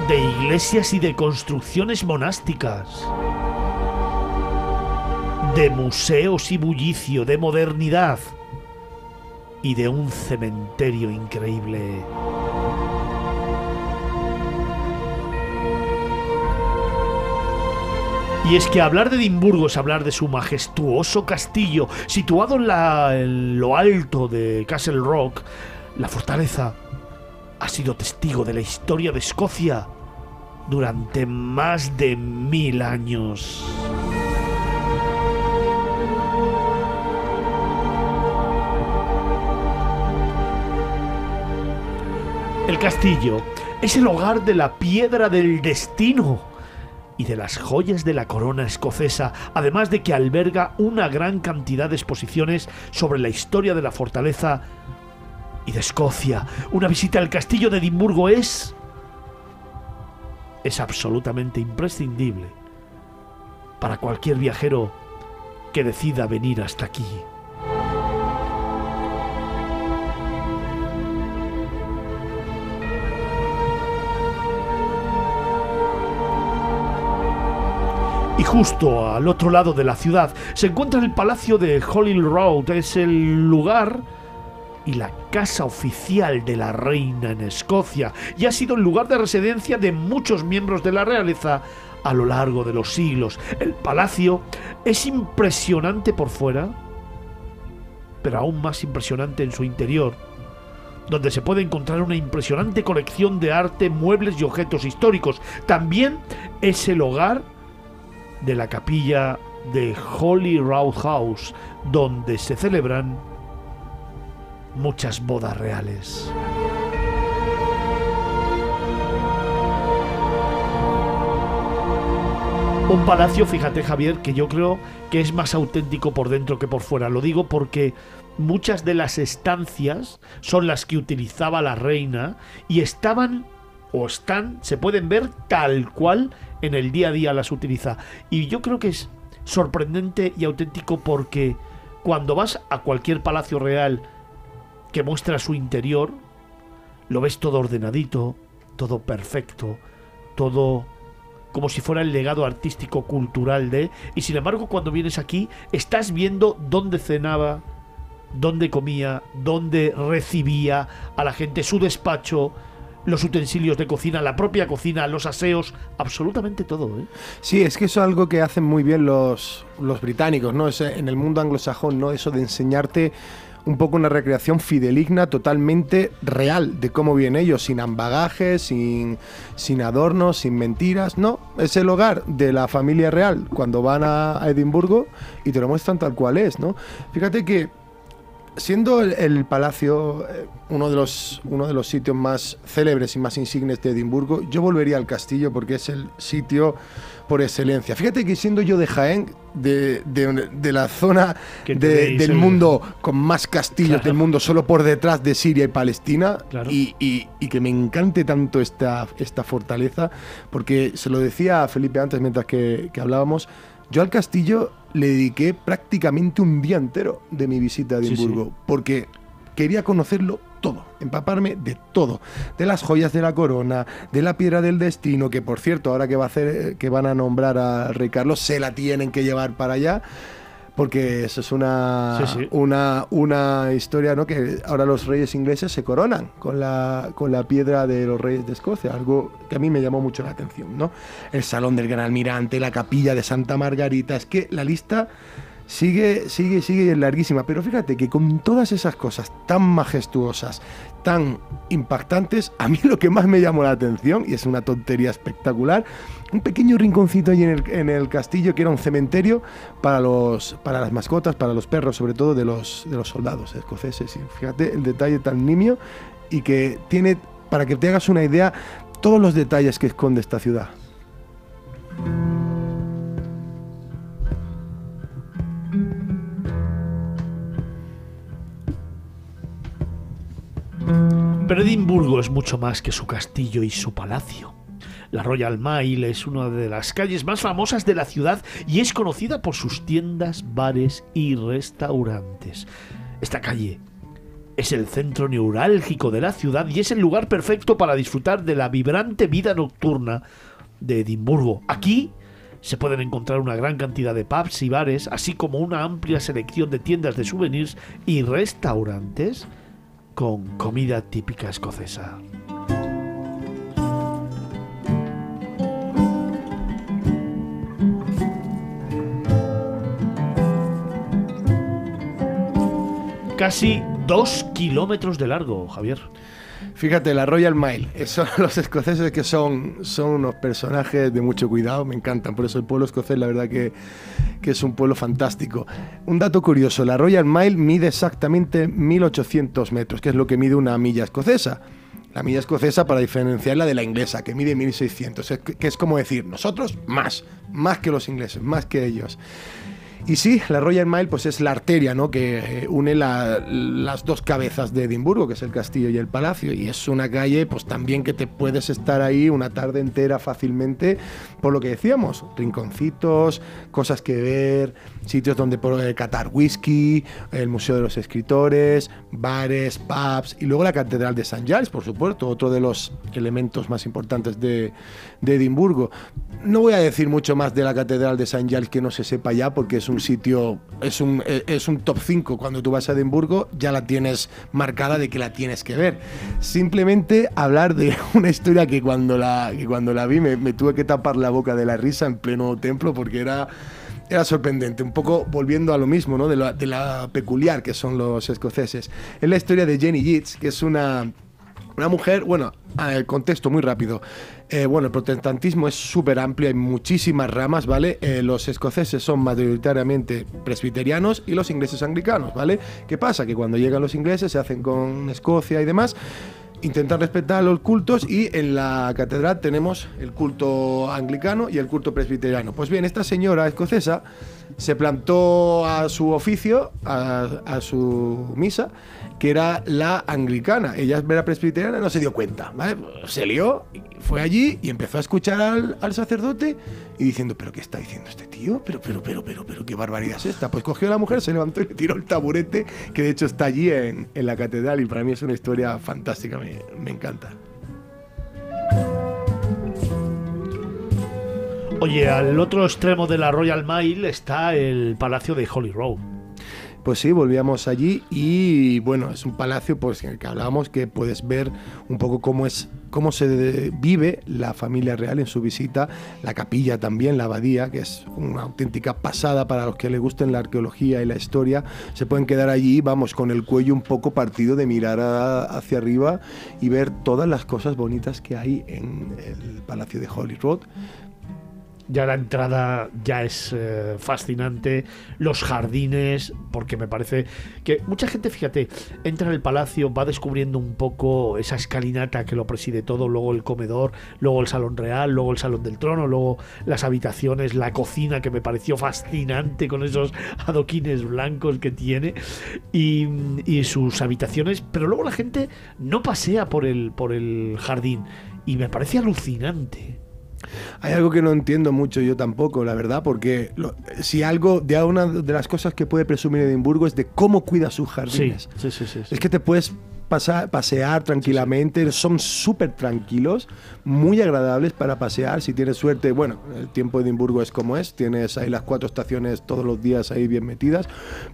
de iglesias y de construcciones monásticas, de museos y bullicio, de modernidad. Y de un cementerio increíble. Y es que hablar de Edimburgo es hablar de su majestuoso castillo, situado en, la- lo alto de Castle Rock. La fortaleza ha sido testigo de la historia de Escocia durante más de mil años. El castillo es el hogar de la piedra del destino y de las joyas de la corona escocesa, además de que alberga una gran cantidad de exposiciones sobre la historia de la fortaleza y de Escocia. Una visita al castillo de Edimburgo es es absolutamente imprescindible para cualquier viajero que decida venir hasta aquí. Y justo al otro lado de la ciudad se encuentra el Palacio de Holyrood. Es el lugar y la casa oficial de la reina en Escocia y ha sido el lugar de residencia de muchos miembros de la realeza a lo largo de los siglos. El palacio es impresionante por fuera, pero aún más impresionante en su interior, donde se puede encontrar una impresionante colección de arte, muebles y objetos históricos. También es el hogar de la capilla de Holy House, donde se celebran muchas bodas reales. Un palacio, fíjate Javier, que yo creo que es más auténtico por dentro que por fuera. Lo digo porque muchas de las estancias son las que utilizaba la reina y estaban o están, se pueden ver tal cual en el día a día las utiliza. Y yo creo que es sorprendente y auténtico porque cuando vas a cualquier palacio real que muestra su interior, lo ves todo ordenadito, todo perfecto, todo como si fuera el legado artístico cultural de y sin embargo cuando vienes aquí estás viendo dónde cenaba, dónde comía, dónde recibía a la gente, su despacho, los utensilios de cocina, la propia cocina, los aseos, absolutamente todo. ¿eh? Sí, es que eso es algo que hacen muy bien los, los británicos, ¿no? Es, en el mundo anglosajón, ¿no? Eso de enseñarte un poco una recreación fideligna totalmente real de cómo vienen ellos, sin ambagajes, sin, sin adornos, sin mentiras. No, es el hogar de la familia real cuando van a, a Edimburgo y te lo muestran tal cual es, ¿no? Fíjate que siendo el, el palacio eh, uno de, los, uno de los sitios más célebres y más insignes de Edimburgo, yo volvería al castillo porque es el sitio por excelencia. Fíjate que siendo yo de Jaén, de, de- de la zona de- del el- mundo con más castillos Claro. del mundo, solo por detrás de Siria y Palestina, Claro. y, y- y que me encante tanto esta, esta fortaleza, porque se lo decía a Felipe antes mientras que, que hablábamos, yo al castillo le dediqué prácticamente un día entero de mi visita a Sí, sí. Edimburgo, porque quería conocerlo todo, empaparme de todo, de las joyas de la corona, de la piedra del destino, que por cierto, ahora que va a hacer, que van a nombrar al rey Carlos, se la tienen que llevar para allá. Porque eso es una, Sí, sí. una, una historia, ¿no? Que ahora los reyes ingleses se coronan con la, con la piedra de los reyes de Escocia, algo que a mí me llamó mucho la atención, ¿no? El salón del gran almirante, la capilla de Santa Margarita, es que la lista sigue, sigue, sigue larguísima. Pero fíjate que con todas esas cosas tan majestuosas, tan impactantes, a mí lo que más me llamó la atención, y es una tontería espectacular, un pequeño rinconcito ahí en el, castillo que era un cementerio para, los, para las mascotas, para los perros, sobre todo de los, de los soldados escoceses. Fíjate el detalle tan nimio y que tiene, para que te hagas una idea, todos los detalles que esconde esta ciudad. Pero Edimburgo es mucho más que su castillo y su palacio. La Royal Mile es una de las calles más famosas de la ciudad y es conocida por sus tiendas, bares y restaurantes. Esta calle es el centro neurálgico de la ciudad y es el lugar perfecto para disfrutar de la vibrante vida nocturna de Edimburgo. Aquí se pueden encontrar una gran cantidad de pubs y bares, así como una amplia selección de tiendas de souvenirs y restaurantes con comida típica escocesa. Casi dos kilómetros de largo, Javier. Fíjate, la Royal Mile, son los escoceses que son, son unos personajes de mucho cuidado, me encantan, por eso el pueblo escocés la verdad que, que es un pueblo fantástico. Un dato curioso, la Royal Mile mide exactamente 1800 metros, que es lo que mide una milla escocesa. La milla escocesa para diferenciarla de la inglesa, que mide 1600, que es como decir, nosotros más, más que los ingleses, más que ellos. Y sí, la Royal Mile pues es la arteria ¿no? que eh, une las dos cabezas de Edimburgo, que es el castillo y el palacio. Y es una calle pues también que te puedes estar ahí una tarde entera fácilmente, por lo que decíamos, rinconcitos, cosas que ver, sitios donde poder catar whisky, el Museo de los Escritores, bares, pubs y luego la Catedral de St. Giles, por supuesto, otro de los elementos más importantes de, de Edimburgo. No voy a decir mucho más de la Catedral de St. Giles que no se sepa ya, porque es un sitio, es un, es un top 5. Cuando tú vas a Edimburgo ya la tienes marcada de que la tienes que ver. Simplemente hablar de una historia que cuando la, que cuando la vi me, me tuve que tapar la boca de la risa en pleno templo porque era era sorprendente, un poco volviendo a lo mismo, ¿no? de, la, de la peculiar que son los escoceses. Es la historia de Jenny Yeats, que es una, una mujer, bueno, el contexto muy rápido. Eh, bueno, el protestantismo es súper amplio, hay muchísimas ramas, ¿vale? Eh, los escoceses son mayoritariamente presbiterianos y los ingleses anglicanos, ¿vale? ¿Qué pasa? Que cuando llegan los ingleses se hacen con Escocia y demás intentar respetar los cultos y en la catedral tenemos el culto anglicano y el culto presbiteriano. Pues bien, esta señora escocesa se plantó a su oficio, a, su misa, que era la anglicana. Ella era presbiteriana no se dio cuenta. Se lió, fue allí y empezó a escuchar al, sacerdote y diciendo, ¿pero qué está diciendo este tío? Pero, pero, pero, pero, pero, qué barbaridad es esta. Pues cogió a la mujer, se levantó y le tiró el taburete, que de hecho está allí en, en la catedral y para mí es una historia fantástica, me, me encanta. Oye, al otro extremo de la Royal Mile está el Palacio de Holy Road. Pues sí, volvíamos allí y bueno, es un palacio pues en el que hablábamos que puedes ver un poco cómo es cómo se vive la familia real en su visita, la capilla también, la abadía, que es una auténtica pasada para los que les gusten la arqueología y la historia, se pueden quedar allí, vamos, con el cuello un poco partido de mirar hacia arriba y ver todas las cosas bonitas que hay en el Palacio de Holyrood ya la entrada ya es eh, fascinante, los jardines, porque me parece que mucha gente, fíjate, entra en el palacio, va descubriendo un poco esa escalinata que lo preside todo, luego el comedor, luego el salón real, luego el salón del trono, luego las habitaciones, la cocina que me pareció fascinante con esos adoquines blancos que tiene y, y sus habitaciones, pero luego la gente no pasea por el, por el jardín y me parece alucinante. Hay algo que no entiendo mucho yo tampoco, la verdad, porque si algo, de una de las cosas que puede presumir Edimburgo es de cómo cuida sus jardines. Sí, sí, sí, Es que te puedes pasa- pasear tranquilamente, son súper tranquilos, muy agradables para pasear. Si tienes suerte, bueno, el tiempo de Edimburgo es como es, tienes ahí las cuatro estaciones todos los días ahí bien metidas,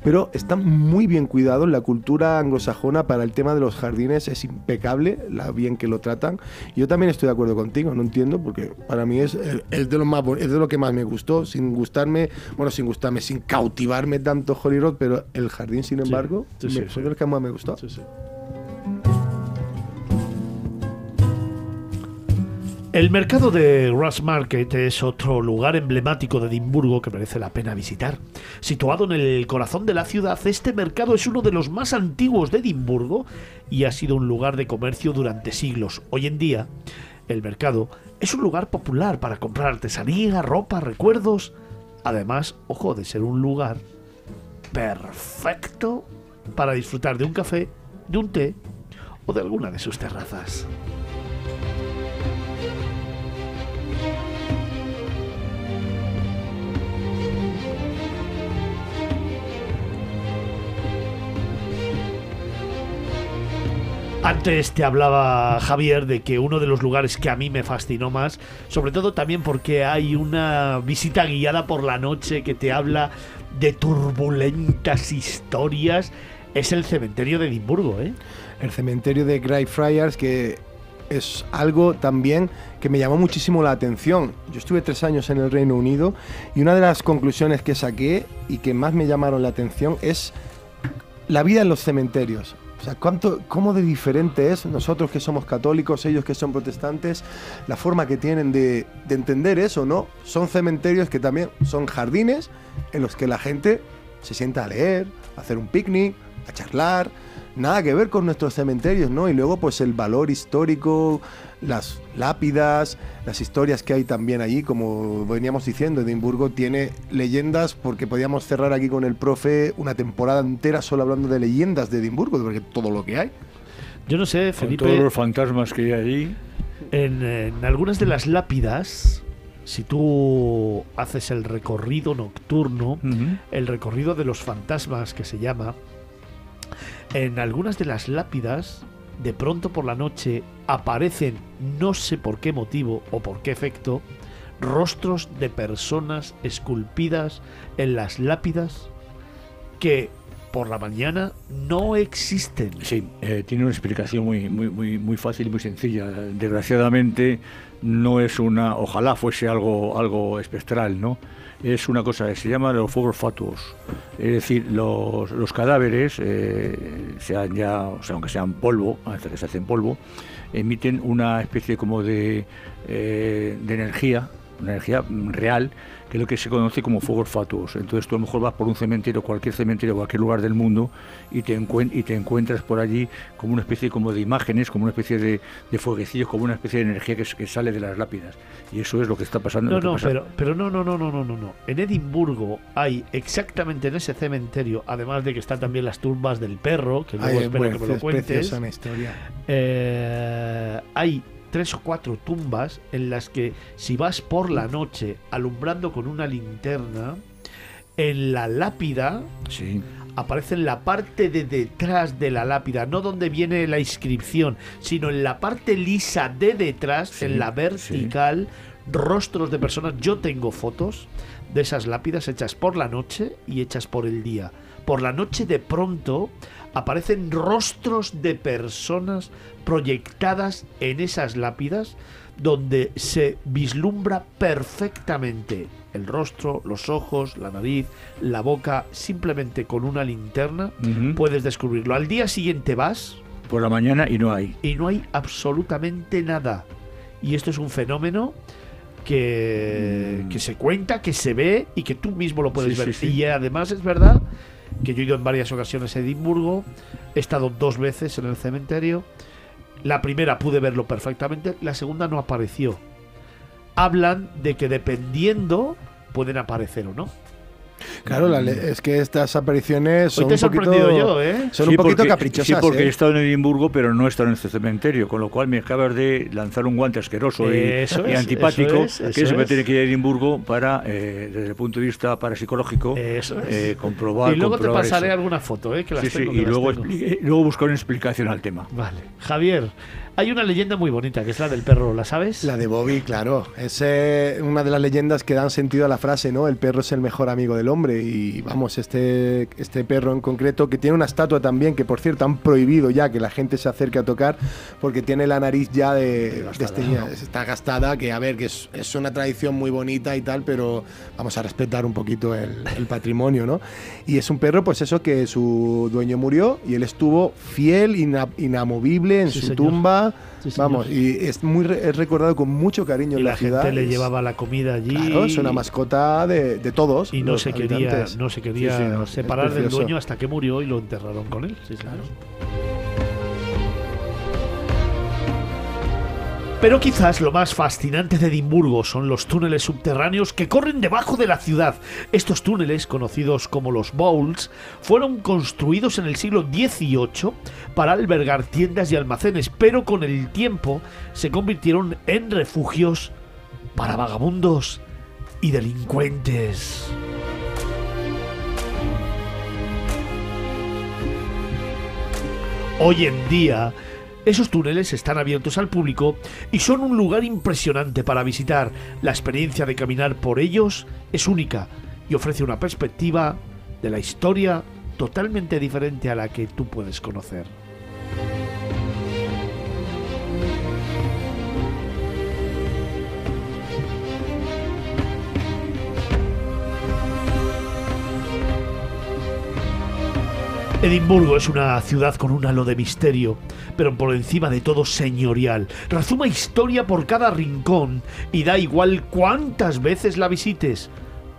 pero están muy bien cuidados. La cultura anglosajona para el tema de los jardines es impecable, la bien que lo tratan. Yo también estoy de acuerdo contigo, no entiendo, porque para mí es, el- es de lo más es de lo que más me gustó, sin gustarme, bueno, sin gustarme, sin cautivarme tanto Holyrood, pero el jardín, sin embargo, sí, me- sí, fue sí. los que más me gustó. El mercado de Ross Market es otro lugar emblemático de Edimburgo que merece la pena visitar. Situado en el corazón de la ciudad, este mercado es uno de los más antiguos de Edimburgo y ha sido un lugar de comercio durante siglos. Hoy en día, el mercado es un lugar popular para comprar artesanía, ropa, recuerdos. Además, ojo, de ser un lugar perfecto para disfrutar de un café, de un té o de alguna de sus terrazas. Antes te hablaba Javier de que uno de los lugares que a mí me fascinó más, sobre todo también porque hay una visita guiada por la noche que te habla de turbulentas historias, es el cementerio de Edimburgo, ¿eh? el cementerio de Greyfriars, que es algo también que me llamó muchísimo la atención. Yo estuve tres años en el Reino Unido y una de las conclusiones que saqué y que más me llamaron la atención es la vida en los cementerios. O sea, cuánto, cómo de diferente es nosotros que somos católicos, ellos que son protestantes, la forma que tienen de, de entender eso, ¿no? Son cementerios que también son jardines en los que la gente se sienta a leer, a hacer un picnic, a charlar, nada que ver con nuestros cementerios, ¿no? Y luego pues el valor histórico, las lápidas, las historias que hay también allí, como veníamos diciendo, Edimburgo tiene leyendas porque podíamos cerrar aquí con el profe una temporada entera solo hablando de leyendas de Edimburgo, porque todo lo que hay. Yo no sé, Con Felipe, todos los fantasmas que hay allí. en, en algunas de las lápidas, si tú haces el recorrido nocturno, el recorrido de los fantasmas que se llama, en algunas de las lápidas, de pronto por la noche aparecen, no sé por qué motivo o por qué efecto, rostros de personas esculpidas en las lápidas que por la mañana no existen. Sí, eh, tiene una explicación muy, muy, muy, muy fácil y muy sencilla. Desgraciadamente no es una, ojalá fuese algo, algo espectral, ¿no? Es una cosa que se llama los fuegos fatuos. Es decir, los, los cadáveres, eh, sean ya, o sea, aunque sean polvo, hasta que se hacen polvo, emiten una especie como de, eh, de energía, una energía real, que es lo que se conoce como fuegos fatuos. Entonces tú a lo mejor vas por un cementerio, cualquier cementerio, cualquier lugar del mundo, y te, encuen- y te encuentras por allí como una especie como de imágenes, como una especie de, de fueguecillos, como una especie de energía que, sale de las lápidas. Y eso es lo que está pasando. No, no, pasa- pero, pero no, no, no, no, no, no, no. En Edimburgo hay exactamente en ese cementerio, además de que están también las tumbas del perro, que luego Ay, espero bueno, que me lo es cuentes. preciosa una historia. Eh, hay tres o cuatro tumbas en las que si vas por la noche alumbrando con una linterna, en la lápida Sí, aparece en la parte de detrás de la lápida, no donde viene la inscripción, sino en la parte lisa de detrás, Sí, en la vertical, rostros de personas. Yo tengo fotos de esas lápidas hechas por la noche y hechas por el día. Por la noche de pronto aparecen rostros de personas proyectadas en esas lápidas donde se vislumbra perfectamente el rostro, los ojos, la nariz, la boca, simplemente con una linterna puedes descubrirlo. Al día siguiente vas por la mañana y no hay. y no hay absolutamente nada. Y esto es un fenómeno que, Mm. que se cuenta, que se ve y que tú mismo lo puedes Sí, ver. sí, sí. Y además es verdad que yo he ido en varias ocasiones a Edimburgo, he estado dos veces en el cementerio. La primera pude verlo perfectamente, la segunda no apareció. Hablan de que dependiendo pueden aparecer o no. Claro, la le- es que estas apariciones son Hoy te he un poquito, yo, ¿eh? son Sí, un poquito porque- caprichosas. Sí, porque ¿eh? he estado en Edimburgo, pero no he estado en este cementerio, con lo cual me acabas de lanzar un guante asqueroso y, Eso y es, antipático, eso es, que eso se me es. tiene que ir a Edimburgo para, eh, desde el punto de vista parapsicológico, Eso es. eh, comprobar. y luego te comprobar pasaré eso. alguna foto, ¿eh? Que las Sí, sí, tengo, que y las luego, luego buscar una explicación al tema. Vale. Javier, hay una leyenda muy bonita que es la del perro, ¿la sabes? La de Bobby, claro. Es eh, una de las leyendas que dan sentido a la frase, ¿no? El perro es el mejor amigo del hombre. Y vamos, este, este perro en concreto, que tiene una estatua también, que por cierto han prohibido ya que la gente se acerque a tocar, porque tiene la nariz ya de, desteñida. Está gastada, que a ver, que es, es una tradición muy bonita y tal, pero vamos a respetar un poquito el, el patrimonio, ¿no? Y es un perro, pues eso, que su dueño murió y él estuvo fiel, ina- inamovible en Sí, su señor. tumba. Sí. Vamos, y es muy es recordado con mucho cariño y en la, la, gente le llevaba la comida allí. Claro, es una mascota de, de todos. Y no se quería, no se quería separar del dueño hasta que murió y lo enterraron con él. Sí, señor. Pero quizás lo más fascinante de Edimburgo son los túneles subterráneos que corren debajo de la ciudad. Estos túneles, conocidos como los bowls, fueron construidos en el siglo XVIII para albergar tiendas y almacenes, pero con el tiempo se convirtieron en refugios para vagabundos y delincuentes. Hoy en día, esos túneles están abiertos al público y son un lugar impresionante para visitar. La experiencia de caminar por ellos es única y ofrece una perspectiva de la historia totalmente diferente a la que tú puedes conocer. Edimburgo es una ciudad con un halo de misterio, pero por encima de todo señorial. Razuma historia por cada rincón y da igual cuántas veces la visites,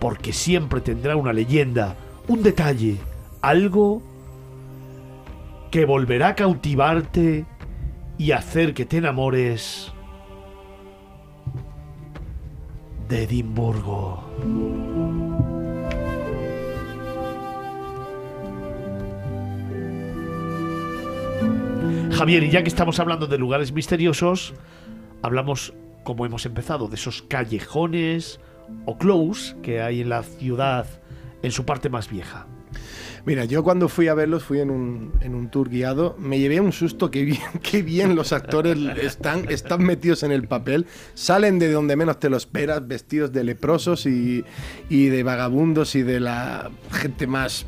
porque siempre tendrá una leyenda, un detalle, algo que volverá a cautivarte y hacer que te enamores de Edimburgo. Javier, y ya que estamos hablando de lugares misteriosos, hablamos, como hemos empezado, de esos callejones o close que hay en la ciudad en su parte más vieja. Mira, yo cuando fui a verlos, fui en un, en un tour guiado, me llevé un susto, que bien, qué bien los actores están, están metidos en el papel, salen de donde menos te lo esperas, vestidos de leprosos y, y de vagabundos y de la gente más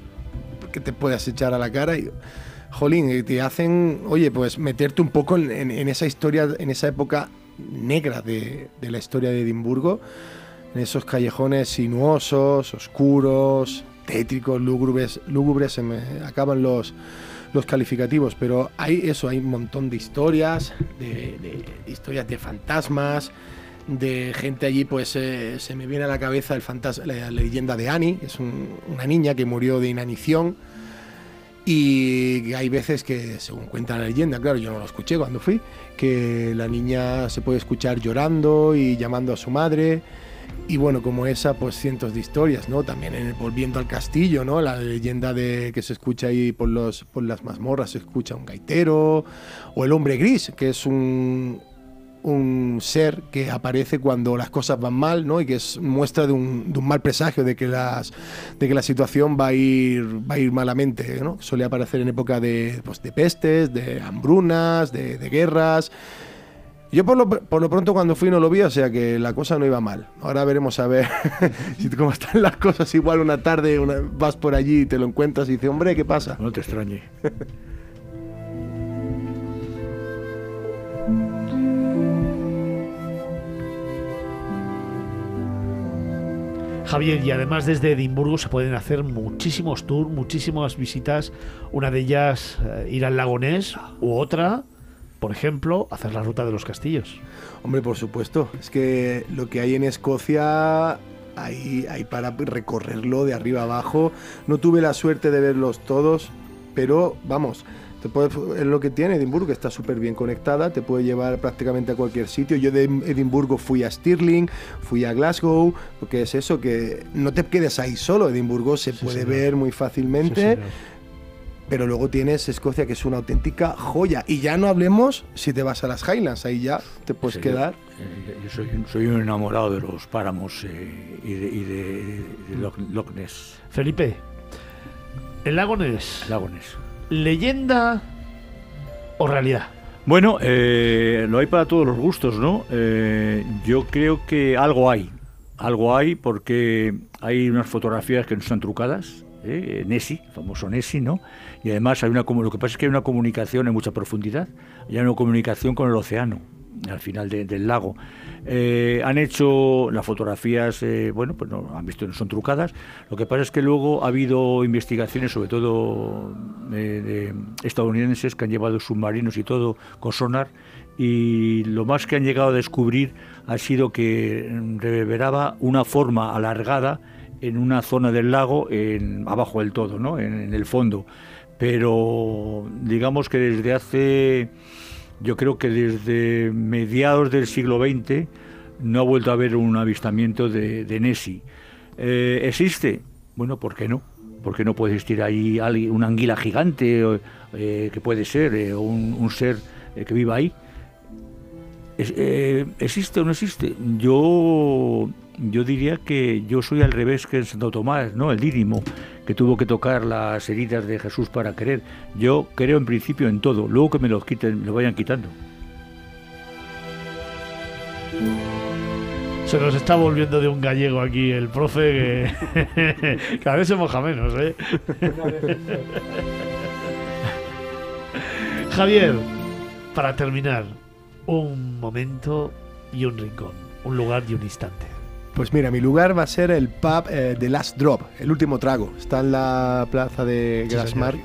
que te puedas echar a la cara. Y, jolín, te hacen, oye, pues meterte un poco en, esa historia, en esa época negra de, la historia de Edimburgo, en esos callejones sinuosos, oscuros, tétricos, lúgubres, lúgubres, se me acaban los, los calificativos, pero hay eso, hay un montón de historias, de, historias de fantasmas, de gente allí, pues eh, se me viene a la cabeza el fantas- la, leyenda de Annie, es un- una niña que murió de inanición. Y hay veces que, según cuenta la leyenda, claro, yo no lo escuché cuando fui, que la niña se puede escuchar llorando y llamando a su madre. Y bueno, como esa, pues cientos de historias, ¿no? También en el- volviendo al castillo, ¿no? La leyenda de que se escucha ahí por, los, por las mazmorras, se escucha un gaitero. O el hombre gris, que es un, un ser que aparece cuando las cosas van mal, ¿no? Y que es muestra de un, de un mal presagio, de que, las, de que la situación va a ir, va a ir malamente, ¿no? Suele aparecer en época de, pues, de pestes, de hambrunas, de, de guerras. Yo por lo, por lo pronto cuando fui no lo vi, o sea que la cosa no iba mal. Ahora veremos a ver cómo están las cosas. Igual una tarde una- vas por allí y te lo encuentras y dices, hombre, ¿qué pasa? No te extrañe. Javier, y además desde Edimburgo se pueden hacer muchísimos tours, muchísimas visitas. Una de ellas, eh, ir al lago Ness, u otra, por ejemplo, hacer la ruta de los castillos. Hombre, por supuesto. Es que lo que hay en Escocia hay, hay para recorrerlo de arriba abajo. No tuve la suerte de verlos todos, pero vamos, Te puede, es lo que tiene Edimburgo, que está súper bien conectada, te puede llevar prácticamente a cualquier sitio. Yo de Edimburgo fui a Stirling, fui a Glasgow, porque es eso, que no te quedes ahí solo. Edimburgo se Sí, puede señor. ver muy fácilmente. Pero luego tienes Escocia, que es una auténtica joya. Y ya no hablemos si te vas a las Highlands, ahí ya te puedes Sí, quedar. Eh, Yo soy, un- soy un enamorado de los páramos eh, y de, y de- de Loch, Loch Ness, Felipe, el lago Ness, lago Ness. ¿Leyenda o realidad? Bueno, eh, lo hay para todos los gustos, ¿no? Eh, yo creo que algo hay. Algo hay porque hay unas fotografías que no están trucadas. ¿eh? Nessie, el famoso Nessie, ¿no? Y además hay una lo que pasa es que hay una comunicación en mucha profundidad. Hay una comunicación con el océano al final de- del lago. Eh, han hecho las fotografías, eh, bueno, pues no han visto no son trucadas. Lo que pasa es que luego ha habido investigaciones, sobre todo eh, de estadounidenses, que han llevado submarinos y todo con sonar. Y lo más que han llegado a descubrir ha sido que reverberaba una forma alargada en una zona del lago, en, abajo del todo, ¿no? en, en el fondo. Pero digamos que desde hace yo creo que desde mediados del siglo XX no ha vuelto a haber un avistamiento de, de Nessie. Eh, ¿Existe? Bueno, ¿por qué no? ¿Por qué no puede existir ahí alguien- una anguila gigante, eh, que puede ser, eh, un, ser eh, que viva ahí? ¿Existe o no existe? Yo, yo diría que yo soy al revés que en Santo Tomás, ¿no? El Dídimo, que tuvo que tocar las heridas de Jesús para querer. Yo creo en principio en todo, luego que me los quiten, me lo vayan quitando. Se nos está volviendo de un gallego aquí el profe que cada vez se moja menos, ¿eh? Javier, para terminar, un momento y un rincón, un lugar y un instante. Pues mira, mi lugar va a ser el pub eh, The Last Drop, el último trago. Está en la plaza de,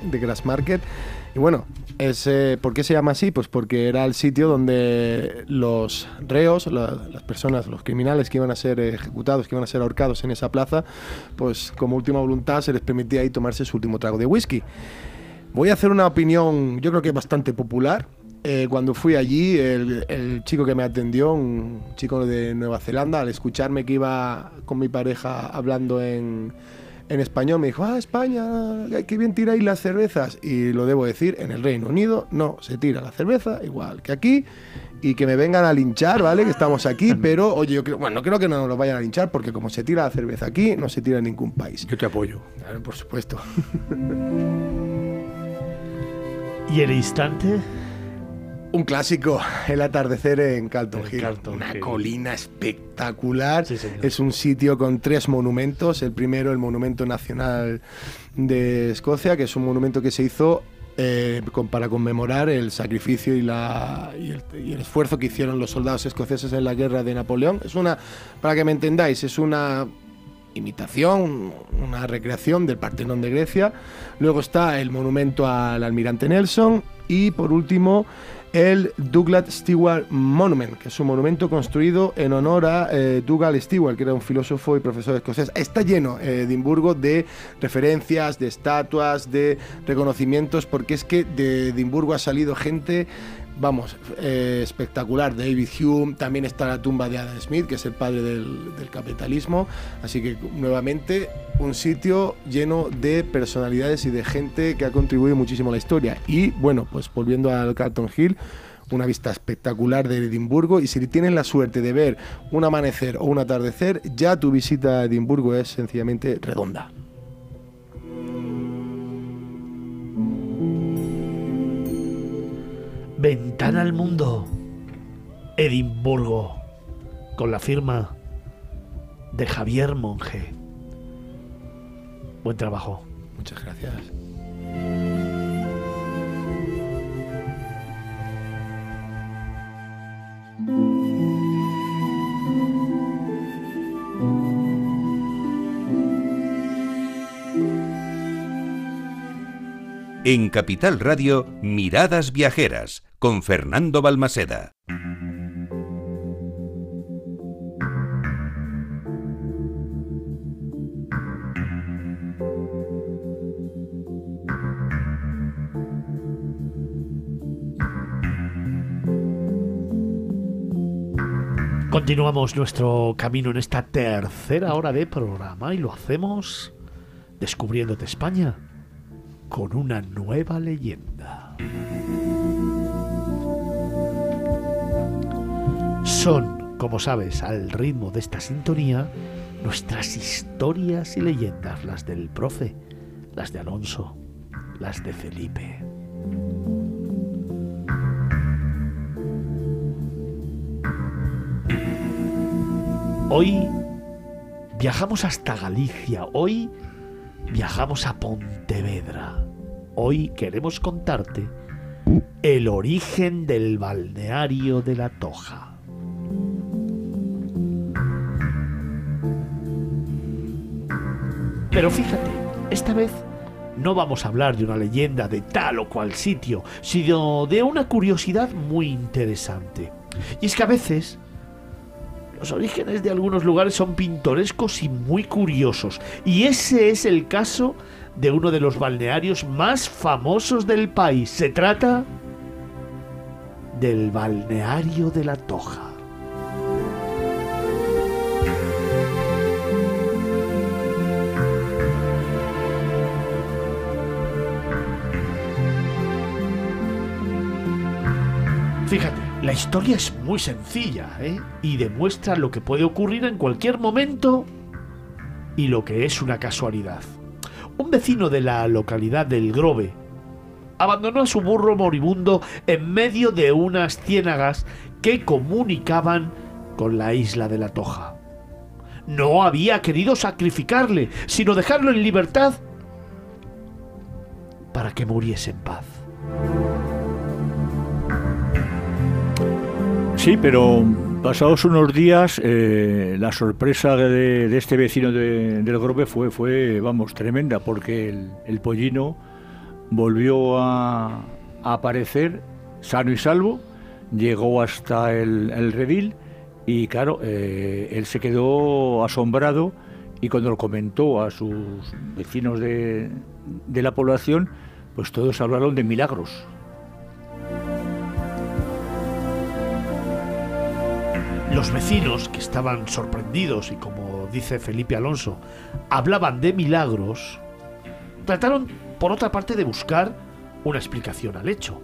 Sí, de Grassmarket. Y bueno, es, eh, ¿por qué se llama así? Pues porque era el sitio donde los reos, la- las personas, los criminales que iban a ser ejecutados, que iban a ser ahorcados en esa plaza, pues como última voluntad se les permitía ahí tomarse su último trago de whisky. Voy a hacer una opinión, yo creo que bastante popular. Eh, cuando fui allí, el, el chico que me atendió, un chico de Nueva Zelanda, al escucharme que iba con mi pareja hablando en, en español, me dijo, ah, España, qué bien tiráis las cervezas. Y lo debo decir, en el Reino Unido no se tira la cerveza, igual que aquí. Y que me vengan a linchar, ¿vale? Que estamos aquí, pero oye, yo creo, bueno, no creo que no nos lo vayan a linchar, porque como se tira la cerveza aquí, no se tira en ningún país. Yo te apoyo. Claro, por supuesto. ¿Y el instante? Un clásico, el atardecer en Calton En Hill. Una Hill. colina espectacular. Sí, es un sitio con tres monumentos. El primero, el Monumento Nacional de Escocia, que es un monumento que se hizo eh, con- para conmemorar el sacrificio y, la, y, el, y el esfuerzo que hicieron los soldados escoceses en la guerra de Napoleón. Es una, para que me entendáis, es una imitación, una recreación del Partenón de Grecia. Luego está el monumento al almirante Nelson y por último el Douglas Stewart Monument, que es un monumento construido en honor a eh, Dougal Stewart, que era un filósofo y profesor escocés. Está lleno eh, Edimburgo de referencias, de estatuas, de reconocimientos, porque es que de Edimburgo ha salido gente vamos, eh, espectacular. David Hume, también está la tumba de Adam Smith, que es el padre del, del capitalismo. Así que nuevamente un sitio lleno de personalidades y de gente que ha contribuido muchísimo a la historia. Y bueno, pues volviendo al Carlton Hill. Una vista espectacular de Edimburgo y si tienes la suerte de ver un amanecer o un atardecer, ya tu visita a Edimburgo es sencillamente redonda. Ventana al mundo. Edimburgo. Con la firma de Javier Monge. Buen trabajo. Muchas gracias. En Capital Radio, Miradas Viajeras, con Fernando Balmaseda. Continuamos nuestro camino en esta tercera hora de programa y lo hacemos descubriéndote España con una nueva leyenda. Son, como sabes, al ritmo de esta sintonía, nuestras historias y leyendas, las del profe, las de Alonso, las de Felipe. Hoy viajamos hasta Galicia, hoy viajamos a Pontevedra. Hoy queremos contarte el origen del balneario de la Toja. Pero fíjate, esta vez no vamos a hablar de una leyenda de tal o cual sitio, sino de una curiosidad muy interesante. Y es que a veces los orígenes de algunos lugares son pintorescos y muy curiosos. Y ese es el caso de uno de los balnearios más famosos del país. Se trata del balneario de la Toja. Fíjate, la historia es muy sencilla ¿eh? y demuestra lo que puede ocurrir en cualquier momento y lo que es una casualidad. Un vecino de la localidad del Grove abandonó a su burro moribundo en medio de unas ciénagas que comunicaban con la isla de la Toja. No había querido sacrificarle, sino dejarlo en libertad para que muriese en paz. Sí, pero pasados unos días, eh, la sorpresa de, este vecino del Grove fue, fue, vamos, tremenda, porque el, pollino volvió a, aparecer sano y salvo, llegó hasta el, redil y, claro, eh, él se quedó asombrado y cuando lo comentó a sus vecinos de la población, pues todos hablaron de milagros Los vecinos, que estaban sorprendidos y como dice Felipe Alonso, hablaban de milagros, trataron por otra parte de buscar una explicación al hecho.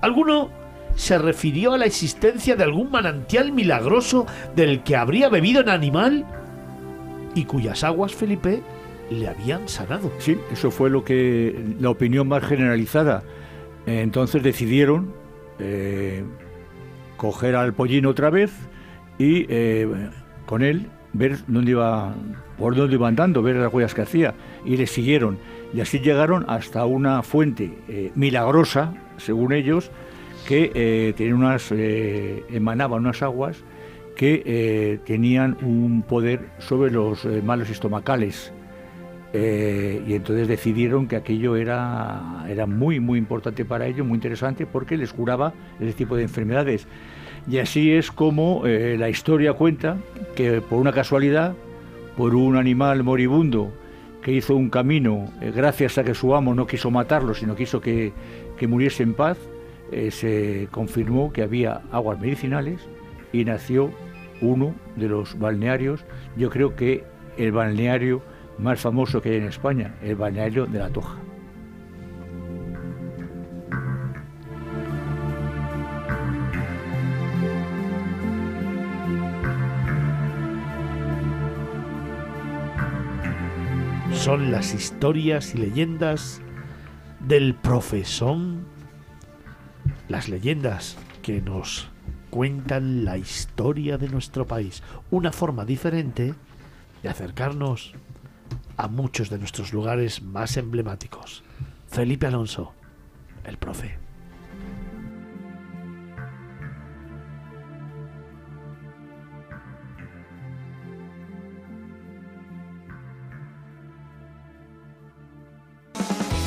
Alguno se refirió a la existencia de algún manantial milagroso del que habría bebido un animal y cuyas aguas Felipe le habían sanado. Sí, eso fue lo que la opinión más generalizada. Entonces decidieron eh, coger al pollino otra vez y eh, con él ver dónde iba, por dónde iba andando, ver las huellas que hacía, y le siguieron. Y así llegaron hasta una fuente eh, milagrosa, según ellos, que eh, tenía unas, emanaba unas aguas que tenían un poder sobre los malos estomacales. y entonces decidieron que aquello era, era muy, muy importante para ellos, muy interesante, porque les curaba ese tipo de enfermedades. Y así es como eh, la historia cuenta que por una casualidad, por un animal moribundo que hizo un camino, eh, gracias a que su amo no quiso matarlo, sino quiso que, que muriese en paz, eh, se confirmó que había aguas medicinales y nació uno de los balnearios, yo creo que el balneario más famoso que hay en España, el balneario de la Toja. Son las historias y leyendas del profesón, las leyendas que nos cuentan la historia de nuestro país, una forma diferente de acercarnos a muchos de nuestros lugares más emblemáticos. Felipe Alonso, el profe.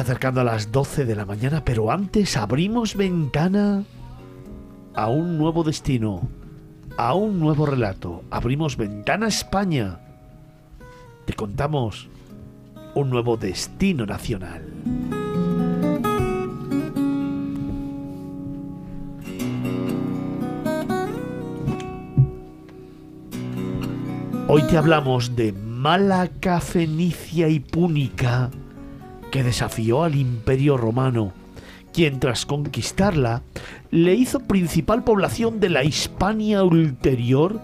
Acercando a las 12 de la mañana, pero antes abrimos ventana a un nuevo destino, a un nuevo relato. Abrimos ventana a España. Te contamos un nuevo destino nacional. Hoy te hablamos de Málaga, Fenicia y Púnica, que desafió al Imperio Romano, quien tras conquistarla le hizo principal población de la Hispania ulterior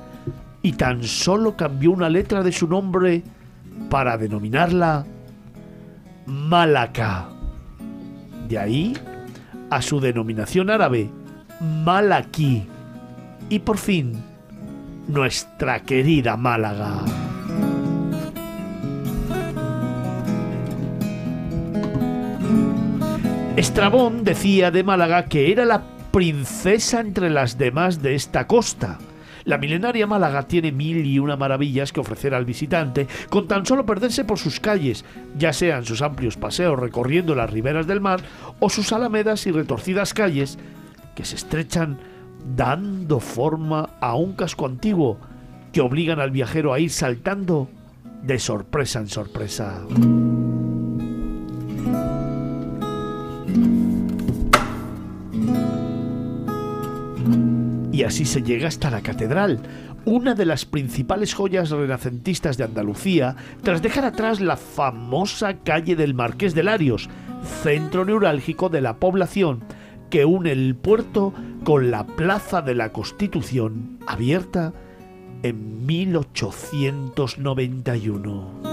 y tan solo cambió una letra de su nombre para denominarla Malaca. De ahí a su denominación árabe, Malaquí. Y por fin, nuestra querida Málaga. Estrabón decía de Málaga que era la princesa entre las demás de esta costa. La milenaria Málaga tiene mil y una maravillas que ofrecer al visitante, con tan solo perderse por sus calles, ya sean sus amplios paseos recorriendo las riberas del mar o sus alamedas y retorcidas calles que se estrechan dando forma a un casco antiguo que obligan al viajero a ir saltando de sorpresa en sorpresa. Y así se llega hasta la catedral, una de las principales joyas renacentistas de Andalucía, tras dejar atrás la famosa calle del Marqués de Larios, centro neurálgico de la población, que une el puerto con la Plaza de la Constitución, abierta en 1891.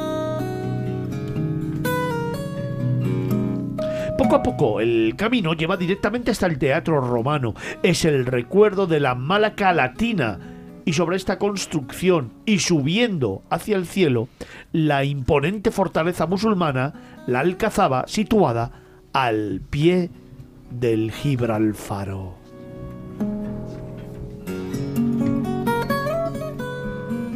Poco a poco el camino lleva directamente hasta el Teatro Romano. Es el recuerdo de la Málaga latina. Y sobre esta construcción y subiendo hacia el cielo, la imponente fortaleza musulmana, la Alcazaba, situada al pie del Gibralfaro.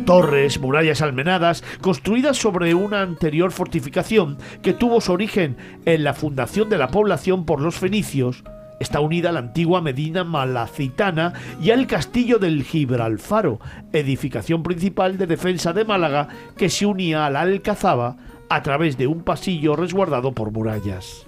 Torres, murallas almenadas, construidas sobre una anterior fortificación que tuvo su origen en la fundación de la población por los fenicios, está unida a la antigua Medina Malacitana y al castillo del Gibralfaro, edificación principal de defensa de Málaga que se unía a la Alcazaba a través de un pasillo resguardado por murallas.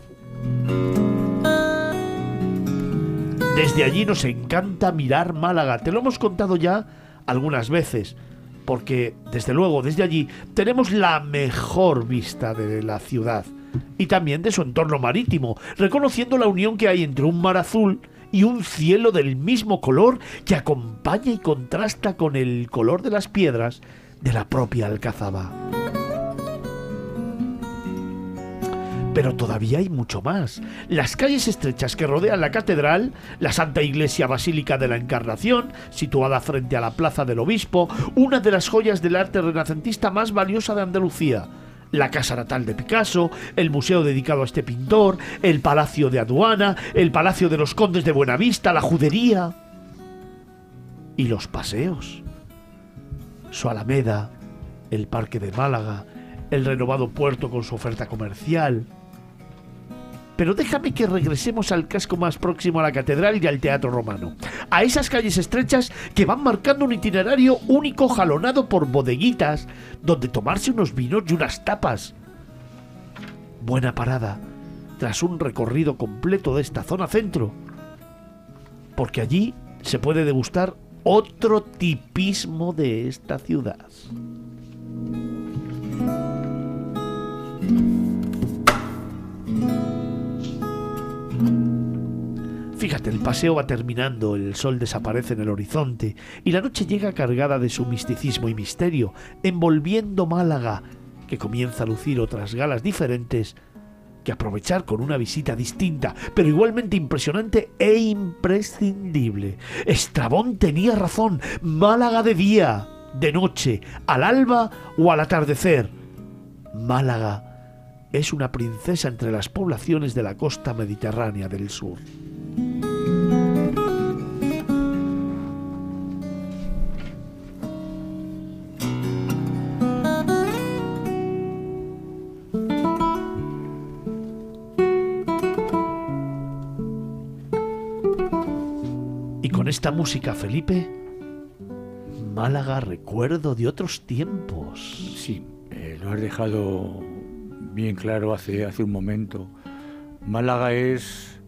Desde allí nos encanta mirar Málaga, te lo hemos contado ya algunas veces, porque desde luego desde allí tenemos la mejor vista de la ciudad y también de su entorno marítimo, reconociendo la unión que hay entre un mar azul y un cielo del mismo color que acompaña y contrasta con el color de las piedras de la propia Alcazaba. Pero todavía hay mucho más. Las calles estrechas que rodean la catedral, la Santa Iglesia Basílica de la Encarnación, situada frente a la Plaza del Obispo, una de las joyas del arte renacentista más valiosa de Andalucía, la casa natal de Picasso, el museo dedicado a este pintor, el Palacio de Aduana, el Palacio de los Condes de Buenavista, la Judería y los paseos. Su Alameda, el Parque de Málaga, el renovado puerto con su oferta comercial, pero déjame que regresemos al casco más próximo a la catedral y al teatro romano. A esas calles estrechas que van marcando un itinerario único jalonado por bodeguitas donde tomarse unos vinos y unas tapas. Buena parada tras un recorrido completo de esta zona centro. Porque allí se puede degustar otro tipismo de esta ciudad. Fíjate, el paseo va terminando, el sol desaparece en el horizonte y la noche llega cargada de su misticismo y misterio, envolviendo Málaga, que comienza a lucir otras galas diferentes que aprovechar con una visita distinta, pero igualmente impresionante e imprescindible. Estrabón tenía razón, Málaga de día, de noche, al alba o al atardecer. Málaga es una princesa entre las poblaciones de la costa mediterránea del sur. Y con esta música, Felipe, Málaga recuerdo de otros tiempos. Sí, eh, lo has dejado bien claro hace, hace un momento. Málaga es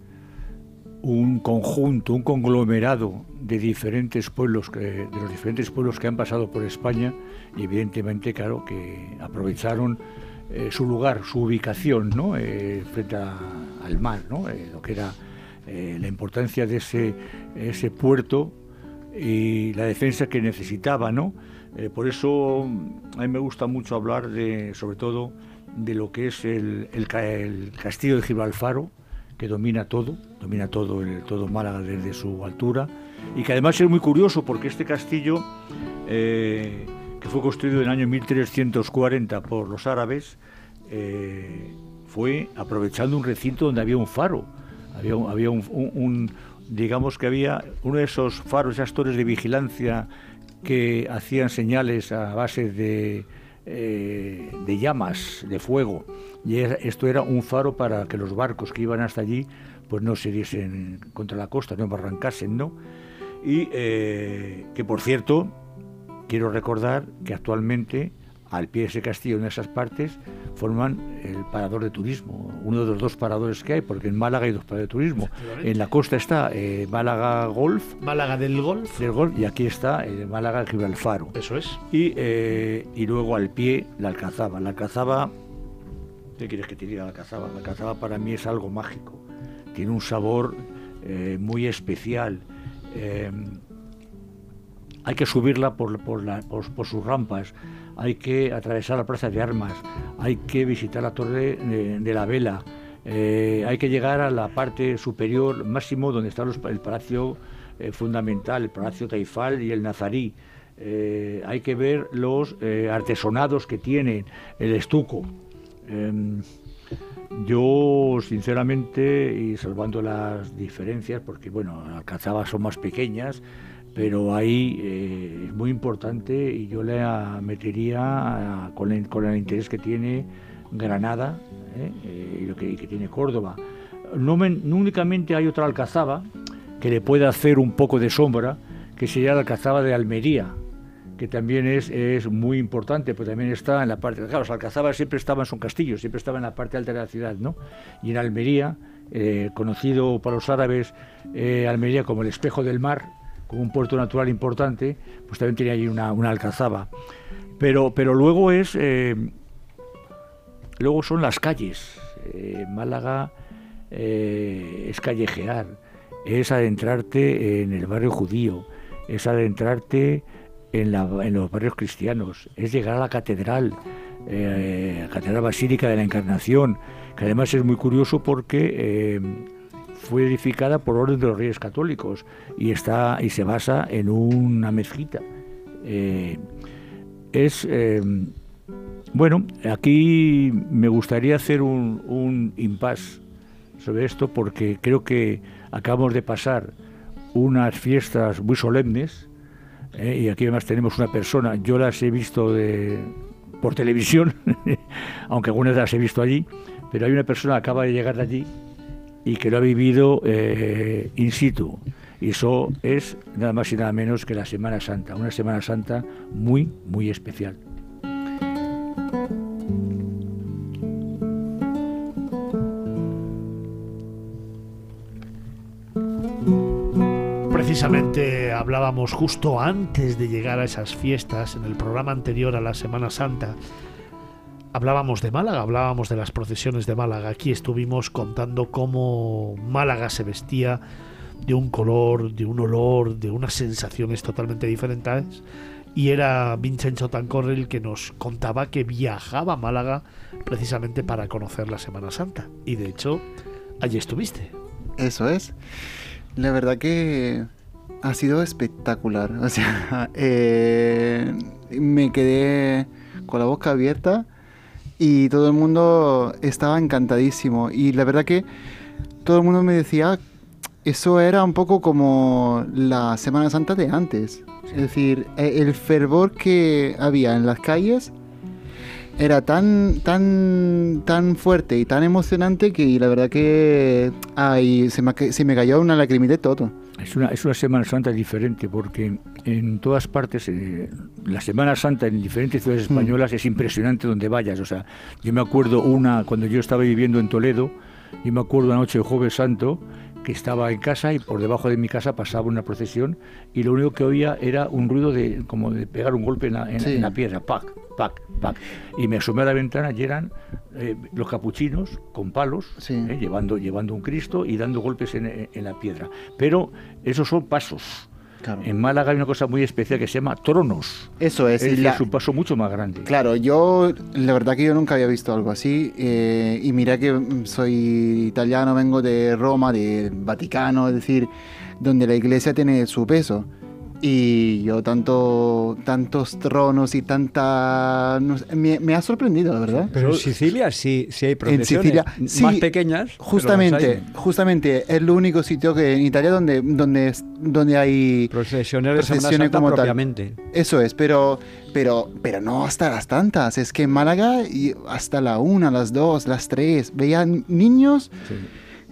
un conjunto, un conglomerado de diferentes pueblos, que, de los diferentes pueblos que han pasado por España y evidentemente, claro, que aprovecharon eh, su lugar, su ubicación, ¿no? Eh, frente al mar, ¿no? Eh, lo que era la importancia de ese, ese puerto y la defensa que necesitaba, ¿no? Por eso a mí me gusta mucho hablar de, sobre todo, de lo que es el, el ca- el castillo de Gibralfaro, que domina todo, domina todo, el, todo Málaga desde su altura, y que además es muy curioso porque este castillo, eh, que fue construido en el año 1340 por los árabes, eh, fue aprovechando un recinto donde había un faro, había, había un- digamos que había uno de esos faros, esas torres de vigilancia que hacían señales a base de, eh, de llamas, de fuego. Y esto era un faro para que los barcos que iban hasta allí pues no se diesen contra la costa, no arrancasen, ¿no? Y eh, que por cierto, quiero recordar que actualmente al pie de ese castillo en esas partes forman el parador de turismo, uno de los dos paradores que hay, porque en Málaga hay dos paradores de turismo. En la costa está eh, Málaga Golf, Málaga del Golf. del Golf y aquí está eh, Málaga Gibralfaro. Eso es. Y, eh, y luego al pie la Alcazaba. La Alcazaba, ¿qué quieres que te diga la Alcazaba? La Alcazaba para mí es algo mágico. Tiene un sabor eh, muy especial. Hay que subirla por, por, la- por- por sus rampas, hay que atravesar la plaza de armas, hay que visitar la torre de, la vela, eh, hay que llegar a la parte superior máximo donde está el palacio eh, fundamental, el palacio Taifal y el Nazarí. Eh, hay que ver los artesonados que tienen, el estuco. Em, yo, sinceramente, y salvando las diferencias, porque bueno, Alcazaba son más pequeñas, pero ahí eh, es muy importante y yo le metería ah, con, el, con el interés que tiene Granada ¿eh? Eh, y lo que, que tiene Córdoba. No, no únicamente hay otra Alcazaba que le pueda hacer un poco de sombra, que sería la Alcazaba de Almería, que también es, es muy importante, pues también está en la parte, claro, los alcazabas siempre estaban, son castillos, siempre estaban en la parte alta de la ciudad, ¿no? Y en Almería, eh, conocido para los árabes, eh, Almería como el espejo del mar, como un puerto natural importante, pues también tenía ahí una, alcazaba. Pero, pero luego es, eh, luego son las calles. Eh, Málaga eh, es callejear, es adentrarte en el barrio judío, es adentrarte en, en los barrios cristianos, es llegar a la catedral, la Catedral Basílica de la Encarnación, que además es muy curioso porque fue edificada por orden de los Reyes Católicos y está y se basa en una mezquita. Eh, es eh, bueno, aquí me gustaría hacer un, un impasse sobre esto porque creo que acabamos de pasar unas fiestas muy solemnes ¿eh? y aquí además tenemos una persona, yo las he visto de, por televisión, aunque algunas las he visto allí, pero hay una persona que acaba de llegar de allí y que lo ha vivido eh, in situ. Y eso es nada más y nada menos que la Semana Santa, una Semana Santa muy, muy especial. Precisamente hablábamos justo antes de llegar a esas fiestas, en el programa anterior a la Semana Santa, hablábamos de Málaga, hablábamos de las procesiones de Málaga. Aquí estuvimos contando cómo Málaga se vestía de un color, de un olor, de unas sensaciones totalmente diferentes. Y era Vincenzo Tancorre el que nos contaba que viajaba a Málaga precisamente para conocer la Semana Santa. Y de hecho, allí estuviste. Eso es. La verdad que ha sido espectacular. O sea, eh, me quedé con la boca abierta y todo el mundo estaba encantadísimo. Y la verdad que todo el mundo me decía, eso era un poco como la Semana Santa de antes. Es decir, e- el fervor que había en las calles era tan, tan, tan fuerte y tan emocionante que la verdad que ay, se, me, se me cayó una lagrimita y todo. Es una, es una Semana Santa diferente porque en todas partes, eh, la Semana Santa en diferentes ciudades Mm. españolas es impresionante donde vayas. O sea, yo me acuerdo una, cuando yo estaba viviendo en Toledo, yo me acuerdo una noche de Jueves Santo que estaba en casa y por debajo de mi casa pasaba una procesión y lo único que oía era un ruido de como de pegar un golpe en la, en- Sí. en la piedra, pac, pac, pac. Y me asomé a la ventana y eran eh, los capuchinos con palos, Sí. eh, llevando, llevando un Cristo y dando golpes en, en la piedra. Pero esos son pasos. Claro. En Málaga hay una cosa muy especial que se llama tronos. Eso es. Es, la- es un paso mucho más grande. Claro, yo la verdad que yo nunca había visto algo así eh, y mira que soy italiano, vengo de Roma, del Vaticano, es decir, donde la iglesia tiene su peso. Y yo tanto, tantos tronos y tanta... no sé, me, me ha sorprendido, la verdad. Pero en Sicilia sí, sí hay procesiones Sicilia, sí, más pequeñas. Justamente, justamente es el único sitio que en Italia donde, donde, donde hay Procesiones de Semana procesiones Santa como tal. Eso es, pero, pero, pero no hasta las tantas. Es que en Málaga y hasta la una, las dos, las tres, veían niños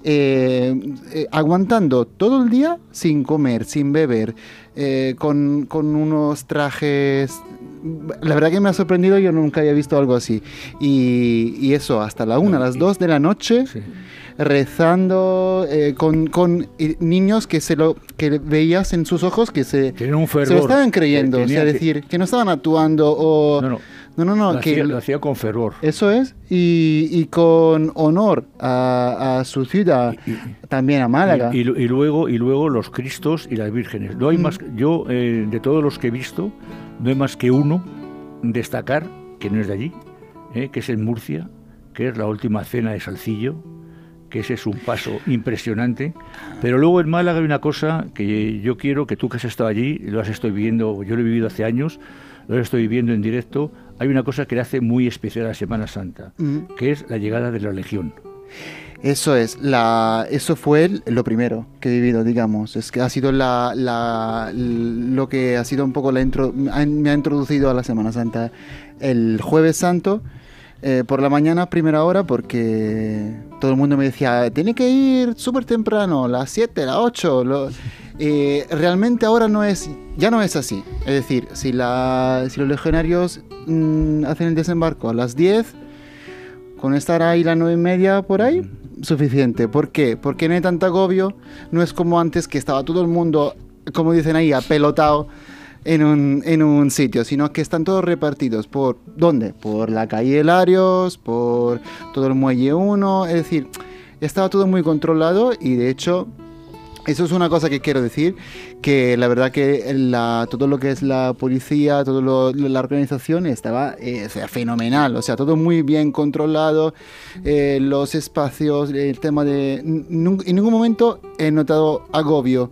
eh, eh, aguantando todo el día sin comer, sin beber, eh, con, con unos trajes... La verdad que me ha sorprendido, yo nunca había visto algo así. Y, y eso, hasta la una, las dos de la noche, Sí. rezando eh, con, con eh, niños que se lo que veías en sus ojos que se, un se lo estaban creyendo, o sea, decir, que no estaban actuando o... No, no. No, no, no, lo, que... hacía, lo hacía con fervor. Eso es, y, y con honor a, a su ciudad, también a Málaga. Y, y lu- y luego, y luego los Cristos y las vírgenes. No hay Mm. más, yo, eh, de todos los que he visto, no hay más que uno destacar, que no es de allí, eh, que es en Murcia, que es la última cena de Salcillo, que ese es un paso impresionante. Pero luego en Málaga hay una cosa que yo quiero que tú que has estado allí, lo has estoy viviendo, yo lo he vivido hace años, lo estoy viviendo en directo, hay una cosa que le hace muy especial a la Semana Santa, Mm. que es la llegada de la Legión. Eso es, la, eso fue el- lo primero que he vivido, digamos. Es que ha sido la, la- lo que ha sido un poco la intro, me ha introducido a la Semana Santa el Jueves Santo. eh, por la mañana, primera hora, porque todo el mundo me decía, tiene que ir súper temprano, las 7, las 8. Lo-". Eh, realmente ahora no es, ya no es así. Es decir, si, la, si los legionarios mm, hacen el desembarco a las 10, con estar ahí las nueve y media por ahí, suficiente. ¿Por qué? Porque no hay tanto agobio. No es como antes que estaba todo el mundo, como dicen ahí, apelotado en un, en un sitio, sino que están todos repartidos. ¿Por dónde? Por la calle Larios, por todo el muelle 1. Es decir, estaba todo muy controlado y de hecho eso es una cosa que quiero decir, que la verdad que la, todo lo que es la policía, todo lo, la organización estaba eh, o sea, fenomenal, o sea, todo muy bien controlado, eh, los espacios, el tema de... En ningún momento he notado agobio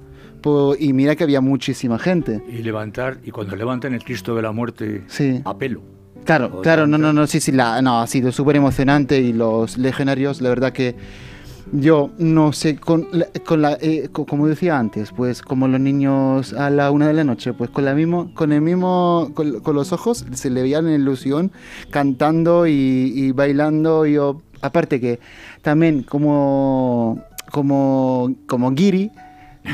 y mira que había muchísima gente. Y levantar, y cuando levantan el Cristo de la muerte Sí. a pelo. Claro, claro, no, no, no, sí, sí, la, no, ha sido súper emocionante y los legionarios, la verdad que yo no sé, con, la- con la, eh, co- como decía antes, pues como los niños a la una de la noche, pues con la mismo, con el mismo, con, los ojos se le veía la ilusión cantando y, bailando, y aparte que también como, como, como Giri,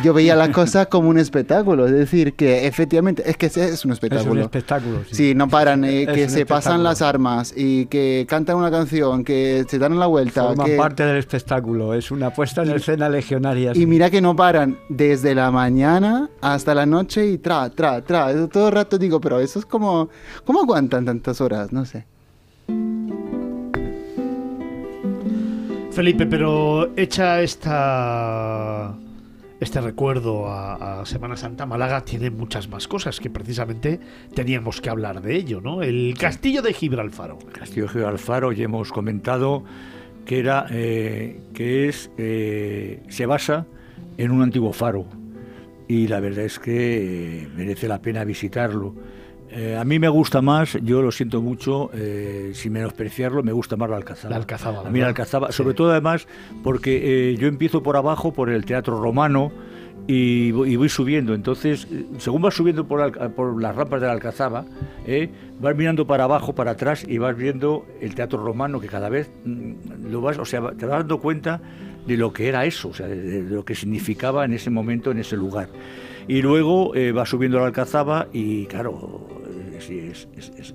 yo veía la cosa como un espectáculo, es decir, que efectivamente, es que es un Es un espectáculo. espectáculo. sí. Sí, no paran, eh, que se pasan espectáculo. las armas y que cantan una canción, que se dan la vuelta. Forman que- parte del espectáculo. Es una puesta en escena legionaria. Y sí. mira que no paran desde la mañana hasta la noche y tra, tra, tra. Yo Todo el rato digo, pero eso es como... ¿Cómo aguantan tantas horas? No sé. Felipe, pero hecha esta este recuerdo a, a Semana Santa, Málaga tiene muchas más cosas que precisamente teníamos que hablar de ello, ¿no? El castillo de Gibraltar. Castillo de Alfaro, ya hemos comentado que era eh, que es eh, se basa en un antiguo faro y la verdad es que eh, merece la pena visitarlo. Eh, a mí me gusta más, yo lo siento mucho, eh, sin menospreciarlo, me gusta más la Alcazaba. La Alcazaba, A mí la. Alcazaba, Sí. sobre todo además porque eh, yo empiezo por abajo, por el Teatro Romano, y, voy- y voy subiendo. Entonces, eh, según vas subiendo por, las rampas de la Alcazaba, vas mirando para abajo, para atrás y vas viendo el teatro romano que cada vez mm, lo vas, o sea, te vas dando cuenta de lo que era eso, o sea, de, de lo que significaba en ese momento, en ese lugar. Y luego vas subiendo la Alcazaba y, claro,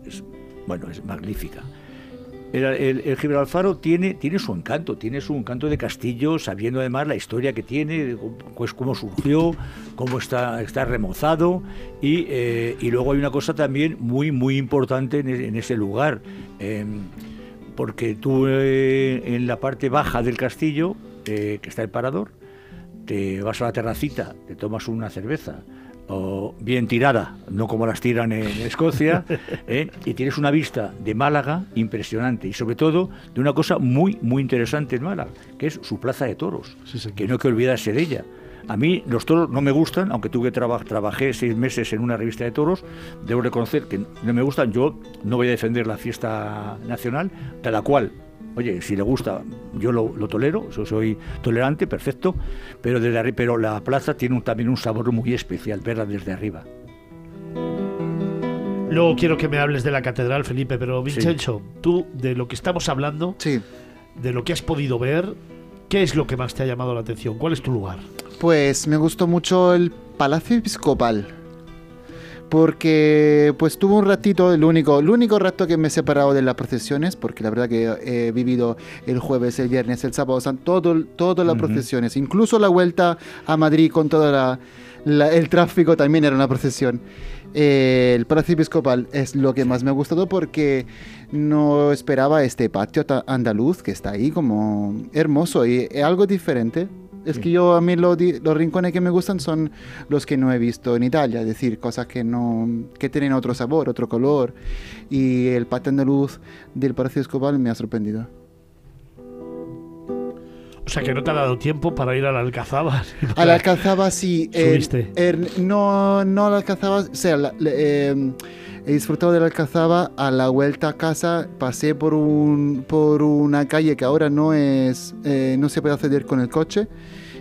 es, bueno, es magnífica. El, el- el tiene, tiene su encanto, tiene su encanto de castillo, sabiendo además la historia que tiene, pues cómo surgió, cómo está, está remozado y, eh, y luego hay una cosa también muy, muy importante en, en ese lugar, em, porque tú eh, en la parte baja del castillo, eh, que está el parador, te vas a la terracita, te tomas una cerveza, o bien tirada, no como las tiran en Escocia, ¿eh? y tienes una vista de Málaga impresionante y sobre todo de una cosa muy, muy interesante en Málaga, que es su plaza de toros, que no hay que olvidarse de ella. A mí los toros no me gustan, aunque tuve traba- trabajé seis meses en una revista de toros, debo reconocer que no me gustan. Yo no voy a defender la fiesta nacional, cada cual Oye, si le gusta, yo lo, lo tolero, yo soy tolerante, perfecto, pero desde arri- pero la plaza tiene un- también un sabor muy especial, verla desde arriba. Luego quiero que me hables de la catedral, Felipe, pero Vincenzo, tú, de lo que estamos hablando, de lo que has podido ver, ¿qué es lo que más te ha llamado la atención? ¿Cuál es tu lugar? Pues me gustó mucho el Palacio Episcopal. Porque pues tuvo un ratito, el único, el único rato que me he separado de las procesiones, porque la verdad que he vivido el jueves, el viernes, el sábado, San- todo, todas las Ujú. procesiones, incluso la vuelta a Madrid con todo el tráfico también era una procesión. Eh, el Palacio Episcopal es lo que más me ha gustado porque no esperaba este patio andaluz que está ahí como hermoso y es algo diferente. Es que yo a mí lo los rincones que me gustan son los que no he visto en Italia, es decir, cosas que no que tienen otro sabor, otro color. Y el patio andaluz del Palacio Episcopal me ha sorprendido. O sea, que no te ha dado tiempo para ir a la Alcazaba. A la Alcazaba sí. eh, Subiste. er- no, no a la Alcazaba, o sea, la- eh, he disfrutado de la Alcazaba. A la vuelta a casa pasé por, un, por una calle que ahora no es, eh, no se puede acceder con el coche.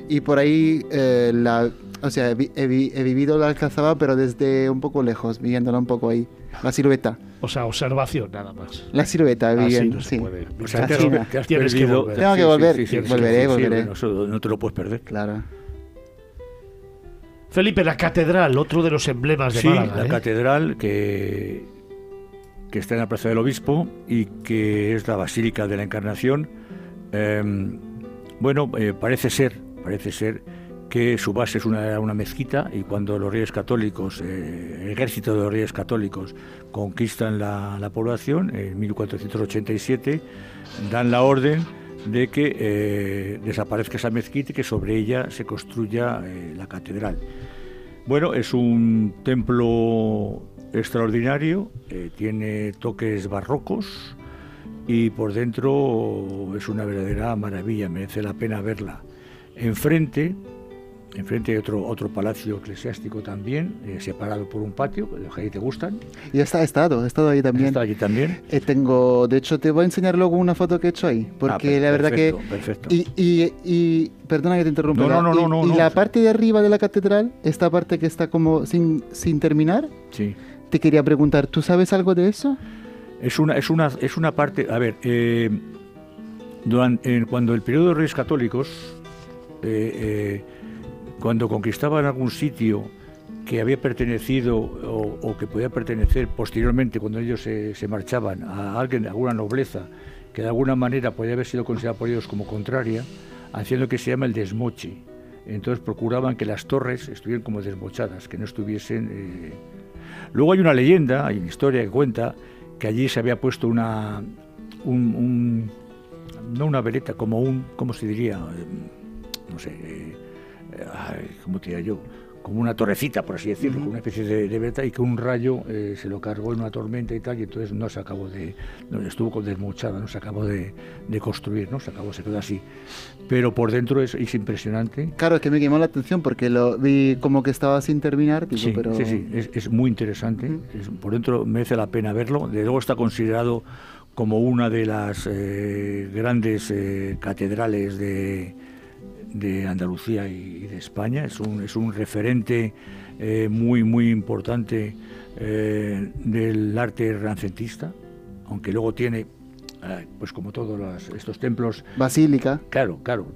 Y por ahí, eh, la, o sea, he, he he vivido la Alcazaba, pero desde un poco lejos, viéndola un poco ahí. La silueta. O sea, observación nada más. La silueta, Así bien, no se sí. puede. O sea, te Así has, no. te has Tienes que perdido. volver. Tengo que Sí, sí, volver. sí, sí, Volveré, sí, volveré. bueno, eso no te lo puedes perder. Claro. Felipe, la catedral, otro de los emblemas de Sí, Málaga. la ¿eh? catedral que, que está en la Plaza del Obispo y que es la Basílica de la Encarnación. Em, bueno, eh, parece ser, parece ser que su base es una, una mezquita y cuando los reyes católicos, eh, el ejército de los reyes católicos conquistan la, la población en 1487, dan la orden de que eh, desaparezca esa mezquita y que sobre ella se construya eh, la catedral. Bueno, es un templo extraordinario, eh, tiene toques barrocos y por dentro es una verdadera maravilla, merece la pena verla. Enfrente, enfrente hay otro, otro palacio eclesiástico también, eh, separado por un patio, los que ahí te gustan. Y está, he estado, he estado ahí también. Está allí también. Eh, tengo, de hecho, te voy a enseñar luego una foto que he hecho ahí, porque Ah, per- la verdad perfecto, que... perfecto. Y, y, y- perdona que te interrumpa. No, no, no, y, no, no, y no. la parte de arriba de la catedral, esta parte que está como sin, sin terminar, Sí. te quería preguntar, ¿tú sabes algo de eso? Es una, es una, es una parte. A ver, eh, durante, cuando el periodo de reyes católicos, eh, eh, cuando conquistaban algún sitio que había pertenecido o, que podía pertenecer posteriormente, cuando ellos se, marchaban, a alguien, a alguna nobleza, que de alguna manera podía haber sido considerada por ellos como contraria, hacían lo que se llama el desmoche. Entonces procuraban que las torres estuvieran como desmochadas, que no estuviesen... eh, Luego hay una leyenda, hay una historia que cuenta que allí se había puesto una, un, no una veleta, como un, ¿cómo se diría? Eh, No sé, eh, ay, ¿cómo te diría yo? Como una torrecita, por así decirlo, una especie de, de y que un rayo eh, se lo cargó en una tormenta y tal, y entonces no se acabó de, no, estuvo con desmochada, no se acabó de, de construir, no se acabó, se quedó así. Pero por dentro es, es impresionante. Claro, es que me llamó la atención porque lo vi como que estaba sin terminar, digo, Sí, pero... sí, sí, es, es muy interesante. es- por dentro merece la pena verlo. De luego está considerado como una de las eh, grandes eh, catedrales de, de Andalucía y de España. Es un, es un referente eh, muy, muy importante eh, del arte renacentista, aunque luego tiene, eh, pues como todos los- estos templos, Basílica, claro, claro.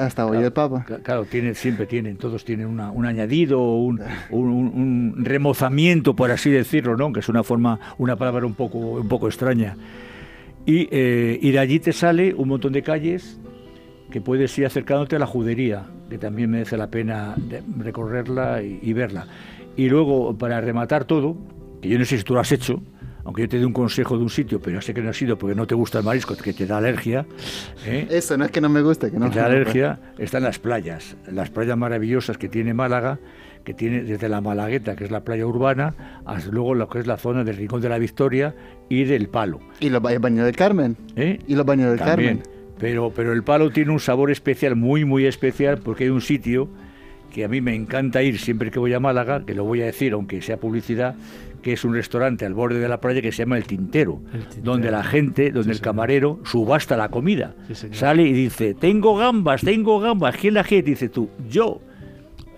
hasta hoy claro, el Papa. Cla- Claro, tiene, siempre tienen, todos tienen una- un añadido, un, un- un- remozamiento, por así decirlo, ¿no? Que es una forma, una palabra un poco, un poco extraña. Y, y de allí te sale un montón de calles que puedes ir acercándote a la judería, que también merece la pena de- recorrerla y, y verla. Y luego, para rematar todo, que yo no sé si tú lo has hecho, aunque yo te dé un consejo de un sitio, pero sé que no has ido porque no te gusta el marisco, que te da alergia. ¿eh? Eso, no es que no me guste, que no. que te da alergia, están las playas, las playas maravillosas que tiene Málaga, que tiene desde la Malagueta, que es la playa urbana, hasta luego lo que es la zona del Rincón de la Victoria y del Palo. Y los ba- el baño del Carmen. ¿eh? Y los baños del También. Carmen. Pero, pero el Palo tiene un sabor especial, muy, muy especial, porque hay un sitio que a mí me encanta ir siempre que voy a Málaga, que lo voy a decir aunque sea publicidad, que es un restaurante al borde de la playa que se llama El Tintero, El Tintero. donde la gente, donde Sí, el señor. camarero subasta la comida. Sí. Sale y dice, tengo gambas, tengo gambas. ¿Quién la quiere? Dice tú, yo.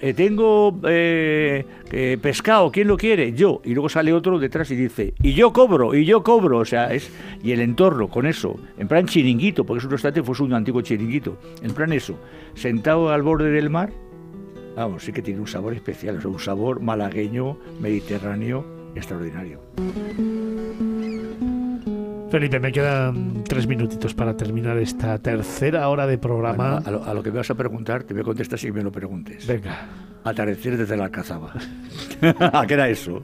Eh, tengo eh, eh, pescado, ¿quién lo quiere? Yo. Y luego sale otro detrás y dice, y yo cobro, y yo cobro. O sea, es. Y el entorno con eso, en plan chiringuito, porque es un restaurante, fue un antiguo chiringuito. En plan eso, sentado al borde del mar, vamos, sí que tiene un sabor especial, o un sabor malagueño, mediterráneo, extraordinario. Felipe, me quedan tres minutitos para terminar esta tercera hora de programa. Bueno, a, lo, a lo que me vas a preguntar, te voy a contestar si me lo preguntes. Venga. Atardecer desde la Alcazaba. ¿A qué era eso?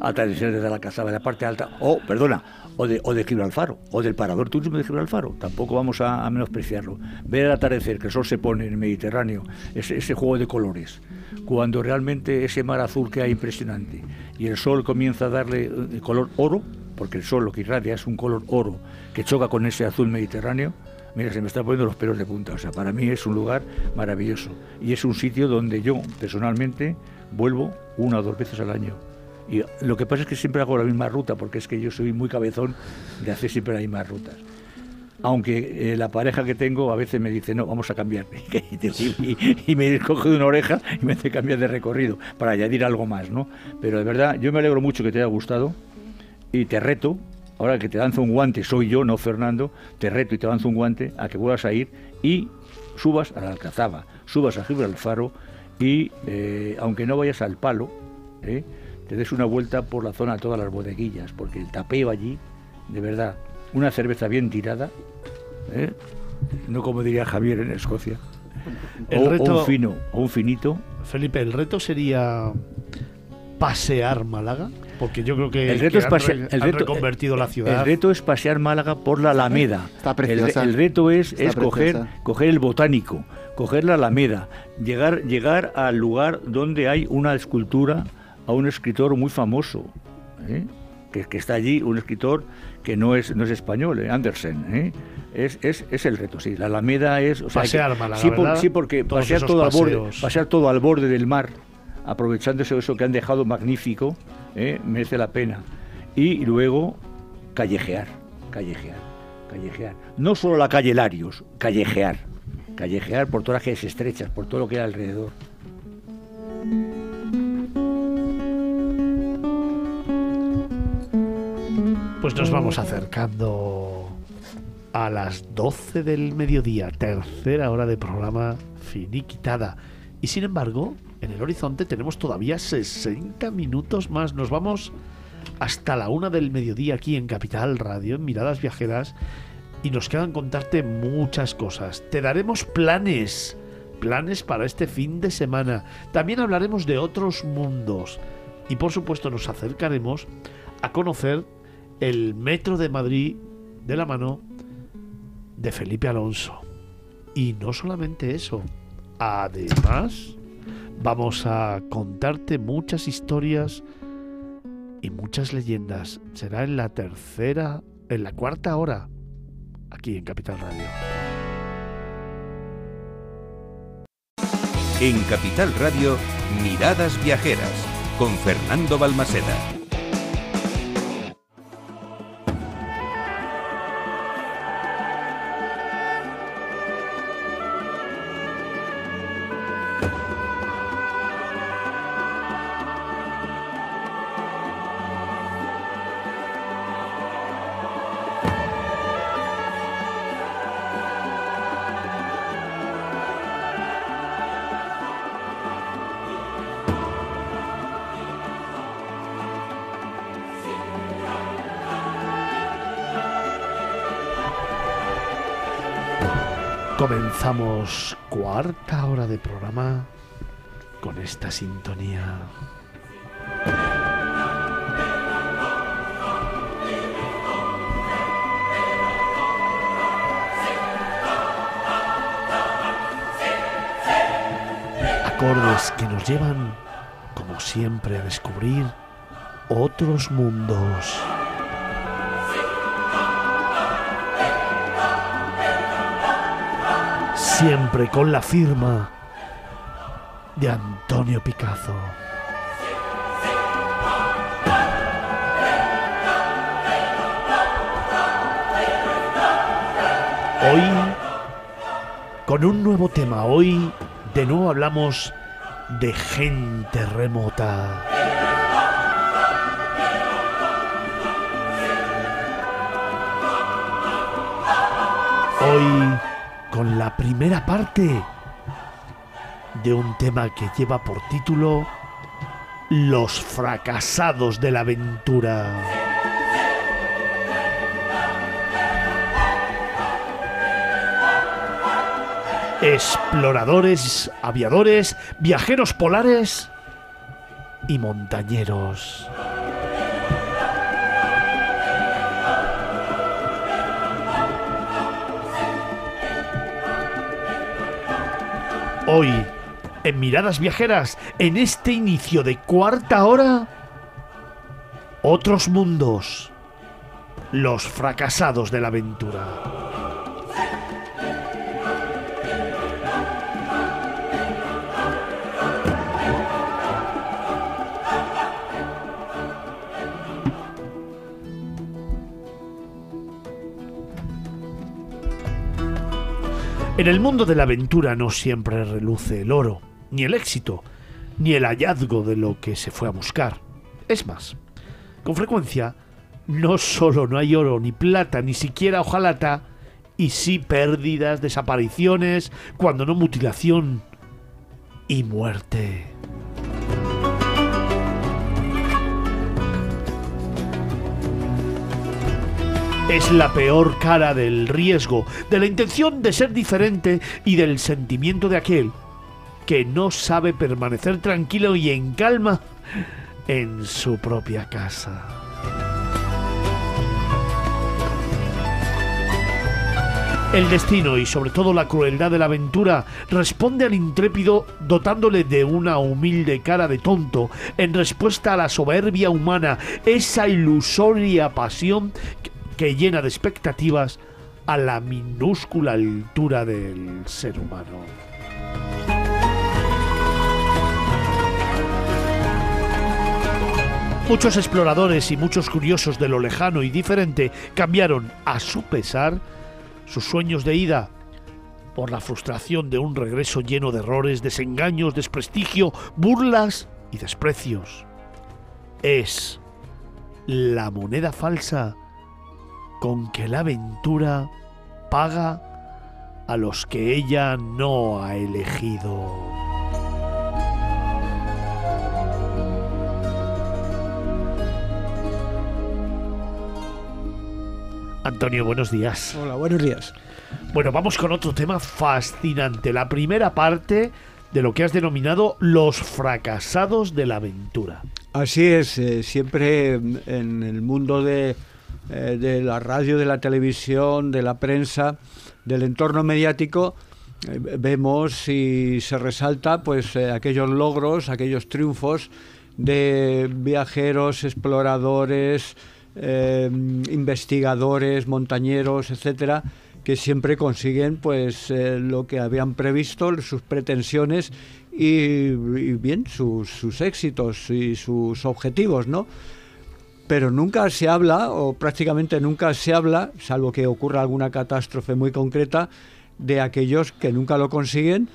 Atardecer desde la Alcazaba, de la parte alta. O, perdona, o de, o de Gibralfaro, o del parador turístico de Gibralfaro. Tampoco vamos a, a menospreciarlo. Ver el atardecer, que el sol se pone en el Mediterráneo, ese, ese juego de colores. Cuando realmente ese mar azul que hay impresionante y el sol comienza a darle eh, color oro, porque el sol lo que irradia es un color oro que choca con ese azul mediterráneo, Mira, se me están poniendo los pelos de punta. O sea, para mí es un lugar maravilloso. Y es un sitio donde yo, personalmente, vuelvo una o dos veces al año. Y lo que pasa es que siempre hago la misma ruta, porque es que yo soy muy cabezón de hacer siempre las mismas rutas. Aunque eh, la pareja que tengo a veces me dice, no, vamos a cambiar. y, y me coge de una oreja y me hace cambiar de recorrido para añadir algo más, ¿no? Pero de verdad, yo me alegro mucho que te haya gustado y te reto ahora que te lanzo un guante, soy yo, no Fernando, te reto y te lanzo un guante a que vuelvas a ir y subas a la Alcazaba, subas a Gibralfaro y eh, aunque no vayas al palo, eh, te des una vuelta por la zona de todas las bodeguillas, porque el tapeo allí, de verdad, una cerveza bien tirada, eh, no como diría Javier en Escocia, El o, o reto- un fino, o un finito, Felipe, el reto sería pasear Málaga, porque yo creo que, El reto que es han pasear- re- el han reto- reconvertido la ciudad. El reto es pasear Málaga por la Alameda. Está El, preciosa. el reto es, Está es coger, coger el botánico, coger la Alameda, llegar, llegar al lugar donde hay una escultura a un escritor muy famoso, ¿eh? que, que está allí, un escritor que no es, no es español, ¿eh? Andersen. ¿eh? Es, es, es el reto, sí. La Alameda es... o sea, Pasear que- Málaga, sí, por- sí, porque Todos pasear todo, al borde, pasear todo al borde del mar, aprovechándose de eso que han dejado magnífico, ¿eh? merece la pena. Y luego callejear, callejear, callejear. No solo la calle Larios, callejear. Callejear por todas las calles estrechas, por todo lo que hay alrededor. Pues nos vamos acercando a las 12 del mediodía, tercera hora de programa finiquitada. Y sin embargo, en el horizonte tenemos todavía 60 minutos más. Nos vamos hasta la una del mediodía aquí en Capital Radio, en Miradas Viajeras, y nos quedan contarte muchas cosas. Te daremos planes, planes para este fin de semana. También hablaremos de otros mundos. Y por supuesto nos acercaremos a conocer el Metro de Madrid de la mano de Felipe Alonso. Y no solamente eso, además vamos a contarte muchas historias y muchas leyendas. Será en la tercera, en la cuarta hora, aquí en Capital Radio. En Capital Radio, Miradas Viajeras, con Fernando Balmaseda. Comenzamos cuarta hora de programa con esta sintonía. Acordes que nos llevan, como siempre, a descubrir otros mundos. Siempre con la firma de Antonio Picazo. Hoy, con un nuevo tema, hoy de nuevo hablamos de gente remota. Hoy, con la primera parte de un tema que lleva por título Los fracasados de la aventura. Exploradores, aviadores, viajeros polares y montañeros. Hoy, en Miradas Viajeras, en este inicio de cuarta hora, otros mundos, los fracasados de la aventura. En el mundo de la aventura no siempre reluce el oro, ni el éxito, ni el hallazgo de lo que se fue a buscar. Es más, con frecuencia, no solo no hay oro, ni plata, ni siquiera hojalata, y sí pérdidas, desapariciones, cuando no mutilación y muerte. Es la peor cara del riesgo, de la intención de ser diferente y del sentimiento de aquel que no sabe permanecer tranquilo y en calma en su propia casa. El destino y sobre todo la crueldad de la aventura responde al intrépido dotándole de una humilde cara de tonto en respuesta a la soberbia humana, esa ilusoria pasión que llena de expectativas a la minúscula altura del ser humano. Muchos exploradores y muchos curiosos de lo lejano y diferente cambiaron, a su pesar, sus sueños de ida por la frustración de un regreso lleno de errores, desengaños, desprestigio, burlas y desprecios. Es la moneda falsa con que la aventura paga a los que ella no ha elegido. Antonio, buenos días. Hola, buenos días. Bueno, vamos con otro tema fascinante. La primera parte de lo que has denominado los fracasados de la aventura. Así es, eh, siempre en el mundo de, eh, de la radio, de la televisión, de la prensa, del entorno mediático, eh, vemos y se resalta pues eh, aquellos logros, aquellos triunfos de viajeros, exploradores, investigadores, montañeros, etcétera, que siempre consiguen pues lo que habían previsto, sus pretensiones y, y bien sus, sus éxitos y sus objetivos, ¿no? Pero nunca se habla, o prácticamente nunca se habla, salvo que ocurra alguna catástrofe muy concreta, de aquellos que nunca lo consiguen.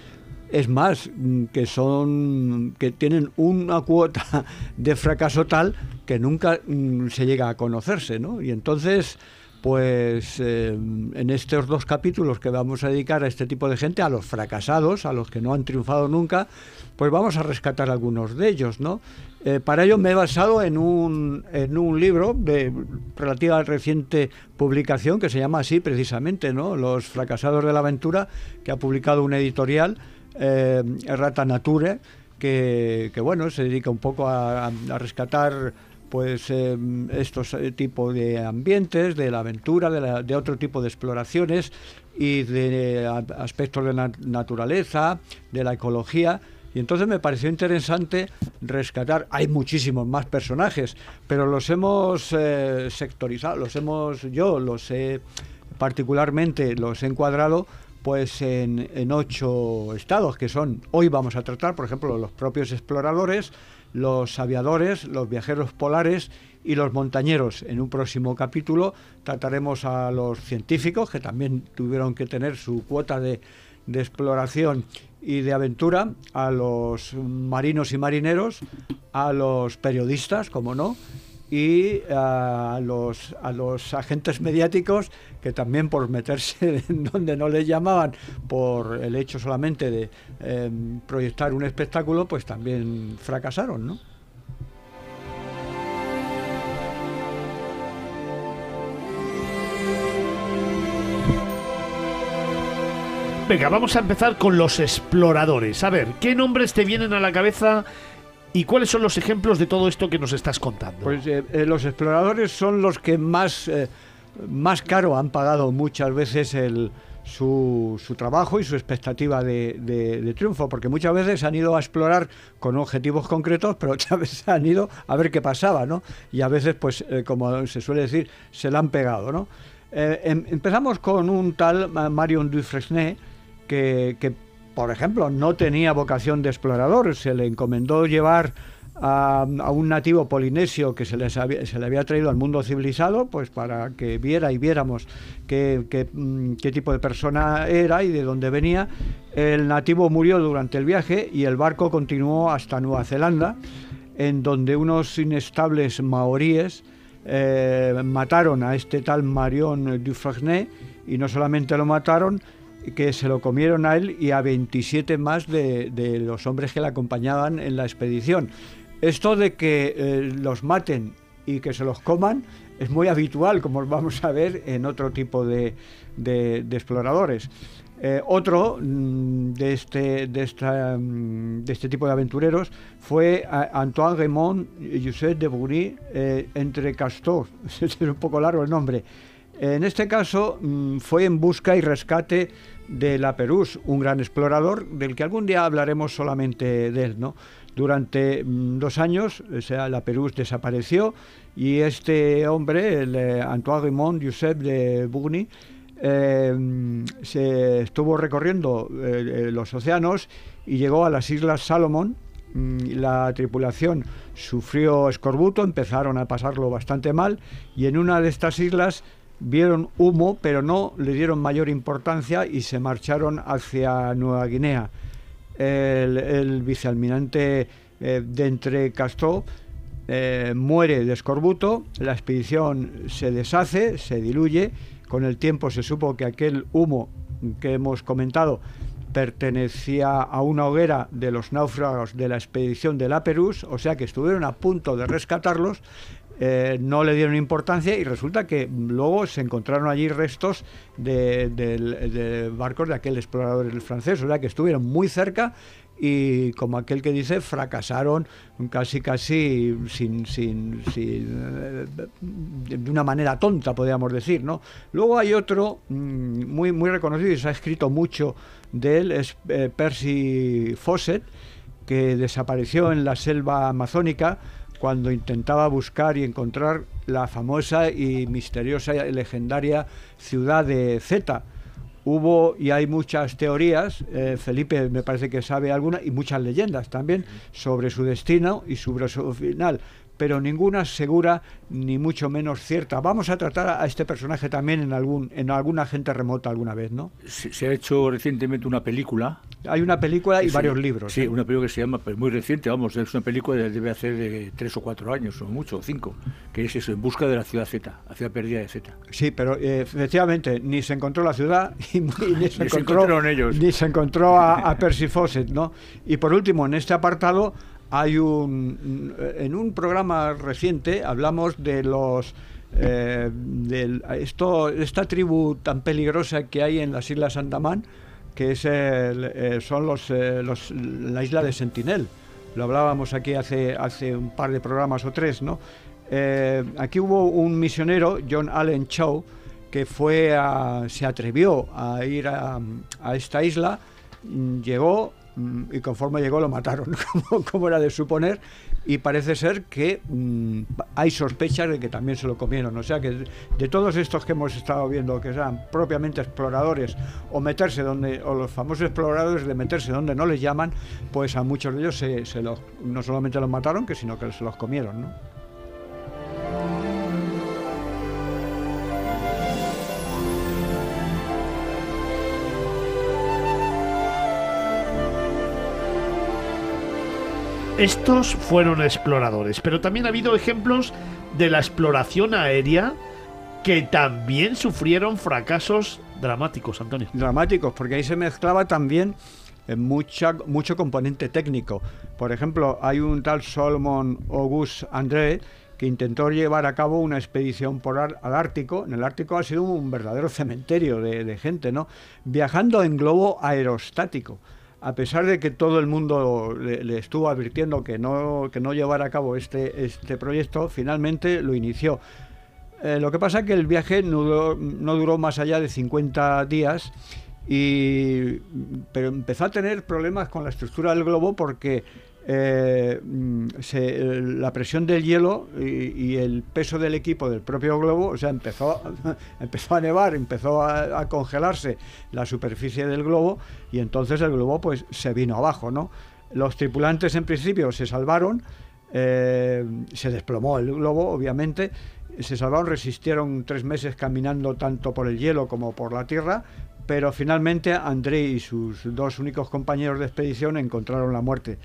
Es más, mm, que son que tienen una cuota de fracaso tal que nunca mm, se llega a conocerse, ¿no? Y entonces, pues eh, en estos dos capítulos que vamos a dedicar a este tipo de gente, a los fracasados, a los que no han triunfado nunca, pues vamos a rescatar algunos de ellos, ¿no? Eh, para ello me he basado en un, en un libro de relativa reciente publicación que se llama así precisamente, ¿no? Los fracasados de la aventura, que ha publicado una editorial, eh, Rata Nature, que, que, bueno, se dedica un poco a, rescatar pues em, estos eh, tipos de ambientes, de la aventura, de, otro tipo de exploraciones y de aspectos de la naturaleza, de la ecología. Y entonces me pareció interesante rescatar, hay muchísimos más personajes, pero los hemos eh, sectorizado, los hemos, yo los he particularmente, los he encuadrado pues en, en ocho estados, que son, hoy vamos a tratar, por ejemplo, los propios exploradores, los aviadores, los viajeros polares y los montañeros. En un próximo capítulo trataremos a los científicos, que también tuvieron que tener su cuota de, exploración y de aventura, a los marinos y marineros, a los periodistas, como no, y a los, a los agentes mediáticos que también por meterse en donde no les llamaban por el hecho solamente de em, proyectar un espectáculo, pues también fracasaron, ¿no? Venga, vamos a empezar con los exploradores. A ver, ¿qué nombres te vienen a la cabeza ¿Y cuáles son los ejemplos de todo esto que nos estás contando? Pues eh, eh, los exploradores son los que más, eh, más caro han pagado muchas veces el, su, su, trabajo y su expectativa de, de, triunfo, porque muchas veces han ido a explorar con objetivos concretos, pero otras veces han ido a ver qué pasaba, ¿no? Y a veces, pues, como se suele decir, se la han pegado, ¿no? Em, empezamos con un tal Marion Dufresne, que, por ejemplo, no tenía vocación de explorador, se le encomendó llevar a, un nativo polinesio que se, les se le había traído al mundo civilizado, pues para que viera y viéramos qué, mm, qué, tipo de persona era y de dónde venía. El nativo murió durante el viaje y el barco continuó hasta Nueva Zelanda, en donde unos inestables maoríes eh, mataron a este tal Marion Dufresne y no solamente lo mataron, que se lo comieron a él y a 27 más de, los hombres que le acompañaban en la expedición. Esto de que eh, los maten y que se los coman es muy habitual, como vamos a ver en otro tipo de, exploradores. Eh, otro mm, de, este, de, esta, mm, de este tipo de aventureros fue Antoine Raymond Joseph de Bourny eh, entre Castor, es un poco largo el nombre, en este caso mm, fue en busca y rescate de la Perús, un gran explorador del que algún día hablaremos solamente de él, ¿no? Durante mm, dos años, la Perús desapareció y este hombre, el eh, Antoine Raymond Joseph de Bourny, eh, se estuvo recorriendo eh, los océanos y llegó a las Islas Salomón. Mm, la tripulación sufrió escorbuto, empezaron a pasarlo bastante mal y en una de estas islas vieron humo, pero no le dieron mayor importancia y se marcharon hacia Nueva Guinea. El, vicealmirante eh, de Entre Castó eh, muere de escorbuto, la expedición se deshace, se diluye, con el tiempo se supo que aquel humo que hemos comentado pertenecía a una hoguera de los náufragos de la expedición de la Perús, o sea que estuvieron a punto de rescatarlos, eh, no le dieron importancia y resulta que luego se encontraron allí restos de, barcos de aquel explorador francés, o sea que estuvieron muy cerca y como aquel que dice, fracasaron casi casi sin, sin, sin, de una manera tonta, podríamos decir, ¿no? Luego hay otro mm, muy, muy reconocido y se ha escrito mucho de él, es eh, Percy Fawcett, que desapareció en la selva amazónica cuando intentaba buscar y encontrar la famosa y misteriosa y legendaria ciudad de Zeta. Hubo y hay muchas teorías, eh, Felipe me parece que sabe alguna, y muchas leyendas también sobre su destino y sobre su final. Pero ninguna segura ni mucho menos cierta. Vamos a tratar a este personaje también en algún en alguna gente remota alguna vez, ¿no? Se, se ha hecho recientemente una película. Hay una película y Sí, varios libros. Sí, ¿eh? una película que se llama, pero muy reciente, vamos, es una película que debe hacer de tres o cuatro años, o mucho, o cinco, que es eso, En busca de la ciudad Z, la ciudad perdida de Z. Sí, pero eh, efectivamente ni se encontró la ciudad y, ni se Ni encontró encontraron ellos. ni se encontró a, a Percy Fawcett, ¿no? Y por último, en este apartado hay un en un programa reciente hablamos de los eh, del- esto esta tribu tan peligrosa que hay en las islas Andamán que es eh, son los, eh, los la isla de Sentinel. Lo hablábamos aquí hace hace un par de programas o tres no Eh, aquí hubo un misionero John Allen Chow que fue a- se atrevió a ir a, a esta isla llegó y conforme llegó lo mataron, como, era de suponer, y parece ser que mm, hay sospechas de que también se lo comieron. O sea que de, todos estos que hemos estado viendo, que sean propiamente exploradores o meterse donde, o los famosos exploradores de meterse donde no les llaman, pues a muchos de ellos se, no solamente los mataron, que sino que se los comieron. Estos fueron exploradores, pero también ha habido ejemplos de la exploración aérea que también sufrieron fracasos dramáticos, Antonio. dramáticos, porque ahí se mezclaba también eh, mucho componente técnico. Por ejemplo, hay un tal Solomon Auguste André que intentó llevar a cabo una expedición por ar- al Ártico. En el Ártico ha sido un verdadero cementerio de gente, ¿no? Viajando en globo aerostático. A pesar de que todo el mundo le, estuvo advirtiendo que no, que no llevara a cabo este, este proyecto, finalmente lo inició. Eh, lo que pasa es que el viaje no duró, no duró más allá de 50 días, y, pero empezó a tener problemas con la estructura del globo porque eh, mm, la presión del hielo y, el peso del equipo del propio globo, o sea, empezó, empezó a nevar, empezó a, a congelarse la superficie del globo y entonces el globo pues se vino abajo, ¿no? Los tripulantes en principio se salvaron, eh, se desplomó el globo, obviamente, se salvaron, resistieron tres meses caminando tanto por el hielo como por la tierra, pero finalmente André y sus dos únicos compañeros de expedición encontraron la muerte.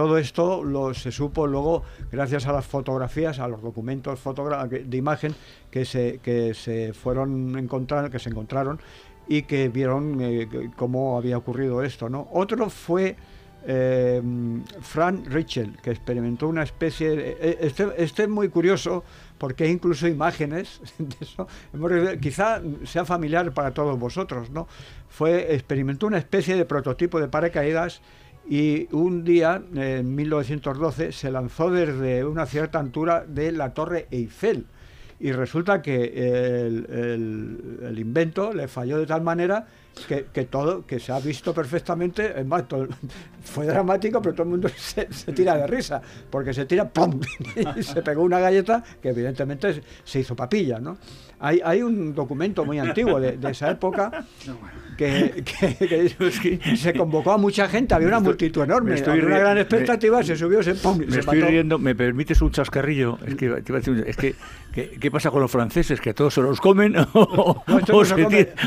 Todo esto lo, se supo luego gracias a las fotografías, a los documentos de imagen que se, que se fueron encontrar, que se encontraron y que vieron eh, cómo había ocurrido esto. Otro fue eh, Frank Richel, que experimentó una especie de... eh, Este, este es muy curioso porque hay incluso imágenes de eso. Quizá sea familiar para todos vosotros, ¿no? Fue, experimentó una especie de prototipo de paracaídas y un día, en 1912, se lanzó desde una cierta altura de la Torre Eiffel. Y resulta que el, el- el invento le falló de tal manera que, que todo, que se ha visto perfectamente, es más, todo- fue dramático, pero todo el mundo se, se tira de risa, porque se tira, ¡pum! y se pegó una galleta que evidentemente se hizo papilla, ¿no? Hay, hay un documento muy antiguo de, de esa época que, que- que se convocó a mucha gente, había una multitud enorme, me estoy había una gran me- expectativa, se subió, se, ¡pum! Me se estoy mató. riendo, ¿me permites un chascarrillo? Es que, te iba a decir un- es que, ¿qué pasa con los franceses? ¿Que a todos se los comen No, se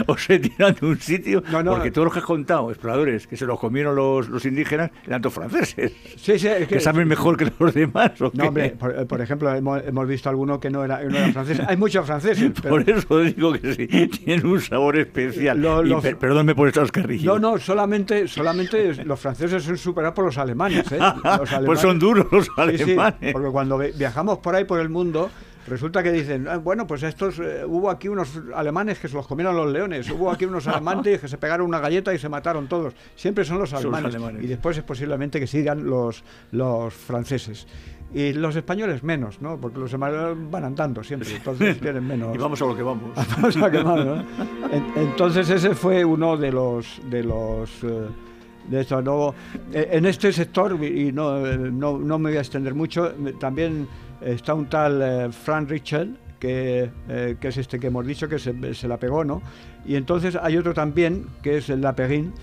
o se tiran de un sitio? No, no. Porque todos los que has contado, exploradores, que se los comieron los, los indígenas, eran todos franceses. Sí, sí, es Que saben mejor que los demás. ¿o No, hombre, por, por ejemplo, hemos, hemos visto alguno que no era, no era francés. Hay muchos franceses, pero... Por eso digo que sí, tienen un sabor especial. Lo- per- perdónme por el chascarrillo. No, no, solamente, solamente los franceses son superados por los alemanes. ¿eh? Los Pues son duros los Sí, sí, alemanes. porque cuando vi- viajamos por ahí por el mundo, resulta que dicen, "Ah, bueno, pues estos, eh, hubo aquí unos alemanes que se los comieron los leones, hubo aquí unos alemanes que se pegaron una galleta y se mataron todos. Siempre son los Son alemanes. Y después es posiblemente que sigan los, los franceses. Y los españoles menos, ¿no? Porque los españoles van andando siempre, entonces tienen menos. Y vamos a lo que vamos. Vamos a quemar, ¿no? En- Entonces ese fue uno de los de los eh, de esto. No, eh, en este sector y no, eh, no, no me voy a extender mucho. También está un tal eh, Frank Richel que, eh, que es este que hemos dicho que se, se la pegó, ¿no? Y entonces hay otro también que es el Laperin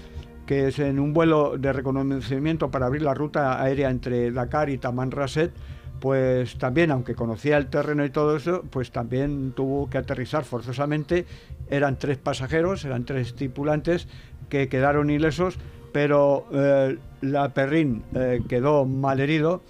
que es en un vuelo de reconocimiento para abrir la ruta aérea entre Dakar y Tamanrasset, pues también, aunque conocía el terreno y todo eso, pues también tuvo que aterrizar forzosamente. Eran tres pasajeros, eran tres tripulantes que quedaron ilesos, pero eh, la Perrin eh, quedó mal herido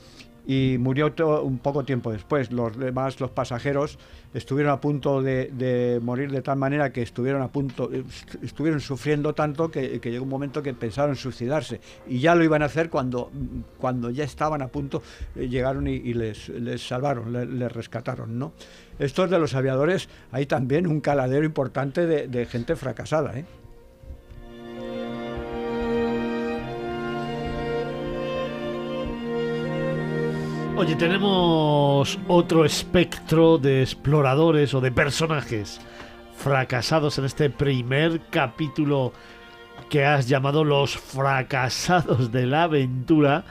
y murió un poco tiempo después. Los demás, los pasajeros, estuvieron a punto de, morir de tal manera que estuvieron a punto, est- estuvieron sufriendo tanto que, llegó un momento que pensaron suicidarse. Y ya lo iban a hacer cuando, cuando ya estaban a punto, eh, llegaron y, les, salvaron, le- les, rescataron, ¿no? Estos de los aviadores, hay también un caladero importante de, de gente fracasada, ¿eh? Oye, tenemos otro espectro de exploradores o de personajes fracasados en este primer capítulo que has llamado Los fracasados de la aventura,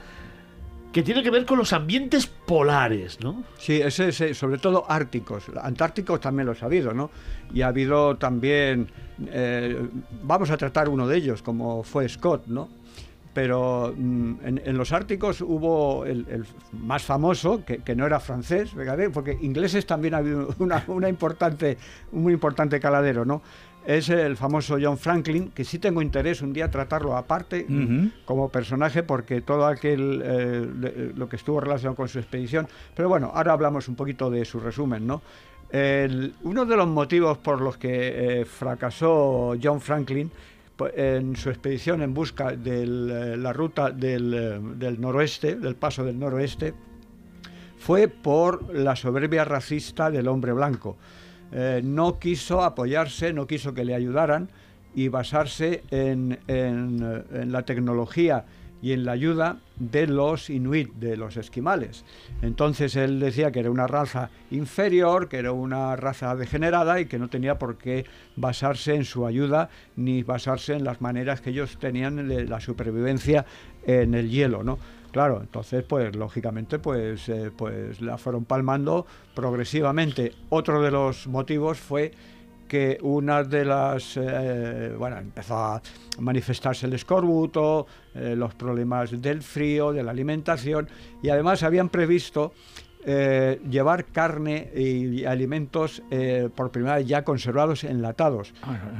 que tiene que ver con los ambientes polares, ¿no? Sí, ese, ese, sobre todo árticos. Antárticos también los ha habido, ¿no? Y ha habido también, eh, vamos a tratar uno de ellos, como fue Scott, ¿no? Pero mm, en, en los árticos hubo el, el más famoso, que, que no era francés, fíjate, porque ingleses también ha habido una, una importante, un muy importante caladero, ¿no? Es el famoso John Franklin, que sí tengo interés un día tratarlo aparte Ujú. como personaje, porque todo aquel eh, le- lo que estuvo relacionado con su expedición. Pero bueno, ahora hablamos un poquito de su resumen, ¿no? El- uno de los motivos por los que eh, fracasó John Franklin en su expedición en busca de la ruta del, eh, del noroeste, del paso del noroeste, fue por la soberbia racista del hombre blanco. Eh, no quiso apoyarse, no quiso que le ayudaran y basarse en, eh, en la tecnología y en la ayuda de los inuit, de los esquimales. Entonces él decía que era una raza inferior, que era una raza degenerada y que no tenía por qué basarse en su ayuda ni basarse en las maneras que ellos tenían de la supervivencia en el hielo, ¿no? Claro, entonces, pues lógicamente, pues, eh, pues la fueron palmando progresivamente. Otro de los motivos fue que una de las, eh, bueno, empezó a manifestarse el escorbuto, eh, los problemas del frío, de la alimentación, y además habían previsto eh, llevar carne y alimentos eh, por primera vez ya conservados, enlatados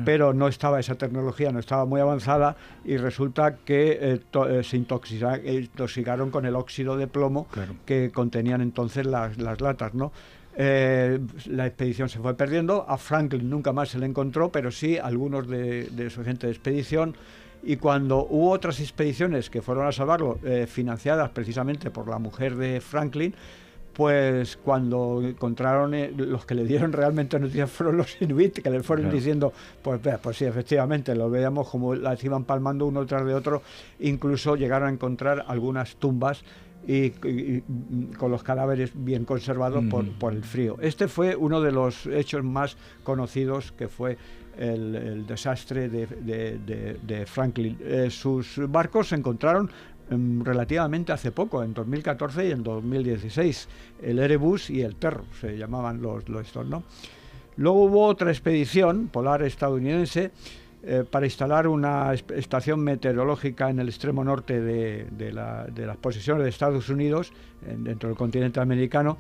pero no estaba esa tecnología, no estaba muy avanzada y resulta que eh, se intoxica- intoxicaron con el óxido de plomo Claro. que contenían entonces las, las latas, ¿no? Eh, la expedición se fue perdiendo, a Franklin nunca más se le encontró, pero sí algunos de, de su gente de expedición. Y cuando hubo otras expediciones que fueron a salvarlo, eh, financiadas precisamente por la mujer de Franklin, pues cuando encontraron eh, los que le dieron realmente noticias fueron los inuit que le fueron Claro. diciendo pues pues sí efectivamente lo veíamos como las iban palmando uno tras de otro incluso llegaron a encontrar algunas tumbas y, con los cadáveres bien conservados por, Mm. por el frío este fue uno de los hechos más conocidos que fue el, el desastre de, de- de- de Franklin Eh, sus barcos se encontraron em, relativamente hace poco, en 2014 y en 2016. El Erebus y el Terror se llamaban los, los estos, ¿no? Luego hubo otra expedición polar estadounidense eh, para instalar una es- estación meteorológica en el extremo norte de, de la- de las posesiones de Estados Unidos, en- dentro del continente americano,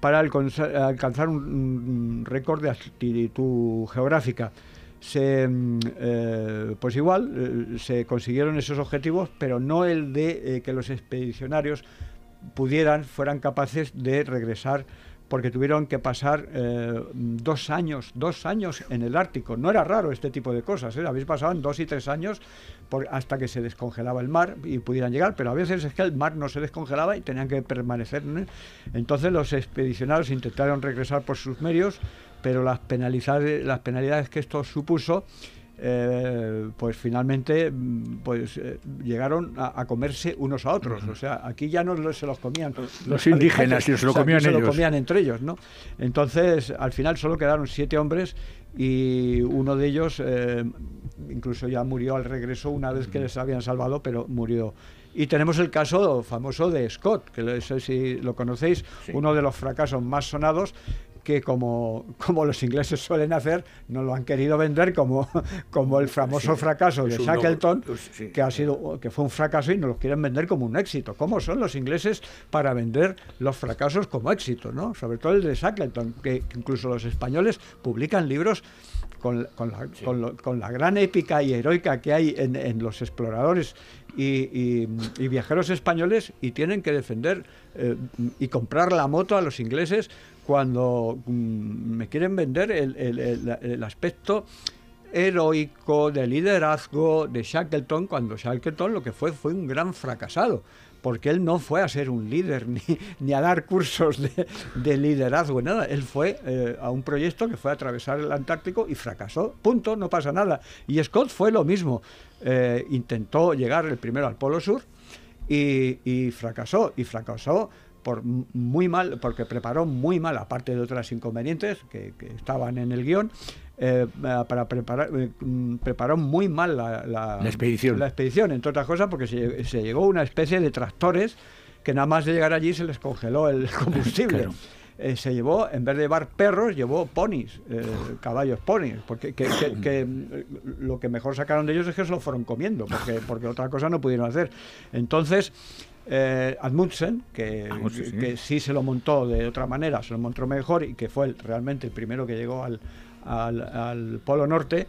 para alcanzar un, récord de altitud geográfica. Se, mm, eh, pues igual, eh, se consiguieron esos objetivos, pero no el de que los expedicionarios pudieran, fueran capaces de regresar porque tuvieron que pasar eh, dos años, dos años en el Ártico. No era raro este tipo de cosas, ¿eh? habéis pasado dos y tres años por- hasta que se descongelaba el mar y pudieran llegar, pero a veces es que el mar no se descongelaba y tenían que permanecer. Entonces los expedicionarios intentaron regresar por sus medios, pero las penalidades, las penalidades que esto supuso eh, pues finalmente pues eh, llegaron a, a comerse unos a otros. O sea, aquí ya no lo- se los comían Los indígenas, habitantes, se lo o sea, comían se lo ellos. comían entre ellos, ¿no? Entonces, al final solo quedaron siete hombres y uno de ellos eh, incluso ya murió al regreso una vez que les habían salvado, pero murió. Y tenemos el caso famoso de Scott, que no sé si lo conocéis, uno de los fracasos más sonados, que como, como los ingleses suelen hacer, no lo han querido vender como, como el famoso Sí, fracaso de Shackleton, sí, que ha sido que fue un fracaso y nos lo quieren vender como un éxito. ¿Cómo son los ingleses para vender los fracasos como éxito? ¿no? Sobre todo el de Shackleton, que, incluso los españoles publican libros con, con la, con lo- con la gran épica y heroica que hay en, en los exploradores y, y- y viajeros españoles y tienen que defender eh, y comprar la moto a los ingleses cuando mm, me quieren vender el, aspecto heroico de liderazgo de Shackleton cuando Shackleton lo que fue fue un gran fracasado porque él no fue a ser un líder ni, ni a dar cursos de, de liderazgo, nada. Él fue eh, a un proyecto que fue a atravesar el Antártico y fracasó. Punto, no pasa nada. Y Scott fue lo mismo. Eh, intentó llegar el primero al Polo Sur y fracasó. Y fracasó por muy mal, porque preparó muy mal, aparte de otras inconvenientes que, que estaban en el guion. eh, para preparar eh, mm, preparó muy mal la, la- La expedición. la expedición, entre otras cosas porque se, se llegó una especie de tractores que nada más de llegar allí se les congeló el combustible. Claro. Eh, se llevó, en vez de llevar perros, llevó ponis, eh, caballos ponis, porque que, que- que, lo que mejor sacaron de ellos es que se lo fueron comiendo, porque, porque otra cosa no pudieron hacer. Entonces, eh, que, sí. que sí se lo montó de otra manera, se lo montó mejor y que fue el- realmente el primero que llegó al, al, al Polo Norte,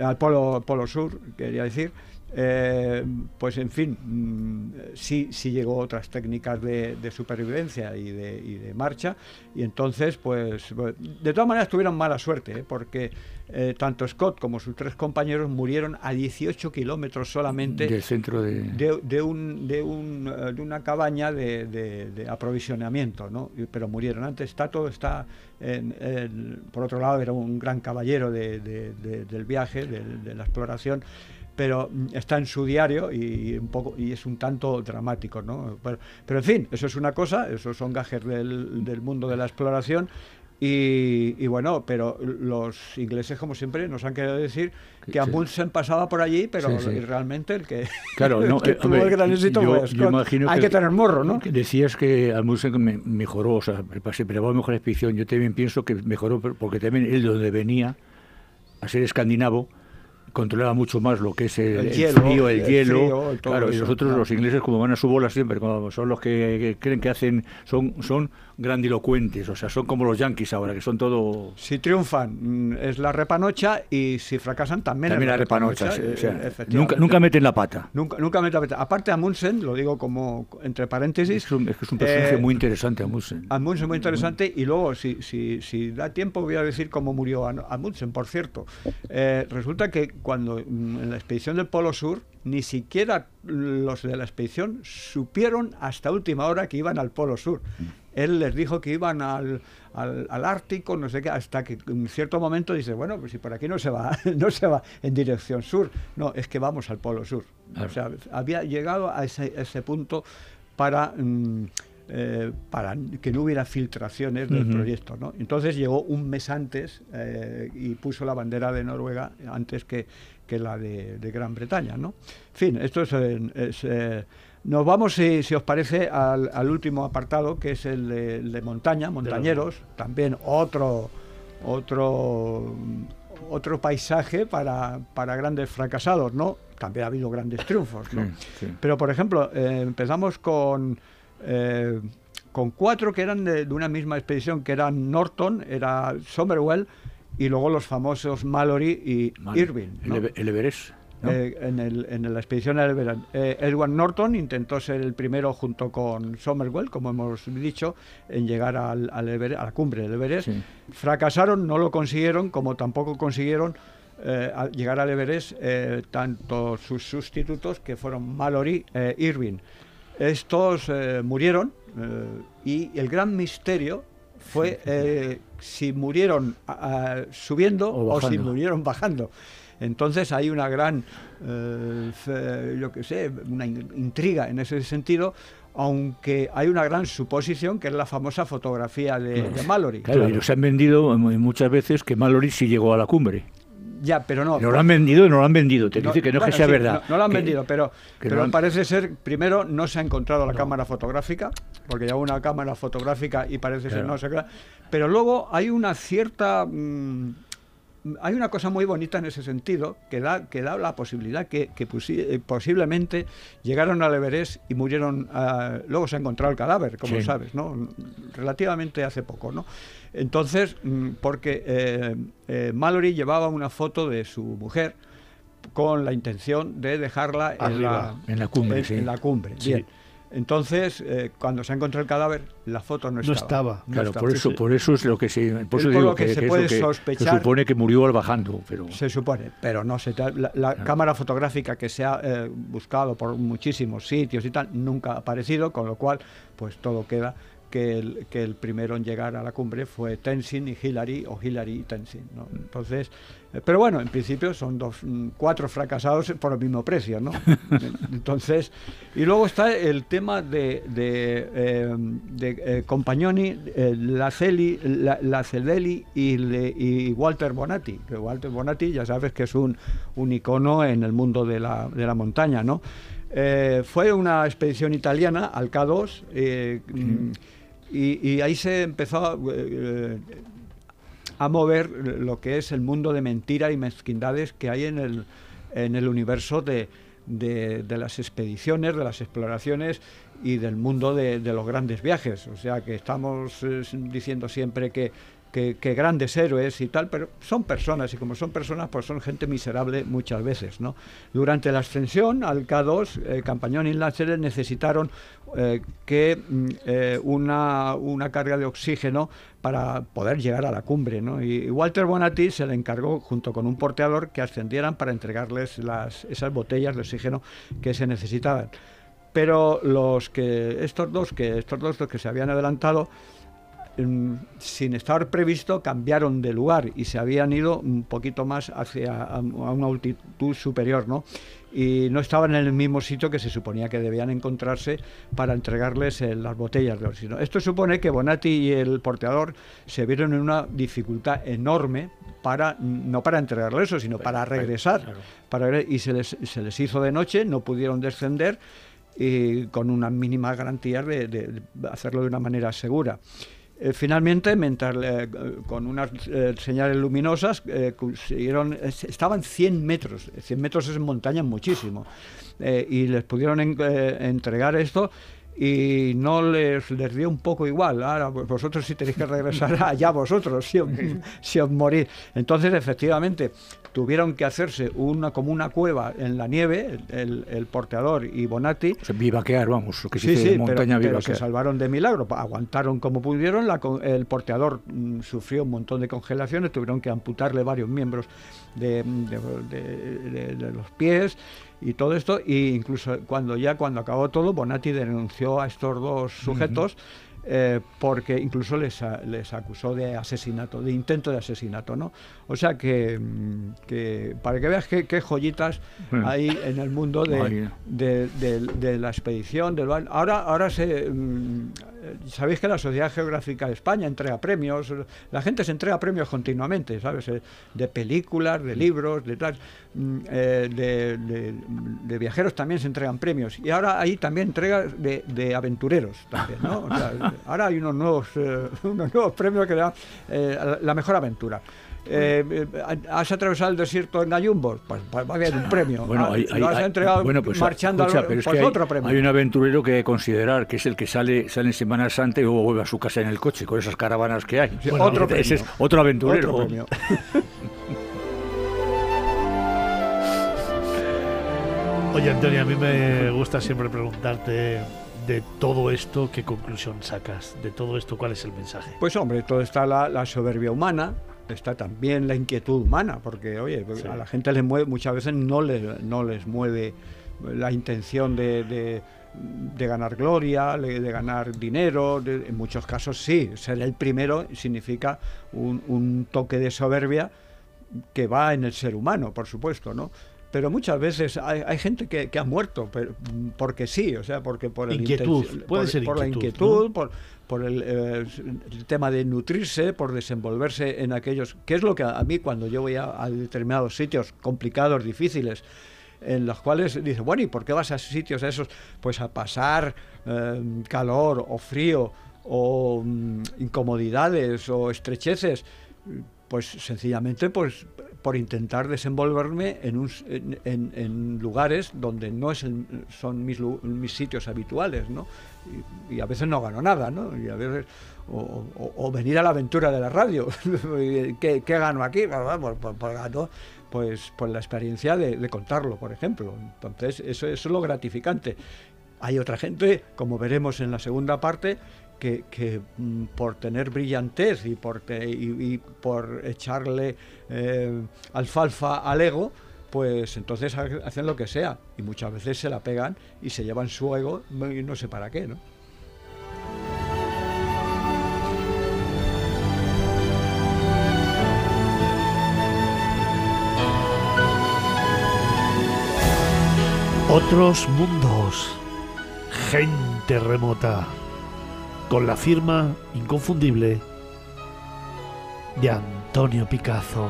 al Polo, polo Sur, quería decir, eh, pues en fin, mm, sí, sí llegó otras técnicas de, de supervivencia y de, y de marcha, y entonces, pues, de todas maneras tuvieron mala suerte, ¿eh? porque eh, tanto Scott como sus tres compañeros murieron a 18 kilómetros solamente Del centro de... de, de un, de, un, de una cabaña de, aprovisionamiento, ¿no? Pero murieron antes. Está todo está. en- en- por otro lado, era un gran caballero de- de- de- del viaje, de la exploración. Pero mm, está en su diario y un poco y es un tanto dramático, ¿no? Pero, pero en fin, eso es una cosa, esos son gajes del, del mundo de la exploración. Y, y bueno, pero los ingleses, como siempre, nos han querido decir que Amundsen pasaba por allí, pero Sí, sí. realmente el que, Claro, no, que eh, tuvo hombre, el gran éxito yo- imagino Hay que, tener morro, ¿no? que Decías que Amundsen me- mejoró, o sea, se preparó mejor la expedición. Yo también pienso que mejoró por- porque también él de donde venía, a ser escandinavo, controlaba mucho más lo que es el, El el hielo, frío, el, el hielo. frío, claro, y nosotros claro. los ingleses como van a su bola siempre, como son los que, que creen que hacen, son, son grandilocuentes, o sea, son como los yanquis ahora, que son todo... Si triunfan mm, es la repanocha y si fracasan también, También es la repanocha, sí, eh, o sea, nunca, nunca meten la pata. Nunca, nunca mete la pata. Aparte Amundsen, lo digo como entre paréntesis, Es un, es que es un personaje eh, muy interesante, Amundsen. Amundsen muy interesante y luego si, si, si da tiempo voy a decir cómo murió Am- Amundsen, por cierto. Eh, resulta que cuando mm, en la expedición del Polo Sur ni siquiera los de la expedición supieron hasta última hora que iban al Polo Sur. Él les dijo que iban al, al, al Ártico, no sé qué, hasta que en cierto momento dice, bueno, pues si por aquí no se va, no se va en dirección sur, no, es que vamos al Polo Sur. Claro. O sea, había llegado a ese, ese punto para, mm, eh, para que no hubiera filtraciones del proyecto. ¿no? Entonces llegó un mes antes eh, y puso la bandera de Noruega antes que, que la de, de Gran Bretaña. ¿no? En fin, esto es... es, eh, nos vamos, si, si os parece, al, al último apartado, que es el de, el de montaña, montañeros, también otro, otro, otro paisaje para, para grandes fracasados, ¿no? También ha habido grandes triunfos, ¿no? Sí, sí. Pero, por ejemplo, eh, empezamos con, eh, con cuatro que eran de, de una misma expedición, que eran Norton, era Somerwell, y luego los famosos Mallory y Vale. Irving. ¿no? El, Ever- el Everest. ¿No? Eh, en, el- en la expedición del Everest. Eh, Edward Norton intentó ser el primero junto con Somerwell, como hemos dicho, en llegar al, al Everest- a la cumbre del Everest. Sí. Fracasaron, no lo consiguieron, como tampoco consiguieron eh, al llegar al Everest tanto sus sustitutos, que fueron Mallory e Irving. Estos murieron y el gran misterio fue si murieron subiendo O o, si murieron bajando. Entonces hay una gran, eh, fe- yo qué sé, una in- intriga en ese sentido, aunque hay una gran suposición que es la famosa fotografía de, de Mallory. Claro, y nos han vendido muchas veces que Mallory sí llegó a la cumbre. Ya, pero no. No lo han vendido, no lo han vendido. Te No, dice que no es bueno, que sea sí, verdad. No, no lo han Que- vendido, pero, que pero no han- parece ser, primero, no se ha encontrado la cámara fotográfica. porque lleva una cámara fotográfica y parece ser no qué. Pero luego hay una cierta... mm, hay una cosa muy bonita en ese sentido que da, que da la posibilidad que, que posi- eh, posiblemente llegaron al Everest y murieron. ah, luego se ha encontrado el cadáver, como Sí. sabes, ¿no? Relativamente hace poco, ¿no? Entonces, mm, porque eh, eh, Mallory llevaba una foto de su mujer con la intención de dejarla en la, en la cumbre, en- sí. en la cumbre, Sí. bien. Entonces, eh, cuando se encontró el cadáver, la foto no No estaba. No Claro, estaba. por eso, por eso es lo que se, por Es eso digo lo que que, se que es puede lo que sospechar. se supone que murió al bajando, pero Se supone, pero no se la, la cámara fotográfica que se ha eh, buscado por muchísimos sitios y tal nunca ha aparecido, con lo cual pues todo queda que el, que el primero en llegar a la cumbre fue Tenzin y Hillary o Hillary y Tenzin. ¿no? Entonces, eh, pero bueno, en principio son dos, mm, cuatro fracasados por el mismo precio, ¿no? Entonces, y luego está el tema de, de, eh, de, eh, Compagnoni, eh, la, Lacedelli y, le- y Walter Bonatti. Que Walter Bonatti ya sabes que es un, un icono en el mundo de la, de la montaña, ¿no? Eh, fue una expedición italiana al K2 eh, mm, y, ahí se empezó eh, a mover lo que es el mundo de mentira y mezquindades que hay en el, en el universo de, de- las expediciones, de las exploraciones y del mundo de, de los grandes viajes. O sea que estamos eh, diciendo siempre que, que- grandes héroes y tal, pero son personas y como son personas, pues son gente miserable muchas veces. ¿no? Durante la ascensión al K2, eh, Campañón y Láseres necesitaron eh, que mm, eh, una, una carga de oxígeno para poder llegar a la cumbre. ¿no? Y, y Walter Bonatti se le encargó, junto con un porteador, que ascendieran para entregarles las, esas botellas de oxígeno que se necesitaban. Pero los que estos dos que estos dos los que se habían adelantado sin estar previsto cambiaron de lugar y se habían ido un poquito más hacia a, una altitud superior, ¿no? Y no estaban en el mismo sitio que se suponía que debían encontrarse para entregarles eh, las botellas de oxígeno. Esto supone que Bonatti y el porteador se vieron en una dificultad enorme para no para entregarle eso, sino para regresar. Para, y se les, se les hizo de noche, no pudieron descender y con unas mínimas garantías de, de hacerlo de una manera segura. Eh, finalmente, mientras eh, con unas eh, señales luminosas, consiguieron, es- estaban 100 metros, 100 metros es montaña muchísimo, y les pudieron en- entregar esto y no les, les dio un poco igual. Ahora, pues vosotros si tenéis que regresar allá vosotros, si os, si os morís. Entonces, efectivamente, tuvieron que hacerse una como una cueva en la nieve, el, el porteador y Bonatti, o sea, vivaquear, vamos, lo que se Sí, sí, en pero, montaña pero se salvaron de milagro, aguantaron como pudieron, la el porteador mm, sufrió un montón de congelaciones, tuvieron que amputarle varios miembros de, de- de- de- de los pies y todo esto, e incluso cuando ya cuando acabó todo, Bonatti denunció a estos dos sujetos eh, porque incluso les, les acusó de asesinato, de intento de asesinato, ¿no? O sea que, mm, que para que veas qué, joyitas Bueno. hay en el mundo de, de, de- de la expedición del ahora ahora se mm, sabéis que la Sociedad Geográfica de España entrega premios la gente se entrega premios continuamente sabes Eh, de películas de libros de tal mm, eh, de, de- de viajeros también se entregan premios. Y ahora hay también entregas de, de aventureros también ¿no? O sea, ahora hay unos nuevos eh, unos nuevos premios que dan eh, la mejor aventura eh, eh, ¿Has atravesado el desierto en Gallumbos? Pues, pues va a haber un premio. Bueno, Ah, hay, lo has hay- entregado bueno, pues, marchando escucha, al pero es pues que hay, otro premio. hay un aventurero que hay que considerar que es el que sale, sale en Semana Santa y luego vuelve a su casa en el coche con esas caravanas que hay. Sí, otro ese es premio. otro aventurero. Otro premio. Oye, Antonio, a mí me gusta siempre preguntarte de todo esto, ¿qué conclusión sacas? De todo esto, ¿cuál es el mensaje? Pues hombre, todo está la, la soberbia humana, está también la inquietud humana, porque oye, Sí. a la gente les mueve, muchas veces no les, no les mueve la intención de, de- de ganar gloria, de, de ganar dinero, en muchos casos sí, ser el primero significa un, un toque de soberbia que va en el ser humano, por supuesto, ¿no? Pero muchas veces hay, hay gente que, que ha muerto pero, porque sí, o sea, porque por el Inquietud, puede por, ser por la inquietud, inquietud, ¿no? por, por el, eh, el tema de nutrirse, por desenvolverse en aquellos, que es lo que a, mí cuando yo voy a, determinados sitios complicados, difíciles, en los cuales dice, bueno, ¿y por qué vas a sitios esos? Pues a pasar eh, calor o frío o mm, incomodidades o estrecheces, pues sencillamente pues por intentar desenvolverme en, un, en, lugares donde no es son mis, mis, sitios habituales, ¿no? Y, a veces no gano nada, ¿no? Y a veces, o, venir a la aventura de la radio. ¿Qué, ¿Qué, gano aquí? Pues, pues, pues, pues, pues la experiencia de, contarlo, por ejemplo. Entonces, eso, es lo gratificante. Hay otra gente, como veremos en la segunda parte, que, mm, por tener brillantez y por, y, por echarle eh, alfalfa al ego, pues entonces hacen lo que sea y muchas veces se la pegan y se llevan su ego y no sé para qué, ¿no? Otros mundos, gente remota con la firma inconfundible de Antonio Picazo.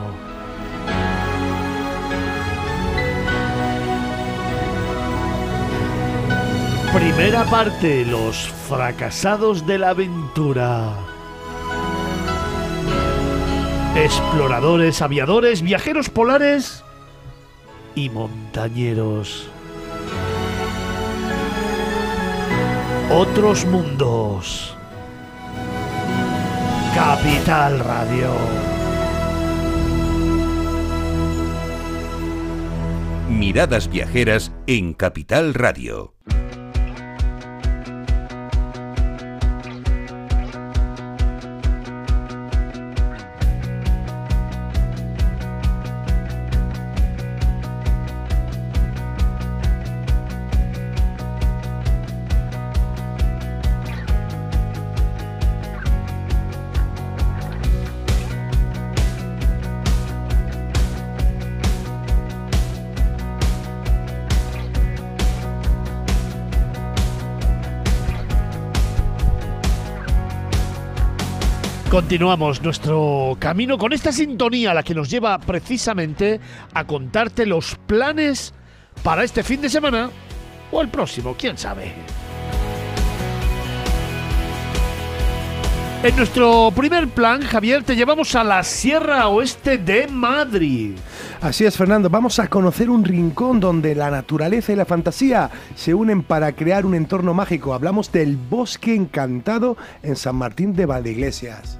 Primera parte, los fracasados de la aventura. Exploradores, aviadores, viajeros polares y montañeros. Otros mundos. Capital Radio. Miradas viajeras en Capital Radio. Continuamos nuestro camino con esta sintonía, la que nos lleva precisamente a contarte los planes para este fin de semana o el próximo, quién sabe. En nuestro primer plan, Javier, te llevamos a la Sierra Oeste de Madrid. Así es, Fernando. Vamos a conocer un rincón donde la naturaleza y la fantasía se unen para crear un entorno mágico. Hablamos del Bosque Encantado en San Martín de Valdeiglesias.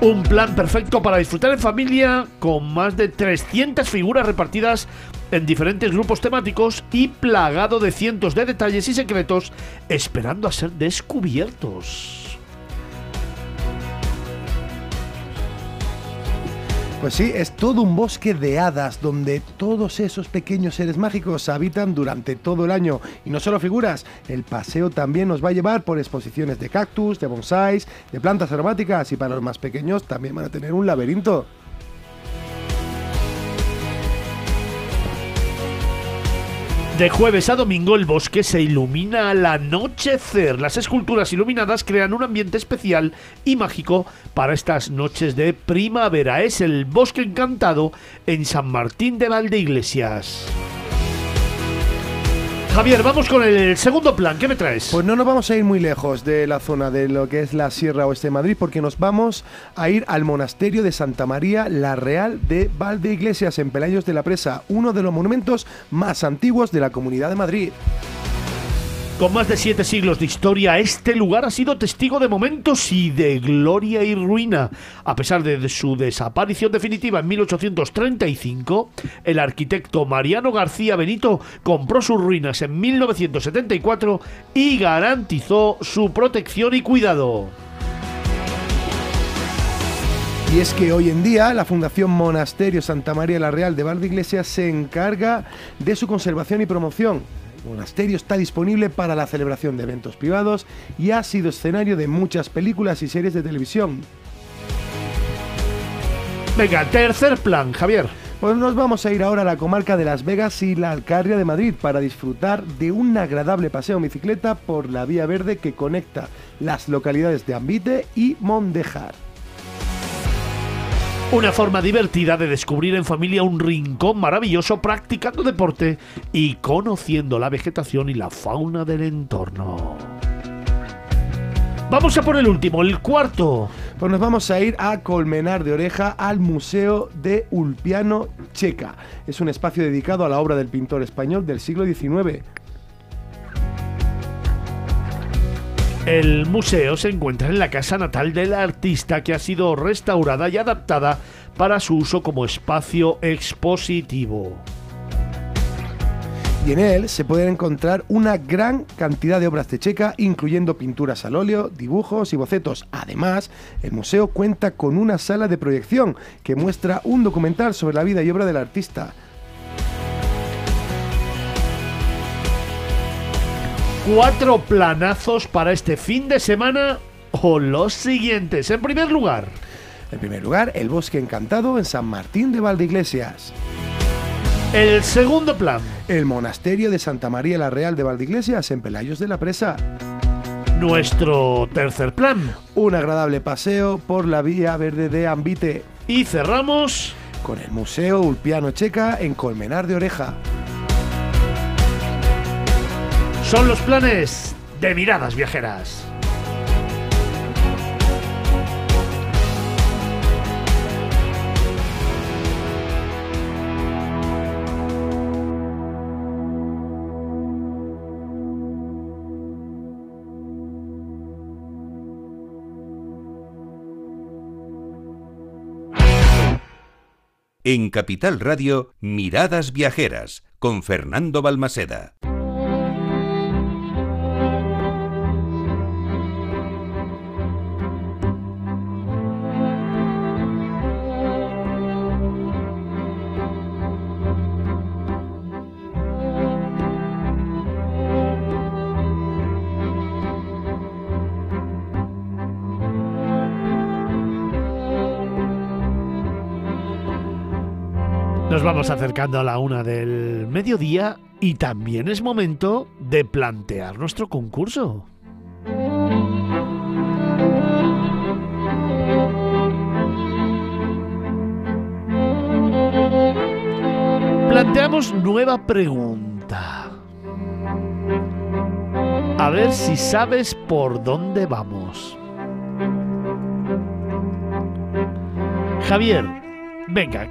Un plan perfecto para disfrutar en familia con más de 300 figuras repartidas en diferentes grupos temáticos y plagado de cientos de detalles y secretos esperando a ser descubiertos. Pues sí, es todo un bosque de hadas donde todos esos pequeños seres mágicos habitan durante todo el año. Y no solo figuras, el paseo también nos va a llevar por exposiciones de cactus, de bonsáis, de plantas aromáticas y para los más pequeños también van a tener un laberinto. De jueves a domingo el bosque se ilumina al anochecer. Las esculturas iluminadas crean un ambiente especial y mágico para estas noches de primavera. Es el bosque encantado en San Martín de Valdeiglesias. Javier, vamos con el segundo plan. ¿Qué me traes? Pues no nos vamos a ir muy lejos de la zona de lo que es la Sierra Oeste de Madrid, porque nos vamos a ir al monasterio de Santa María la Real de Valdeiglesias, en Pelayos de la Presa, uno de los monumentos más antiguos de la Comunidad de Madrid. Con más de siete siglos de historia, este lugar ha sido testigo de momentos y de gloria y ruina. A pesar de su desaparición definitiva en 1835, el arquitecto Mariano García Benito compró sus ruinas en 1974 y garantizó su protección y cuidado. Y es que hoy en día la Fundación Monasterio Santa María la Real de Valdeiglesias se encarga de su conservación y promoción monasterio está disponible para la celebración de eventos privados y ha sido escenario de muchas películas y series de televisión. Venga, tercer plan, Javier. Pues nos vamos a ir ahora a la comarca de Las Vegas y la Alcarria de Madrid para disfrutar de un agradable paseo en bicicleta por la vía verde que conecta las localidades de Ambite y Mondejar. Una forma divertida de descubrir en familia un rincón maravilloso practicando deporte y conociendo la vegetación y la fauna del entorno. Vamos a por el último, el cuarto. Pues nos vamos a ir a Colmenar de Oreja al Museo de Ulpiano Checa. Es un espacio dedicado a la obra del pintor español del siglo XIX. El museo se encuentra en la casa natal del artista que ha sido restaurada y adaptada para su uso como espacio expositivo. Y en él se pueden encontrar una gran cantidad de obras de Checa, incluyendo pinturas al óleo, dibujos y bocetos. Además, el museo cuenta con una sala de proyección que muestra un documental sobre la vida y obra del artista. Cuatro planazos para este fin de semana o los siguientes. En primer lugar, En primer lugar, el Bosque Encantado en San Martín de Valdeiglesias. el segundo plan, El Monasterio de Santa María la Real de Valdeiglesias en Pelayos de la Presa. nuestro tercer plan. Un agradable paseo por la Vía Verde de Ambite. Y cerramos Con el Museo Ulpiano Checa en Colmenar de Oreja. Son los planes de miradas viajeras. En Capital Radio, Miradas Viajeras, con Fernando Balmaseda. Nos vamos acercando a la una del mediodía y también es momento de plantear nuestro concurso. Planteamos nueva pregunta. A ver si sabes por dónde vamos. Javier, venga,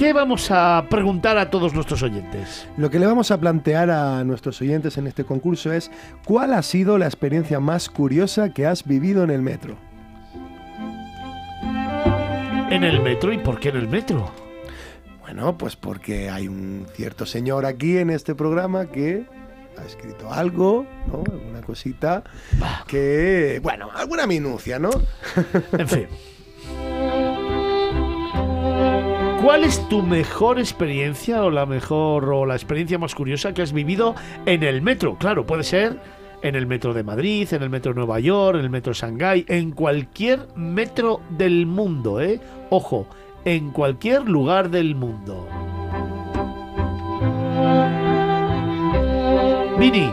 ¿qué vamos a preguntar a todos nuestros oyentes? Lo que le vamos a plantear a nuestros oyentes en este concurso es ¿cuál ha sido la experiencia más curiosa que has vivido en el metro? En el metro y por qué en el metro. Bueno, pues porque hay un cierto señor aquí en este programa que ha escrito algo, ¿no? Alguna cosita que, bueno, alguna minucia, ¿no? En fin. ¿Cuál es tu mejor experiencia o la mejor o la experiencia más curiosa que has vivido en el metro? Claro, puede ser en el metro de Madrid, en el metro de Nueva York, en el metro de Shanghái, en cualquier metro del mundo, ¿eh? Ojo, en cualquier lugar del mundo. Vini,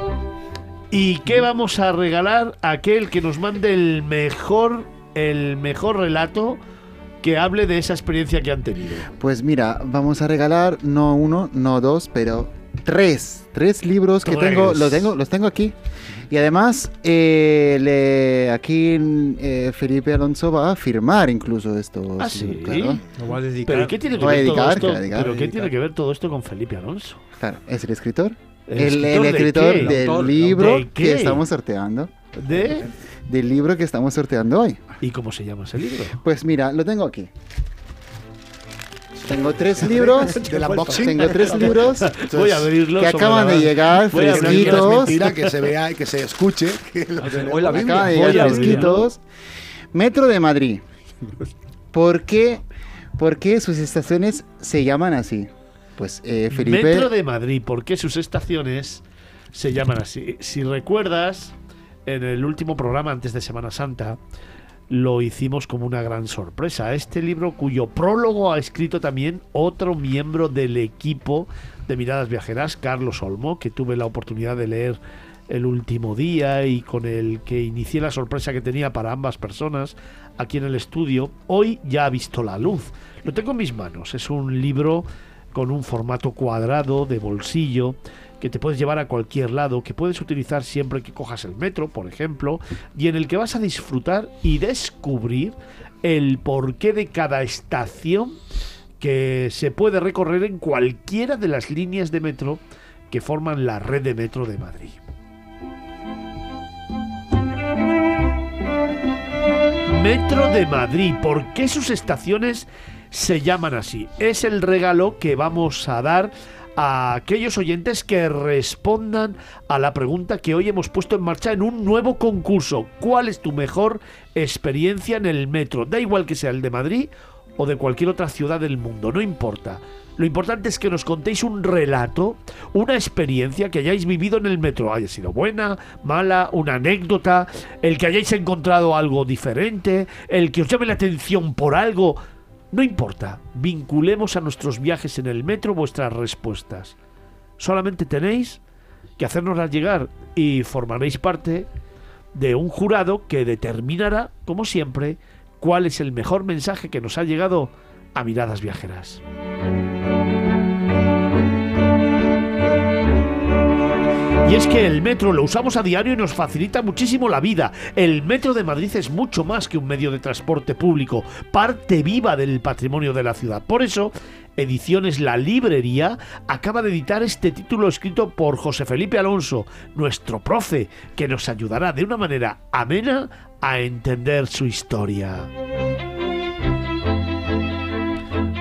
¿y qué vamos a regalar a aquel que nos mande el mejor, el mejor relato que hable de esa experiencia que han tenido? Pues mira, vamos a regalar no uno, no dos, pero tres. Tres libros que Tres. tengo, los tengo, los tengo aquí. Y además, eh, le- aquí eh, Felipe Alonso va a firmar incluso esto. ¿Ah, sí? Claro, Lo va a dedicar. ¿Pero qué tiene que ver todo esto? ¿Pero qué tiene que ver todo esto con Felipe Alonso? claro. ¿Es el escritor? ¿El El, el escritor de del libro ¿de que estamos sorteando. ¿De? Del libro que estamos sorteando hoy. ¿Y cómo se llama ese libro? Pues mira, lo tengo aquí. Tengo tres libros. Del unboxing. Tengo tres libros Voy a abrirlo. que acaban la- de llegar Voy Que no fresquitos. mentira, que se vea y que se escuche. que. Hoy la acaban de Voy llegar fresquitos. Metro de Madrid. ¿Por qué, por qué sus estaciones se llaman así? Pues eh, Felipe. Metro de Madrid, ¿por qué sus estaciones se llaman así? Si recuerdas, en el último programa antes de Semana Santa, lo hicimos como una gran sorpresa. Este libro, cuyo prólogo ha escrito también otro miembro del equipo de Miradas Viajeras, Carlos Olmo, que tuve la oportunidad de leer el último día y con el que inicié la sorpresa que tenía para ambas personas aquí en el estudio, hoy ya ha visto la luz. Lo tengo en mis manos. Es un libro con un formato cuadrado de bolsillo que te puedes llevar a cualquier lado, que puedes utilizar siempre que cojas el metro, por ejemplo, y en el que vas a disfrutar y descubrir el porqué de cada estación que se puede recorrer en cualquiera de las líneas de metro que forman la red de metro de Madrid. Metro de Madrid, ¿por qué sus estaciones se llaman así? Es el regalo que vamos a dar a aquellos oyentes que respondan a la pregunta que hoy hemos puesto en marcha en un nuevo concurso. ¿Cuál es tu mejor experiencia en el metro? Da igual que sea el de Madrid o de cualquier otra ciudad del mundo, no importa. Lo importante es que nos contéis un relato, una experiencia que hayáis vivido en el metro, haya sido buena, mala, una anécdota, el que hayáis encontrado algo diferente, el que os llame la atención por algo. No importa, vinculemos a nuestros viajes en el metro vuestras respuestas. Solamente tenéis que hacérnoslas llegar y formaréis parte de un jurado que determinará, como siempre, cuál es el mejor mensaje que nos ha llegado a miradas viajeras. Y es que el metro lo usamos a diario y nos facilita muchísimo la vida. El metro de Madrid es mucho más que un medio de transporte público, parte viva del patrimonio de la ciudad. Por eso, Ediciones La Librería acaba de editar este título escrito por José Felipe Alonso, nuestro profe, que nos ayudará de una manera amena a entender su historia.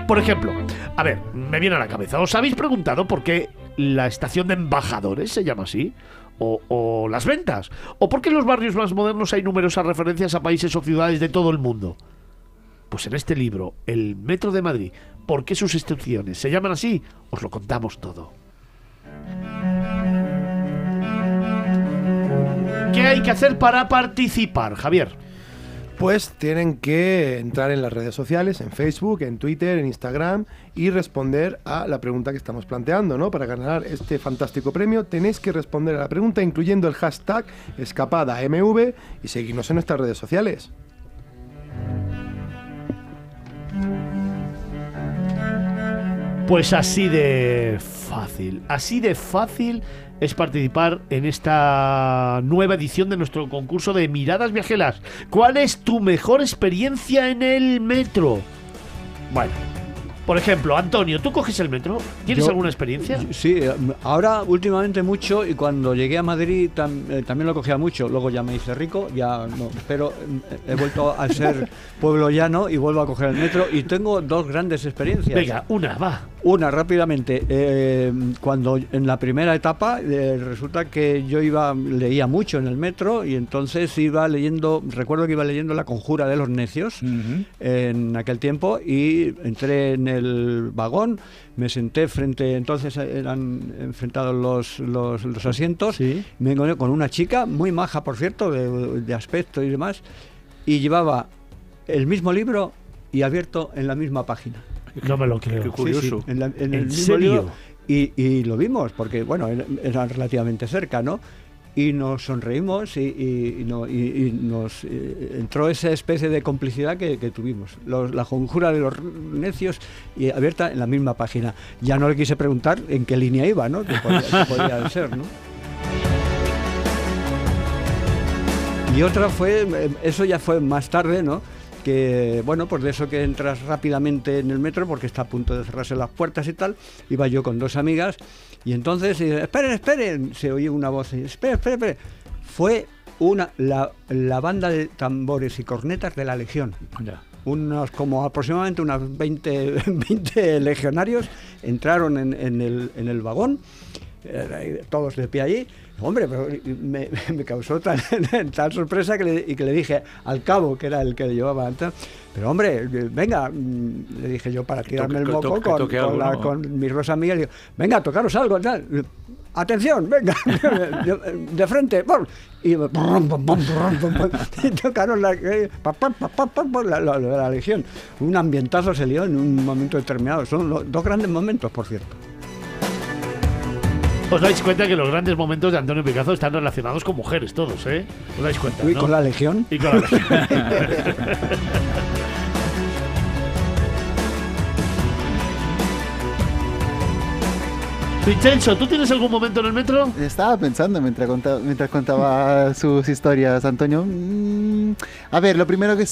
Por ejemplo, a ver, me viene a la cabeza, ¿os habéis preguntado por qué la estación de embajadores se llama así? O, las ventas. ¿O por qué en los barrios más modernos hay numerosas referencias a países o ciudades de todo el mundo? Pues en este libro, El Metro de Madrid, ¿por qué sus estaciones se llaman así? Os lo contamos todo. ¿Qué hay que hacer para participar, Javier? Pues tienen que entrar en las redes sociales, en Facebook, en Twitter, en Instagram y responder a la pregunta que estamos planteando, ¿no? Para ganar este fantástico premio tenéis que responder a la pregunta incluyendo el hashtag escapadamv y seguirnos en nuestras redes sociales. Pues así de fácil, así de fácil es participar en esta nueva edición de nuestro concurso de miradas viajeras. ¿Cuál es tu mejor experiencia en el metro? Bueno, por ejemplo, Antonio, ¿tú coges el metro? ¿Tienes alguna experiencia? Sí, eh, ahora últimamente mucho y cuando llegué a Madrid eh, también lo cogía mucho. Luego ya me hice rico, ya no, pero eh, he vuelto a ser pueblo llano y vuelvo a coger el metro y tengo dos grandes experiencias. Venga, una, va. Una, rápidamente. cuando en la primera etapa resulta que yo iba, leía mucho en el metro y entonces iba leyendo, recuerdo que iba leyendo La Conjura de los Necios en aquel tiempo y entré en el el vagón, me senté frente, entonces eran enfrentados los, los, asientos, me encontré con una chica, muy maja por cierto, de, aspecto y demás, y llevaba el mismo libro y abierto en la misma página. No me lo creo. Qué curioso. en, el mismo Libro, y, y, lo vimos, porque bueno, era relativamente cerca, ¿no? y nos sonreímos y, nos eh, entró esa especie de complicidad que, tuvimos. la conjura de los necios y abierta en la misma página. Ya no le quise preguntar en qué línea iba, ¿no? Que podía, ser, ¿no? Y otra fue, eh, eso ya fue más tarde, ¿no? Que, bueno, pues de eso que entras rápidamente en el metro porque está a punto de cerrarse las puertas y tal, iba yo con dos amigas y entonces, esperen, esperen, se oye una voz, esperen, esperen, esperen. Fue una, la, banda de tambores y cornetas de la Legión. Unos como aproximadamente unos 20, 20 legionarios entraron en, el, en el vagón, eh, todos de pie allí, Hombre, pero me, causó tal, sorpresa que le, y que le dije al cabo, que era el que llevaba antes, pero hombre, venga, mm, le dije yo para tirarme el moco con, mis dos amigas, digo, venga, tocaros algo, tal. Atención, venga, de, frente, y, y tocaron la, la, la, la, legión. Un ambientazo se lió en un momento determinado. Son dos grandes momentos, por cierto. Os dais cuenta que los grandes momentos de Antonio Picazo están relacionados con mujeres todos, ¿eh? Os dais cuenta, Y ¿no? con la Legión. Y con la Legión. Vincenzo, ¿tú tienes algún momento en el metro? Estaba pensando mientras contaba, mientras contaba sus historias, Antonio. Mm, a ver, lo primero que,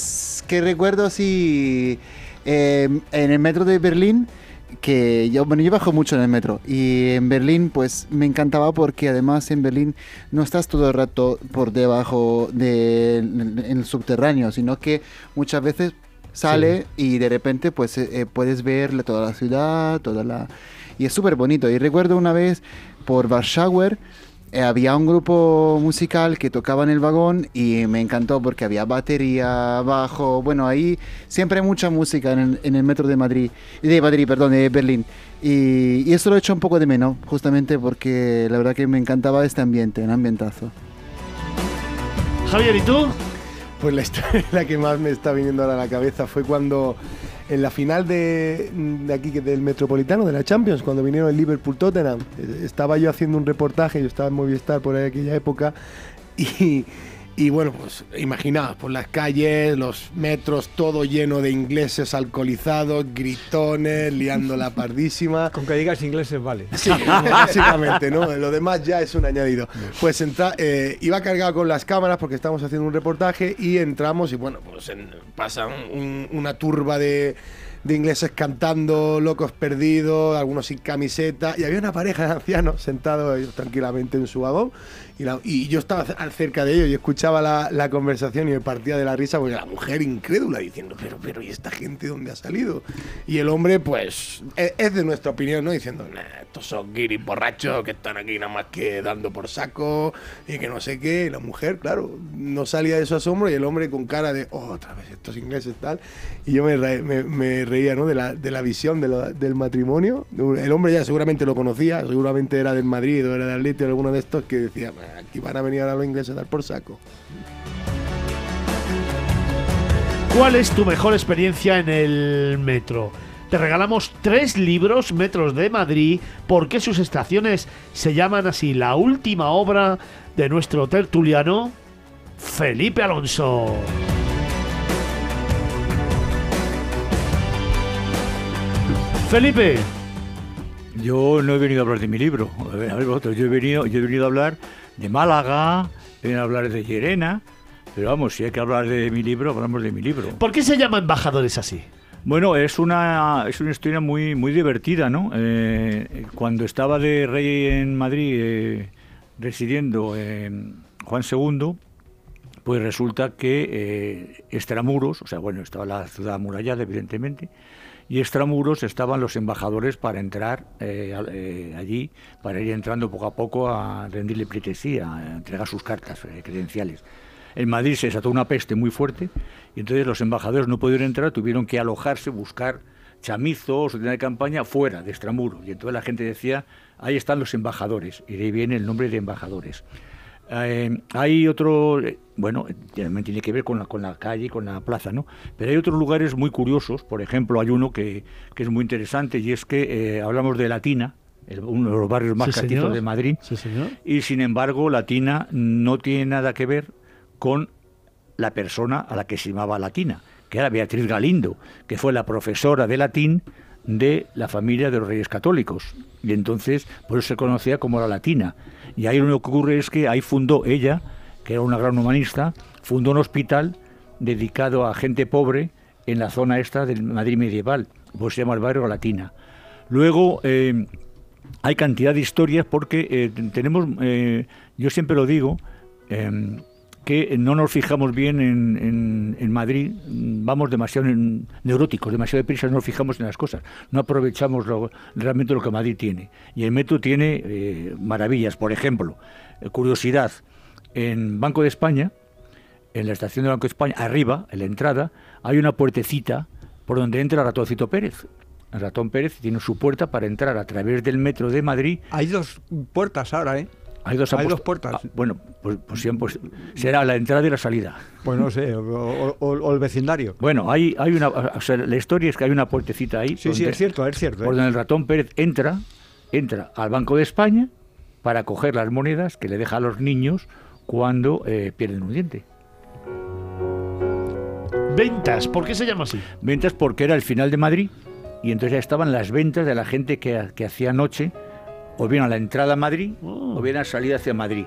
que recuerdo, sí, eh, en el metro de Berlín, que yo, bueno, yo bajo mucho en el metro, y en Berlín, pues me encantaba porque además en Berlín no estás todo el rato por debajo del el subterráneo, sino que muchas veces sale y de repente pues eh, eh, puedes ver toda la ciudad, toda la... Y es súper bonito. Y recuerdo una vez por Warschauer, había un grupo musical que tocaba en el vagón y me encantó porque había batería, bajo, bueno, ahí siempre hay mucha música en el, en el metro de Madrid, de Madrid, perdón, de Berlín. Y, y eso lo he hecho un poco de menos, justamente porque la verdad que me encantaba este ambiente, un ambientazo. Javier, ¿y tú? Pues la historia la que más me está viniendo ahora a la cabeza fue cuando en la final de, aquí del Metropolitano de la Champions, cuando vinieron el Liverpool Tottenham, estaba yo haciendo un reportaje, yo estaba en Movistar por aquella época y, y bueno, pues imaginaos, por las calles, los metros, todo lleno de ingleses alcoholizados, gritones, liando la pardísima. Con que digas ingleses vale. Sí, básicamente, ¿no? Lo demás ya es un añadido. Pues entra, eh, iba cargado con las cámaras porque estábamos haciendo un reportaje y entramos y bueno, pues en- pasa un- una turba de, de ingleses cantando, locos perdidos, algunos sin camiseta y había una pareja de ancianos sentados tranquilamente en su vagón y, la- y yo estaba cer- cerca de ellos y escuchaba la, la conversación y me partía de la risa porque la mujer incrédula diciendo, pero, pero, ¿y esta gente dónde ha salido? Y el hombre, pues, es, es de nuestra opinión, ¿no? Diciendo, nah, estos son guiris borrachos que están aquí nada más que dando por saco y que no sé qué. Y la mujer, claro, no salía de su asombro y el hombre con cara de, oh, otra vez estos ingleses tal. Y yo me, re- me- me reía, ¿no? De la, de la visión de lo- del matrimonio. El hombre ya seguramente lo conocía, seguramente era del Madrid o era del Atlético, alguno de estos que decía, "Bah, aquí van a venir ahora los ingleses a dar por saco. ¿Cuál es tu mejor experiencia en el metro? Te regalamos tres libros, Metros de Madrid, ¿por qué sus estaciones se llaman así? La última obra de nuestro tertuliano, Felipe Alonso. Felipe, Yo no he venido a hablar de mi libro. A ver, a ver vosotros, yo he venido, yo he venido a hablar de Málaga, a hablar de Llerena, pero vamos, si hay que hablar de mi libro, hablamos de mi libro. ¿por qué se llama embajadores así? Bueno, es una, es una historia muy, muy divertida, ¿no? Eh, cuando estaba de rey en Madrid, eh, residiendo en Juan II, pues resulta que eh, extramuros, o sea, bueno, estaba la ciudad amurallada, evidentemente, y extramuros estaban los embajadores para entrar eh, eh, allí, para ir entrando poco a poco a rendirle pleitesía, a entregar sus cartas eh, credenciales. En Madrid se desató una peste muy fuerte y entonces los embajadores no pudieron entrar, tuvieron que alojarse, buscar chamizos o de campaña fuera de extramuros. Y entonces la gente decía, ahí están los embajadores, y de ahí viene el nombre de embajadores. Hay otro, bueno, también tiene que ver con la, con la calle, con la plaza, ¿no? Pero hay otros lugares muy curiosos, por ejemplo, hay uno que, que es muy interesante y es que eh, hablamos de Latina, el- uno de los barrios más Sí, de Madrid, Sí, señor. y sin embargo Latina no tiene nada que ver con la persona a la que se llamaba Latina, que era Beatriz Galindo, que fue la profesora de latín de la familia de los reyes católicos. Y entonces, por eso se conocía como la Latina. Y ahí lo que ocurre es que ahí fundó ella, que era una gran humanista, fundó un hospital dedicado a gente pobre en la zona esta del Madrid medieval, pues se llama el barrio Latina. Luego, eh, hay cantidad de historias porque eh, tenemos, eh, yo siempre lo digo, eh, que no nos fijamos bien en, en- Madrid, vamos demasiado en- neuróticos, demasiado deprisa, no nos fijamos en las cosas, no aprovechamos realmente lo que Madrid tiene. Y el metro tiene maravillas, por ejemplo, curiosidad, en Banco de España, en la estación de Banco de España, arriba, en la entrada, hay una puertecita por donde entra Ratoncito Pérez. El ratón Pérez tiene su puerta para entrar a través del metro de Madrid. Hay dos puertas ahora, ¿eh? Hay dos, Hay dos puertas. Ah, bueno, pues, pues pues será la entrada y la salida. Pues no sé, o, o- o- o el vecindario. Bueno, hay, hay una, o sea, la historia es que hay una puertecita ahí. Sí, sí, es cierto, es cierto. Por ¿eh? donde el ratón Pérez entra, entra al Banco de España para coger las monedas que le deja a los niños cuando eh, pierden un diente. Ventas, ¿por qué se llama así? Ventas porque era el final de Madrid y entonces ya estaban las ventas de la gente que, que hacía noche o bien a la entrada a Madrid Oh. o bien a la salida hacia Madrid.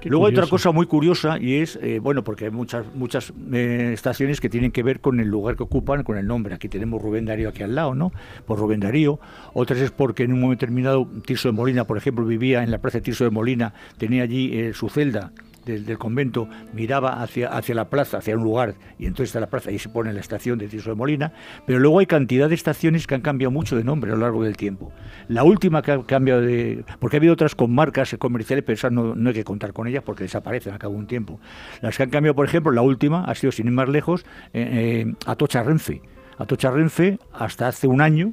Qué Luego hay otra cosa muy curiosa y es, eh, bueno, porque hay muchas, muchas eh, estaciones que tienen que ver con el lugar que ocupan, con el nombre. Aquí tenemos Rubén Darío aquí al lado, ¿no? Por Rubén Darío. Otras es porque en un momento determinado Tirso de Molina, por ejemplo, vivía en la plaza de Tirso de Molina, tenía allí eh, su celda del, del convento, miraba hacia, hacia la plaza, hacia un lugar, y entonces está la plaza, y se pone la estación de Tirso de Molina. Pero luego hay cantidad de estaciones que han cambiado mucho de nombre a lo largo del tiempo. La última que ha cambiado de... Porque ha habido otras con marcas comerciales, pero esas no, no hay que contar con ellas porque desaparecen a cabo un tiempo. Las que han cambiado, por ejemplo, la última ha sido, sin ir más lejos, eh, eh, Atocha Renfe. Atocha Renfe, hasta hace un año,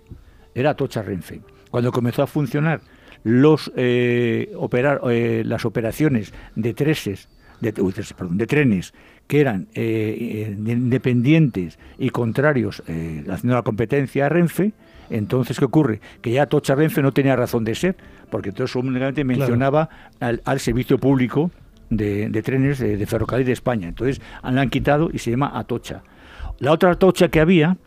era Atocha Renfe. Cuando comenzó a funcionar los eh, operar, eh, las operaciones de treses, de, perdón, trenes que eran eh, independientes y contrarios eh, haciendo la competencia a Renfe, entonces ¿qué ocurre? Que ya Atocha Renfe no tenía razón de ser, porque entonces únicamente mencionaba al, al servicio público de, de trenes de, de ferrocarril de España. Entonces la han quitado y se llama Atocha. La otra Atocha que había,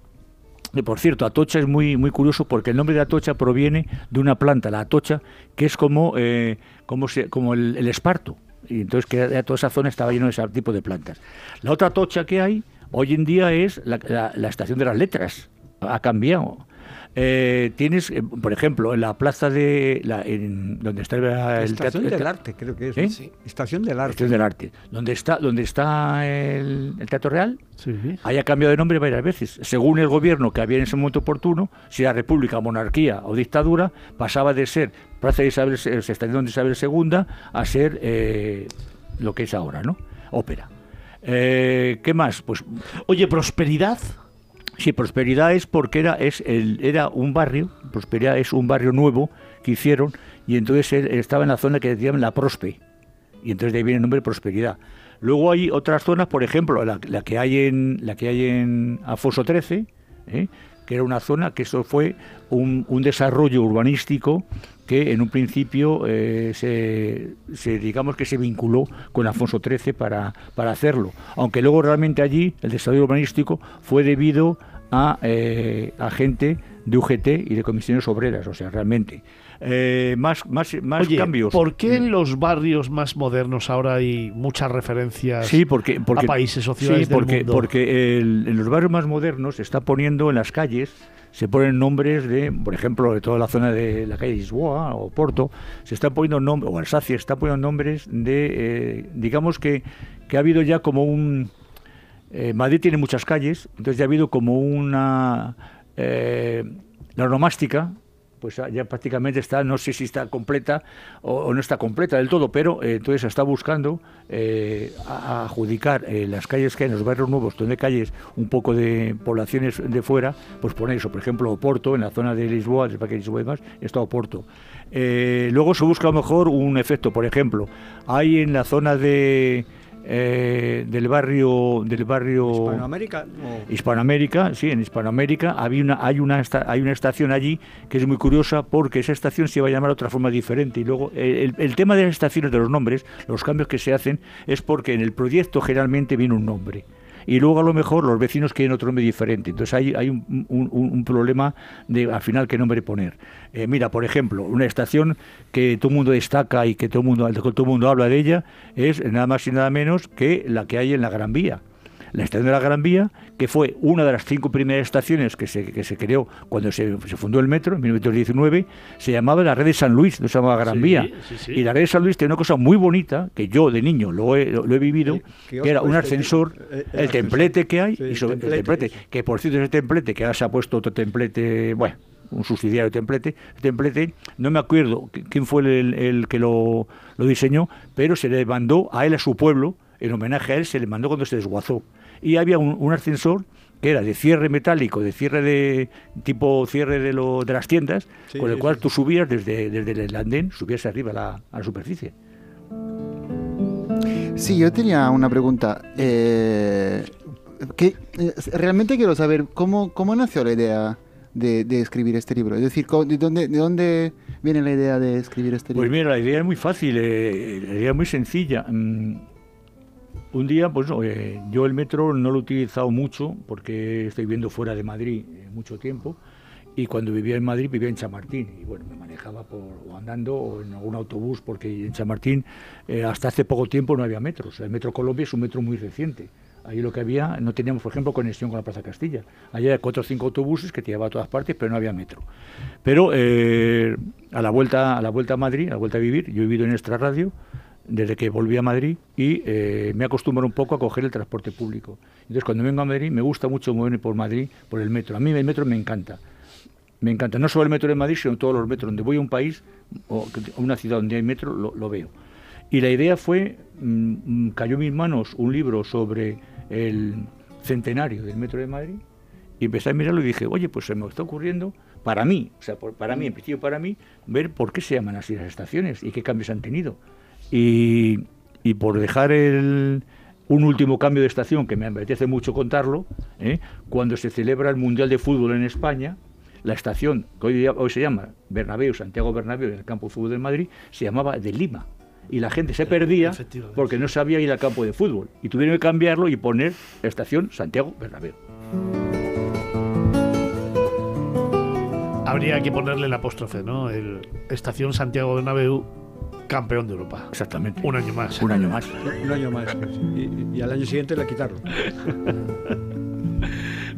por cierto, Atocha es muy, muy curioso porque el nombre de Atocha proviene de una planta, la Atocha, que es como, eh, como, se- como el, esparto. Y entonces que toda esa zona estaba lleno de ese tipo de plantas. La otra Atocha que hay hoy en día es la estación de las letras. Ha cambiado. Eh, tienes, eh, por ejemplo, en la plaza de. La, en, donde está el, el Estación teatro- del Arte, creo que es. ¿Eh? ¿no? Estación del Arte. Estación del Arte. Donde está, donde está el, el Teatro Real, Sí. haya cambiado de nombre varias veces. Según el gobierno que había en ese momento oportuno, si era república, monarquía o dictadura, pasaba de ser Plaza de Isabel, eh, Estación de Isabel II a ser eh, lo que es ahora, ¿no? Ópera. Eh, ¿Qué más? Pues Oye, prosperidad. Sí, Prosperidad es porque era, es el, era un barrio, Prosperidad es un barrio nuevo que hicieron y entonces él estaba en la zona que decían la Prospe y entonces de ahí viene el nombre Prosperidad. Luego hay otras zonas, por ejemplo, la, que hay en la que hay en Afoso 13, ¿eh? que era una zona que eso fue un desarrollo urbanístico que en un principio eh, se, se, digamos que se vinculó con Alfonso XIII para, para hacerlo, aunque luego realmente allí el desarrollo urbanístico fue debido a, eh, a gente de UGT y de comisiones obreras, o sea, realmente. Eh, más más, más Oye, cambios. ¿por qué en los barrios más modernos ahora hay muchas referencias Sí, porque, porque a países o ciudades sí, porque, del mundo? porque el- en los barrios más modernos se está poniendo en las calles, se ponen nombres de, por ejemplo, de toda la zona de la calle Lisboa o Porto, se están poniendo nombres, o Alsacia, se están poniendo nombres de, eh, digamos que, que ha habido ya como un... eh, Madrid tiene muchas calles, entonces ya ha habido como una... eh, la pues ya- ya prácticamente está, no sé si está completa o, no está completa del todo, pero eh, entonces está buscando eh, adjudicar eh, las calles que hay en los barrios nuevos, donde calles un poco de poblaciones de fuera, pues poner eso, por ejemplo, Oporto, en la zona de Lisboa, de Lisboa y demás, está Oporto. Eh, luego se busca a lo mejor un efecto, por ejemplo, hay en la zona de eh, del barrio del barrio Hispanoamérica. o- Hispanoamérica, sí, en Hispanoamérica había una, hay, una, hay una estación allí que es muy curiosa porque esa estación se iba a llamar de otra forma diferente. Y luego, el, el tema de las estaciones, de los nombres, los cambios que se hacen, es porque en el proyecto generalmente viene un nombre. Y luego a lo mejor los vecinos quieren otro nombre diferente. Entonces hay, hay un, problema de al final qué nombre poner. Eh, mira, por ejemplo, una estación que todo el mundo destaca y que todo mundo, todo el mundo habla de ella es nada más y nada menos que la que hay en la Gran Vía la estación de la Gran Vía, que fue una de las cinco primeras estaciones que se, que se creó cuando se, se fundó el metro, en 1919, se llamaba la red de San Luis, no se llamaba Gran Sí, Vía. sí, sí. Y la red de San Luis tiene una cosa muy bonita, que yo de niño lo he, lo he vivido, que era un este, ascensor, eh, el el, templete que hay, Sí, y sobre el templete, que por cierto ese templete, que ahora se ha puesto otro templete, bueno, un subsidiario de templete, el templete, no me acuerdo qui- quién fue el, el que lo, lo diseñó, pero se le mandó a él, a su pueblo, en homenaje a él, se le mandó cuando se desguazó. Y había un, un ascensor que era de cierre metálico, de cierre de tipo cierre de, lo, de las tiendas, Sí, con el sí, cual sí. tú subías desde, desde el andén, subías arriba a la, a la superficie. Sí, yo tenía una pregunta. Eh, que, eh, realmente quiero saber cómo, cómo nació la idea de, de escribir este libro. Es decir, ¿de dónde, de dónde viene la idea de escribir este libro? Pues mira, la idea es muy fácil, eh, la idea es muy sencilla. Mm, un día, pues eh, yo el metro no lo he utilizado mucho porque estoy viviendo fuera de Madrid eh, mucho tiempo y cuando vivía en Madrid vivía en Chamartín y bueno, me manejaba por, o andando o en algún autobús porque en Chamartín eh, hasta hace poco tiempo no había metros. El metro Colombia es un metro muy reciente. Ahí lo que había, no teníamos, por ejemplo, conexión con la Plaza Castilla. Allá había cuatro o cinco autobuses que te llevaban a todas partes, pero no había metro. Pero eh, a, la vuelta, a la vuelta a Madrid, a la vuelta a vivir, yo he vivido en Extra Radio desde que volví a Madrid y eh, me acostumbro un poco a coger el transporte público. Entonces, cuando vengo a Madrid, me gusta mucho moverme por Madrid, por el metro. A mí el metro me encanta. Me encanta, no solo el metro de Madrid, sino todos los metros. Donde voy a un país o a una ciudad donde hay metro, lo, lo veo. Y la idea fue, mm, cayó en mis manos un libro sobre el centenario del Metro de Madrid y empecé a mirarlo y dije, oye, pues se me está ocurriendo, para mí, o sea, por- para mí, en principio para mí, ver por qué se llaman así las estaciones y qué cambios han tenido. Y, y por dejar el, un último cambio de estación, que me apetece mucho contarlo, ¿eh? cuando se celebra el Mundial de Fútbol en España, la estación que hoy, día- hoy se llama Bernabéu, Santiago Bernabéu, en el campo de fútbol de Madrid, se llamaba de Lima. Y la gente se perdía efectivamente. porque no sabía ir al campo de fútbol. Y tuvieron que cambiarlo y poner la estación Santiago Bernabéu. Habría que ponerle el apóstrofe, ¿no? El Estación Santiago Bernabéu, campeón de Europa. Exactamente. Un año más. Un año más. Un año más. Y, y al año siguiente la quitaron.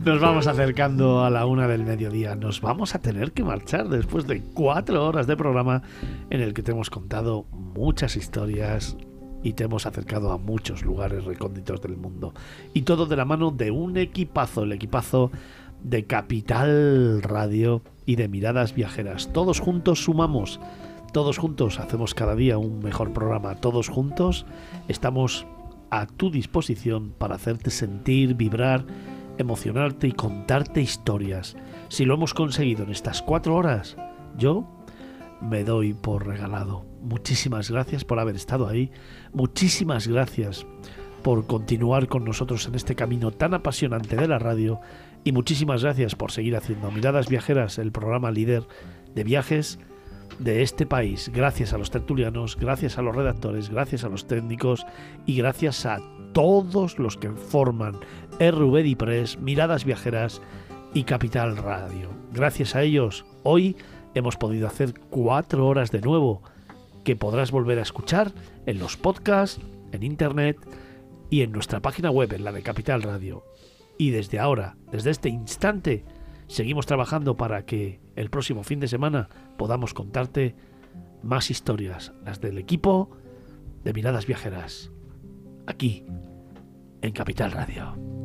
Nos vamos acercando a la una del mediodía. Nos vamos a tener que marchar después de cuatro horas de programa en el que te hemos contado muchas historias y te hemos acercado a muchos lugares recónditos del mundo. Y todo de la mano de un equipazo, el equipazo de Capital Radio y de Miradas Viajeras. Todos juntos sumamos, todos juntos hacemos cada día un mejor programa, todos juntos estamos a tu disposición para hacerte sentir, vibrar, emocionarte y contarte historias. Si lo hemos conseguido en estas cuatro horas, yo me doy por regalado. Muchísimas gracias por haber estado ahí. Muchísimas gracias por continuar con nosotros en este camino tan apasionante de la radio. Y muchísimas gracias por seguir haciendo Miradas Viajeras, el programa líder de viajes de este país. Gracias a los tertulianos, gracias a los redactores, gracias a los técnicos y gracias a todos los que forman RVD Press, Miradas Viajeras y Capital Radio. Gracias a ellos, hoy hemos podido hacer cuatro horas de nuevo que podrás volver a escuchar en los podcasts, en internet y en nuestra página web, en la de Capital Radio. Y desde ahora, desde este instante, seguimos trabajando para que el próximo fin de semana podamos contarte más historias, las del equipo de Miradas Viajeras, aquí, en Capital Radio.